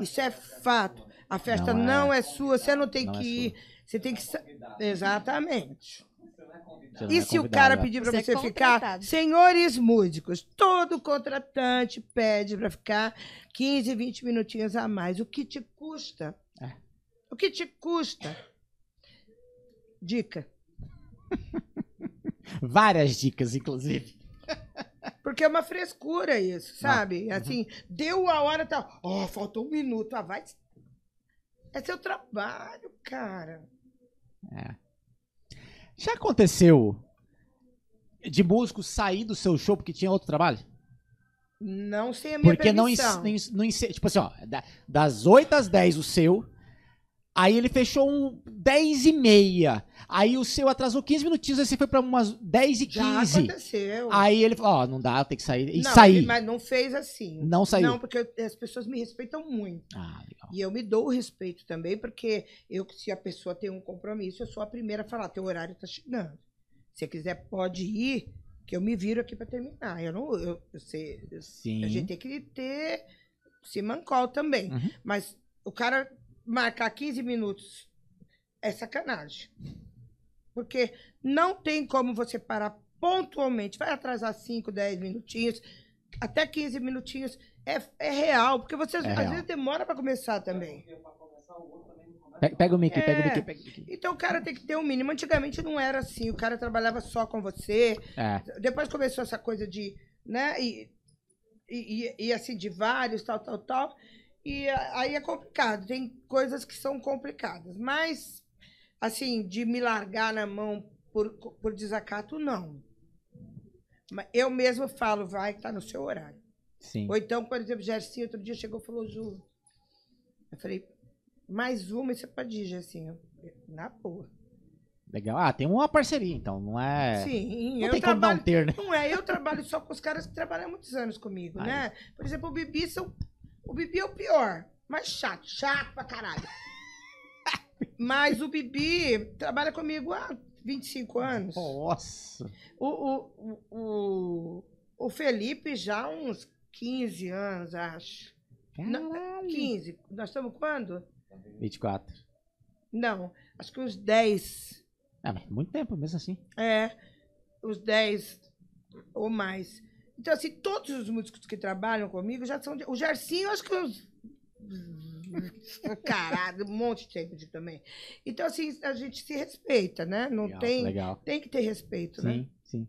Isso é fato. A festa Não é- não é, sua, você não tem não é que ir. Você tem que. Exatamente. Não E é se o cara né? pedir pra Você é você ficar, senhores músicos, todo contratante pede pra ficar 15, 20 minutinhos a mais. O que te custa? É. O que te custa? Dica. (laughs) Várias dicas, inclusive. (laughs) Porque é uma frescura isso, Ah, sabe? uhum. Assim, deu a hora, tá. Ó, faltou um minuto. Ah, vai. É seu trabalho, cara. Já aconteceu de músico sair do seu show porque tinha outro trabalho? Não sei a minha Porque não, permissão. ens- não, ens- Tipo assim, ó, da- das 8 às 10 o seu. Aí ele fechou um 10 e meia. Aí o seu atrasou 15 minutinhos, aí você foi pra umas 10 e Já 15. aconteceu. Aí ele falou, ó, não dá, tem que sair. E não, sair. ele- mas não fez assim. Não saiu. Não, porque eu- as pessoas me respeitam muito. Ah, legal. E eu me dou o respeito também, porque eu, se a pessoa tem um compromisso, eu sou a primeira a falar, teu horário tá chegando. Se você quiser, pode ir, que eu me viro aqui para terminar. Eu não, eu, eu sei, Sim. a gente tem que ter se mancol também. Uhum. Mas o cara marcar 15 minutos é sacanagem. Porque não tem como você parar pontualmente. Vai atrasar 5, 10 minutinhos, até 15 minutinhos. É, é real, porque você às real. vezes demora para começar também. Pe- Pega o mic, pega o É. mic, pega o mic. Então o cara tem que ter um mínimo. Antigamente não era assim. O cara trabalhava só com você. É. Depois começou essa coisa de, né? E, e, e- e, assim, de vários, tal, tal, tal. E aí é complicado. Tem coisas que são complicadas. Mas, assim, de me largar na mão por, por desacato, não. Eu mesmo falo, vai, tá no seu horário. Sim. Ou então, por exemplo, Gercinho outro dia chegou e falou, Ju. Eu falei, mais uma e você pode ir, Gercinho. Na boa. Legal. Ah, tem uma parceria, então. Não é. Sim, não eu tem como trabalho. não ter, né? Não é, eu trabalho só com os caras que trabalham há muitos anos comigo, Aí. né? Por exemplo, o Bibi são. O Bibi é o pior, mas chato, chato pra caralho. (laughs) Mas o Bibi trabalha comigo há 25 anos. Nossa. O, o, o, o, Felipe já há uns 15 anos, acho. Não, 15. Nós estamos quando? 24. Não, acho que uns 10. Ah, mas muito tempo, mesmo assim. É, os 10 ou mais. Então, assim, todos os músicos que trabalham comigo já são. De... O Gercinho, acho que uns. Caralho, um monte de tempo de também. Então, assim, a gente se respeita, né? Não Legal, tem. Legal. Tem que ter respeito, né? Sim, sim.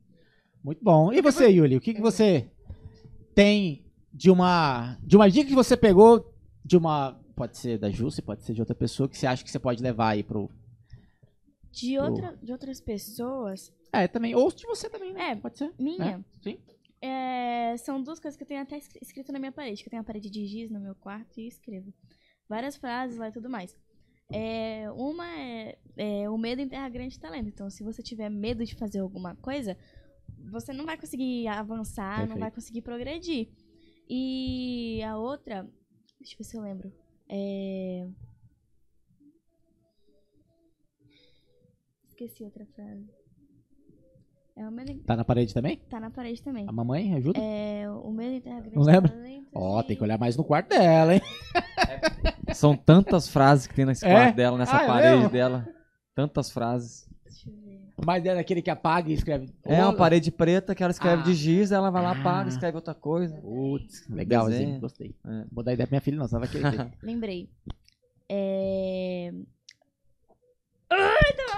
Muito bom. E você, Yuli, o que, que você tem de uma de uma dica que você pegou de uma pode ser da Jusce, pode ser de outra pessoa que você acha que você pode levar aí pro De, outra, de outras pessoas, É, também ou de você também, né? É, pode ser. minha, Sim. É, são duas coisas que eu tenho até es- escrito na minha parede, que eu tenho a parede de giz no meu quarto e escrevo. Várias frases lá e tudo mais. É, uma é, é, o medo enterra grande talento. Então, se você tiver medo de fazer alguma coisa, você não vai conseguir avançar, não Perfeito. vai conseguir progredir. E a outra, deixa eu ver se eu lembro. É... Esqueci outra frase. É o medo Tá na parede também? tá na parede também. A mamãe ajuda? É, o enterra grande Não lembra? Ó, e- tem que olhar mais no quarto dela, hein? (laughs) São tantas frases que tem nesse É? quarto dela, nessa Ah, é parede mesmo? dela. Tantas frases. Deixa eu ver. Mas é daquele que apaga e escreve. É uma parede preta que ela escreve Ah. de giz, ela vai lá, Ah. apaga, escreve outra coisa. Putz, legalzinho, gostei. É. Vou dar ideia pra minha filha, não, só vai querer. (laughs) Lembrei. É...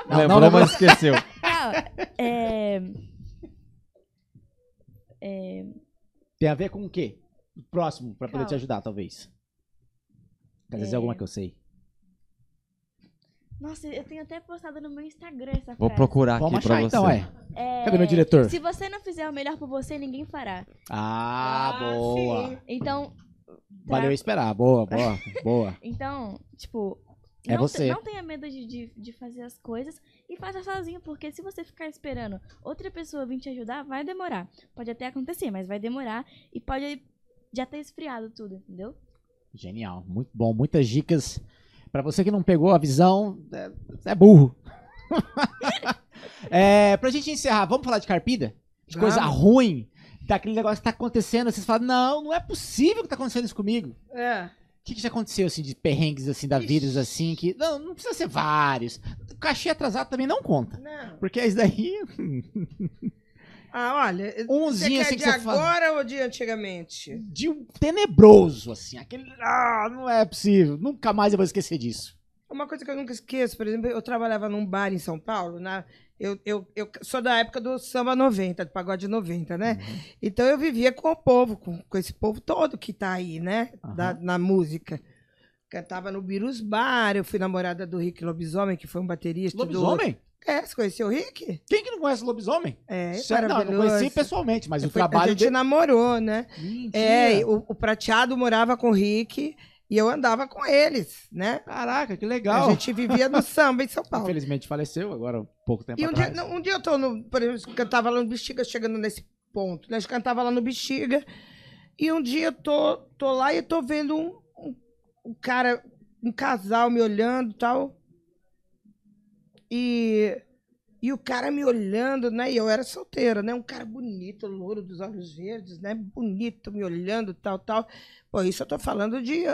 Não, Lembrou, não, não, mas esqueceu. (laughs) Ah, é... é... Tem a ver com o quê? Próximo, pra poder Calma. te ajudar, talvez. Quer dizer É. alguma que eu sei. Nossa, eu tenho até postado no meu Instagram essa Vou frase. procurar Vamos aqui pra achar você. então, é. É, Cadê meu diretor? Se você não fizer o melhor por você, ninguém fará. Ah, boa. sim. Então... Valeu esperar. Boa, boa, (laughs) boa. Então, tipo... É não, você. não tenha medo de, de, de fazer as coisas e faça sozinho, porque se você ficar esperando outra pessoa vir te ajudar, vai demorar. Pode até acontecer, mas vai demorar e pode já ter esfriado tudo, entendeu? Genial, muito bom, muitas dicas. Pra você que não pegou a visão, é, é burro. (laughs) é, pra gente encerrar, vamos falar de carpida? De coisa Vamos. ruim, daquele negócio que tá acontecendo, vocês falam, não, não é possível que tá acontecendo isso comigo. É. O que, que já aconteceu, assim, de perrengues, assim, da vida, assim, que... Não, não precisa ser vários. Cachê atrasado também não conta. Não. Porque isso daí... (laughs) Ah, olha. Umzinho, você assim, quer que de você fala. agora ou de antigamente? De um tenebroso, assim. Aquele... Ah, não é possível. Nunca mais eu vou esquecer disso. Uma coisa que eu nunca esqueço, por exemplo, eu trabalhava num bar em São Paulo, na, eu, eu, eu sou da época do samba 90, do pagode 90, né? Então eu vivia com o povo, com, com esse povo todo que tá aí, né? Da- Aham. na música. Cantava no Birus Bar, eu fui namorada do Rick Lobisomem, que foi um baterista Lobisomem? do... É, você conheceu o Rick? Quem que não conhece lobisomem? É, Sério, não, eu não maravilhoso. conheci pessoalmente, mas Eu o fui- trabalho A gente dele... namorou, né? Mentira. É, o, o Prateado morava com o Rick e eu andava com eles, né? Caraca, que A legal. gente vivia no samba em São Paulo. Infelizmente faleceu agora há pouco tempo E um dia, atrás. não, um dia eu tô no. Por exemplo, cantava lá no Bexiga, chegando nesse ponto. Né? Eu cantava lá no Bexiga. E um dia eu tô, tô lá e tô vendo um, um, um cara, um casal me olhando e tal. E, e o cara me olhando, né? E eu era solteira, né? Um cara bonito, louro dos olhos verdes, né? Bonito, me olhando, tal, tal. Pô, isso eu tô falando de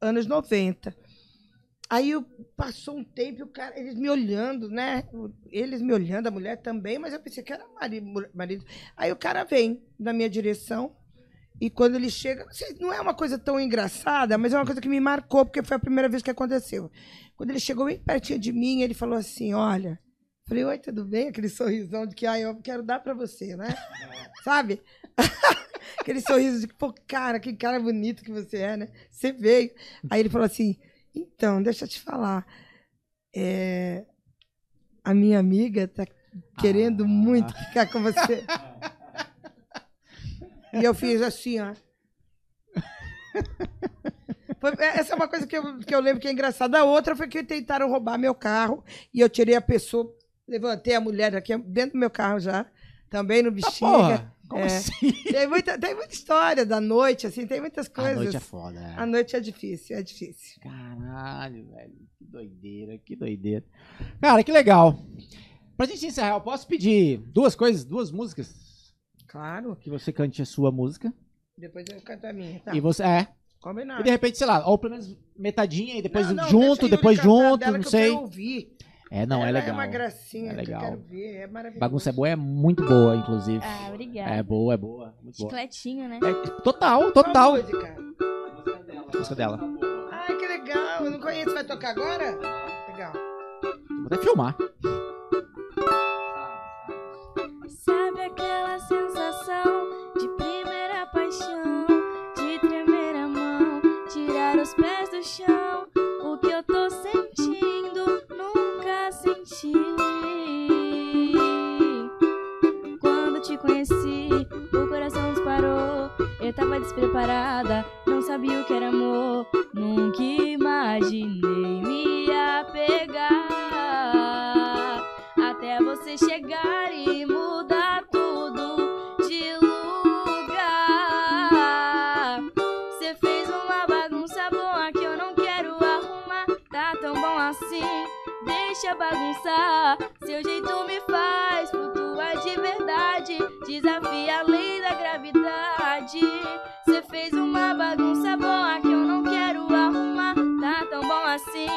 anos 90. Aí eu- passou um tempo o cara, eles me olhando, né? Eles me olhando, a mulher também, mas eu pensei que era mari- mu- marido. Aí o cara vem na minha direção e quando ele chega, não sei, não é uma coisa tão engraçada, mas é uma coisa que me marcou, porque foi a primeira vez que aconteceu. Quando ele chegou bem pertinho de mim, ele falou assim: Olha. Falei, oi, tudo bem? Aquele sorrisão de que, ah, eu quero dar pra você, né? Sabe? (laughs) Aquele sorriso de, pô, cara, que cara bonito que você é, né? Você veio. Aí ele falou assim: então, deixa eu te falar. É, a minha amiga tá querendo muito ficar com você. (laughs) e eu fiz assim, ó. Foi- essa é uma coisa que eu, que eu lembro que é engraçada. A outra foi que tentaram roubar meu carro e eu tirei a pessoa, levantei a mulher aqui dentro do meu carro já, também no Ah, bexiga. porra, como É. assim? (laughs) Tem muita, tem muita história da noite, assim, tem muitas A coisas. noite é foda. A noite é difícil, é difícil. Caralho, velho. Que doideira, que doideira. Cara, que legal. Pra gente encerrar, eu posso pedir duas coisas, duas músicas? Claro. Que você cante a sua música. Depois eu canto a minha, tá? E você. É. Combinado. E de repente, sei lá, ou pelo menos metadinha e depois Não, não, junto, a depois junto, não eu sei. quero ouvir. É, não, é Ela legal. É uma gracinha É que legal. eu quero ver, é maravilhoso. Bagunça é boa, é muito boa, inclusive. Ah, obrigada. É boa, é boa. Muito boa. Chicletinho, né? É, total, Qual total. música? A música dela. Ai, que legal. Eu não conheço. Vai tocar agora? Legal. Vou até filmar. Sabe aquela sensação de primeira paixão, de tremer a mão, tirar os pés do chão? Tava despreparada, não sabia o que era amor. Nunca imaginei me apegar. Até você chegar e mudar tudo de lugar. Você fez uma bagunça boa que eu não quero arrumar. Tá tão bom assim, deixa bagunçar. Seu jeito me faz flutuar de verdade. Desafia a lei Você fez uma bagunça boa que eu não quero arrumar. Tá tão bom assim,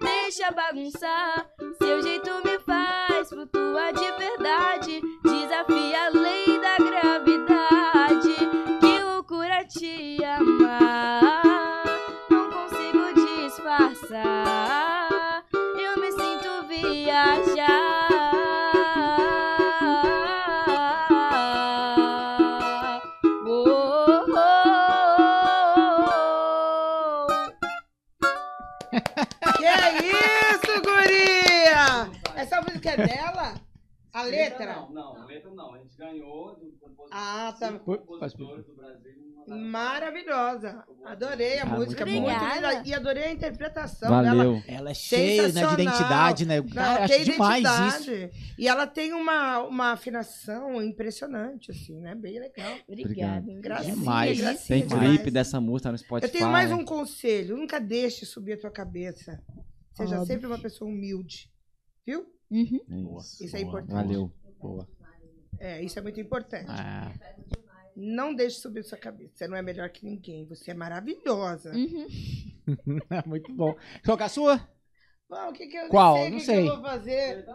deixa bagunçar. Seu jeito me faz flutuar de verdade. Desafia a lei da gravidade. Que loucura te amar. Não consigo disfarçar. Dela? A letra? Não, não, letra não. A gente ganhou do compositor. Ah, tá. compositores do Brasil. Maravilhosa. Adorei a Ah, música, muito muito. E adorei a interpretação dela. Valeu. Ela é cheia né, de identidade, né? Cara, tem acho demais isso. identidade. E ela tem uma, uma afinação impressionante, assim, né? Bem legal. Obrigada. Gracinha, Demais. gracinha Tem demais. clipe dessa música no Spotify. Eu tenho mais um conselho. Nunca deixe subir a tua cabeça. Seja Óbvio. sempre uma pessoa humilde. Viu? Uhum. É isso. Isso é Boa. importante. Valeu. Boa. É, isso é muito importante. Ah, Não deixe subir sua cabeça. Você não é melhor que ninguém. Você é maravilhosa. Uhum. (laughs) Muito bom. Qual é a sua? Bom, o que que eu Qual? Sei, Não que sei. Que eu vou fazer?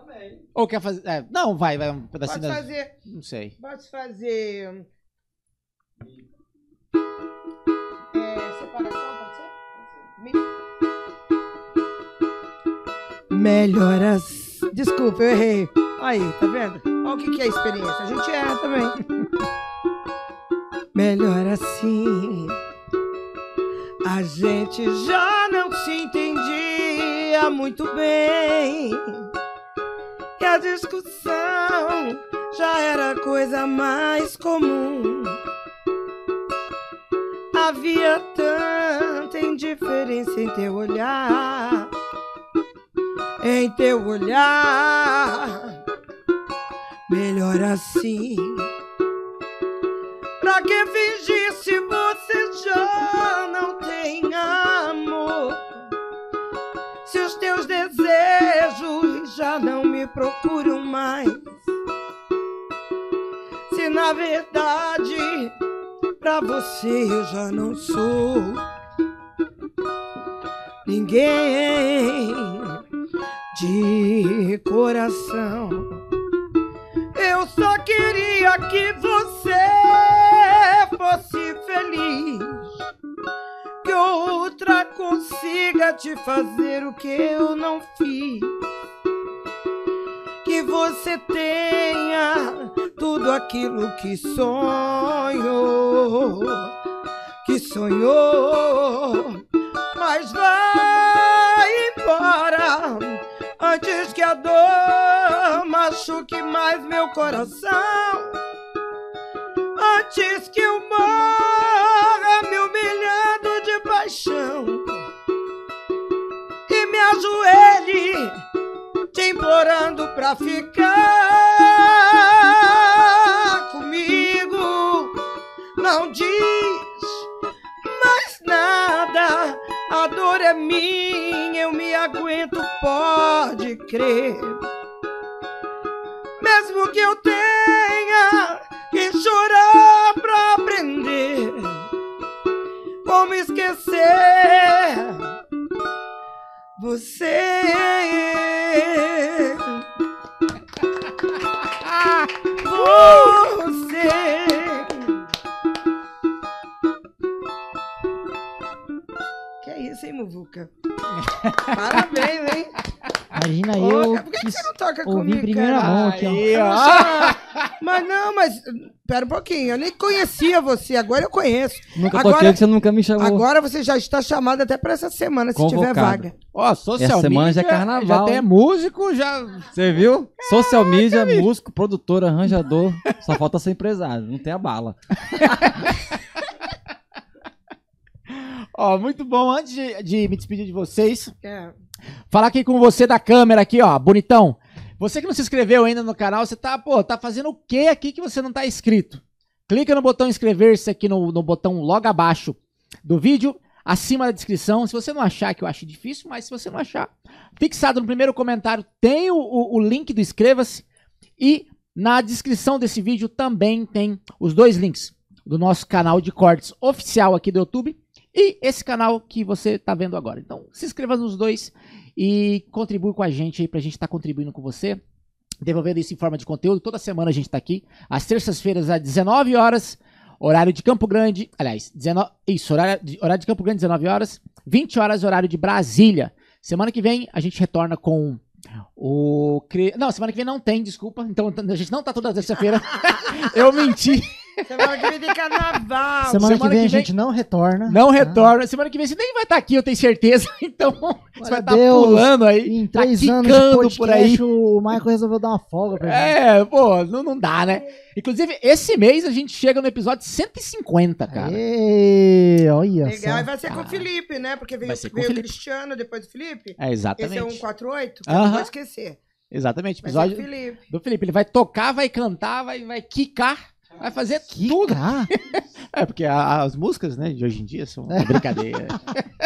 Ou quer fazer. é, não, vai, vai um pedacinho. Pode da- fazer. Não sei. Pode fazer. É, separação, pode ser? Mi- Melhoras. Desculpa, eu errei. Aí, tá vendo? Olha o que, que é experiência. A gente erra também. (laughs) Melhor assim. A gente já não se entendia muito bem. E a discussão já era coisa mais comum. Havia tanta indiferença em teu olhar, em teu olhar. Melhor assim. Pra que fingir se você já não tem amor? Se os teus desejos já não me procuram mais. Se na verdade pra você eu já não sou ninguém de coração. Eu só queria que você fosse feliz. Que outra consiga te fazer o que eu não fiz. Que você tenha tudo aquilo que sonhou. Que sonhou. Mas vai embora antes que a dor machuque mais meu coração. Antes que eu morra me humilhando de paixão e me ajoelhe te implorando pra ficar comigo. Não diz mais nada, a dor é minha, eu me aguento, pode crer. Mesmo que eu tenha que chorar pra aprender como esquecer você. (laughs) Você. Hein, Muvuca? Parabéns, hein? Imagina Ô, eu por que, que você não toca ouvi comigo, primeira cara? mão aqui, ó. Aí, Eu ó. não sei. Mas não, mas pera um pouquinho, eu nem conhecia você, agora eu conheço. Nunca Agora- toquei que você nunca me chamou. Agora você já está chamado até para essa semana, se tiver Convocado. vaga. Ó, social Essa semana já é media, carnaval, Já tem músico, já. Você viu? Social media, músico, produtor, arranjador. Só falta ser empresário, não tem a bala. (laughs) Ó, muito bom. Antes de, de me despedir de vocês, É. falar aqui com você da câmera aqui, ó, bonitão. Você que não se inscreveu ainda no canal, você tá, pô, tá fazendo o que aqui que você não tá inscrito? Clica no botão inscrever-se aqui no, no botão logo abaixo do vídeo, acima da descrição. Se você não achar, que eu acho difícil, mas se você não achar, fixado no primeiro comentário tem o, o- o link do inscreva-se e na descrição desse vídeo também tem os dois links do nosso canal de cortes oficial aqui do YouTube e esse canal que você tá vendo agora. Então, se inscreva nos dois e contribui com a gente aí pra gente estar contribuindo com você, devolvendo isso em forma de conteúdo. Toda semana a gente tá aqui, às terças-feiras, às 19 horas, horário de Campo Grande. Aliás, 19, isso, horário de, horário de Campo Grande, 19 horas, 20 horas, horário de Brasília. Semana que vem a gente retorna com o. Não, semana que vem não tem, desculpa. Então a gente não tá toda terça-feira. (laughs) Eu menti. Semana que vem tem carnaval. Semana, semana que vem que a gente não retorna. Não tá? retorna. Semana que vem você nem vai estar aqui, eu tenho certeza. (laughs) Então você vai estar Deus. pulando aí. Em tá três anos de podcast, por aí. o Michael resolveu dar uma folga pra gente. É, pô, não, não dá, né? Inclusive, esse mês a gente chega no episódio 150, cara. Ê, olha Legal, só. e vai ser com o Felipe, né? Porque veio, veio o. Cristiano, depois o Felipe. É, Esse exatamente. é um 148, que Aham. eu não vou esquecer. Exatamente, Vai ser o episódio Felipe. do Felipe. Ele vai tocar, vai cantar, vai, vai quicar, vai fazer tudo. Ah, (laughs) É, porque a- as músicas, né, de hoje em dia são uma brincadeira.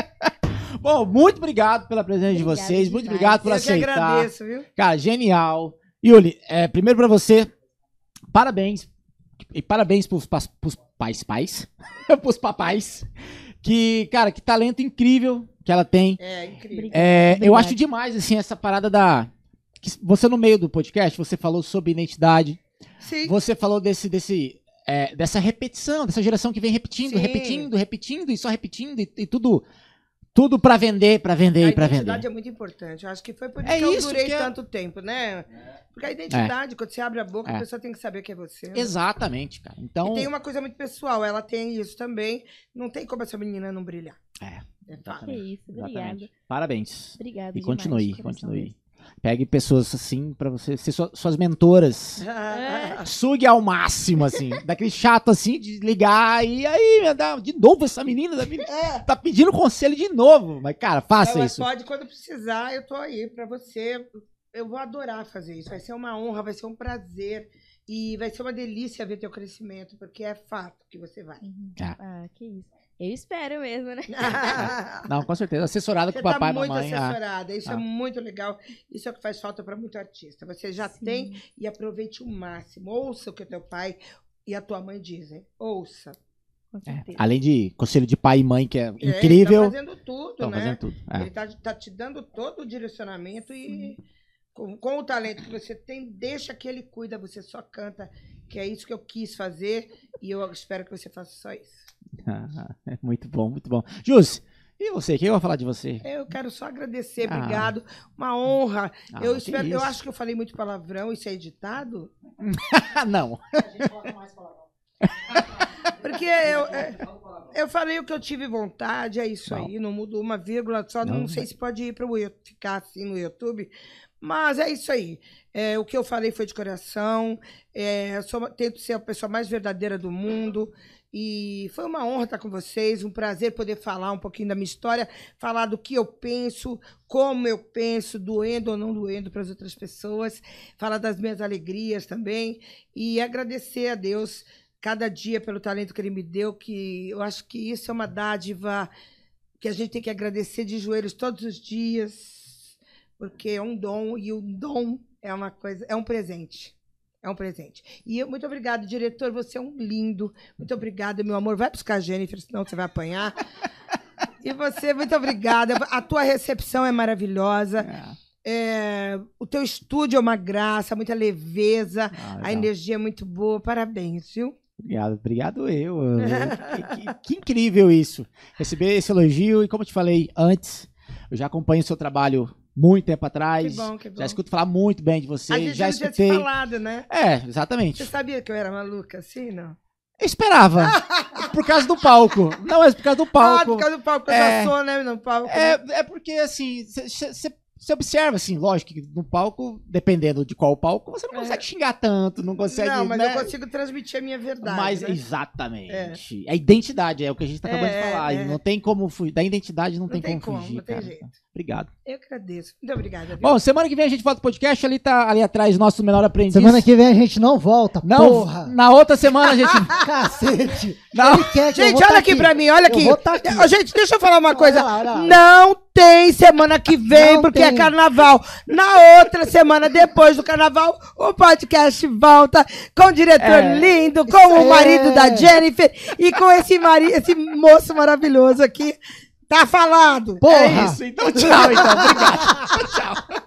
(laughs) Bom, muito obrigado pela presença de Obrigada vocês, muito demais. obrigado por Eu que aceitar. agradeço, viu? Cara, genial. Yuli, é, primeiro pra você, parabéns E parabéns pros, pros pais pais, (laughs) pros papais, que, cara, que talento incrível que ela tem. É incrível. É, eu acho demais, assim, essa parada da... que você no meio do podcast, você falou sobre identidade, Sim. você falou desse, desse, é, dessa repetição, dessa geração que vem repetindo, Sim. repetindo, repetindo e só repetindo e, e tudo, tudo para vender, para vender A e para identidade vender. é muito importante. Eu acho que foi por isso É que eu isso durei que é- tanto tempo, né? Porque a identidade, quando você abre a boca, É. a pessoa tem que saber que é você. né? Exatamente, cara. Então, E tem uma coisa muito pessoal, ela tem isso também. Não tem como essa menina não brilhar. É, É. Que isso, obrigada. Parabéns. Obrigada E demais, continue, continue. Pegue pessoas assim pra você ser sua- suas mentoras. É. Sugue ao máximo, assim. daquele chato assim de ligar e aí, de novo essa menina, da menina tá pedindo conselho de novo. Mas, cara, faça Ela isso. pode, quando precisar, eu tô aí pra você. Eu vou adorar fazer isso. Vai ser uma honra, vai ser um prazer. E vai ser uma delícia ver teu crescimento, porque é fato que você vai. Ah, que isso. Eu espero mesmo, né? (laughs) Não, com certeza. Assessorada com o papai tá e muito mamãe. ah. assessorada. Isso Ah. é muito legal. Isso é o que faz falta para muito artista. Você já Sim. tem e aproveite o máximo. Ouça o que o teu pai e a tua mãe dizem. Ouça. Com É, certeza. Além de conselho de pai e mãe, que é É, incrível. Ele tá fazendo tudo, Estão né? fazendo tudo. é. Ele tá, tá te dando todo o direcionamento e com, com o talento que você tem, deixa que ele cuida, você só canta, que é isso que eu quis fazer e eu espero que você faça só isso. Ah, é (laughs) muito bom, muito bom. Jus, e você? O que eu vou falar de você? Eu quero só agradecer, Ah. obrigado, uma honra. Ah, eu espero, eu acho que eu falei muito palavrão, isso é editado? (laughs) Não. (laughs) Porque eu, é, eu falei o que eu tive vontade, é isso Não. aí, não mudo uma vírgula, só não, Não. sei se pode ir para o ficar assim no YouTube, mas é isso aí. É, o que eu falei foi de coração, é, sou, tento ser a pessoa mais verdadeira do mundo. E foi uma honra estar com vocês, um prazer poder falar um pouquinho da minha história, falar do que eu penso, como eu penso, doendo ou não doendo para as outras pessoas, falar das minhas alegrias também e agradecer a Deus cada dia pelo talento que ele me deu, que eu acho que isso é uma dádiva que a gente tem que agradecer de joelhos todos os dias, porque é um dom e o dom é uma coisa, é um presente. É um presente. E eu, muito obrigado, diretor. Você é um lindo. Muito obrigada, meu amor. Vai buscar a Jennifer, senão você vai apanhar. E você, muito obrigada. A tua recepção é maravilhosa. É, o teu estúdio é uma graça, muita leveza. Ah, A energia é muito boa. Parabéns, viu? Obrigado, obrigado eu. Eu- (laughs) que, que- que incrível isso. Receber esse elogio e como eu te falei antes, eu já acompanho o seu trabalho muito tempo atrás. Que bom, que bom. Já escuto falar muito bem de você, a gente já tinha escutei. se falado, né? É, Você exatamente. sabia que eu era maluca assim, não? Eu esperava. (laughs) por causa do palco. Não, mas por causa do Ah, palco. por causa do palco, eu É. já sou, né? No palco. É, é porque, assim, você observa, assim, lógico que no palco, dependendo de qual palco, você não É. consegue xingar tanto, não consegue. não, mas né? eu consigo transmitir a minha verdade. Mas, né? exatamente. A identidade é o que a gente tá acabando É, de falar. é. Não tem como fugir. Da identidade não, Não tem, tem como, como, fugir. não tem cara. jeito. Obrigado. Eu agradeço. Muito obrigada. viu? Bom, semana que vem a gente volta pro podcast. Ali tá ali atrás nosso menor aprendiz. Semana que vem a gente não volta, Não, porra. na outra semana a gente. (laughs) Cacete. Não. Gente, vou tá olha aqui pra mim, olha Eu aqui. vou tá aqui. Gente, deixa eu falar uma coisa. lá, olha lá. Não tem semana que vem, Não porque tem. é carnaval. Na outra semana, depois do carnaval, o podcast volta com o diretor É. lindo, com Isso o é. marido da Jennifer e com esse, mari esse moço maravilhoso aqui. Tá falado. Porra. É isso. Então, tchau, então. Obrigado. (laughs) tchau.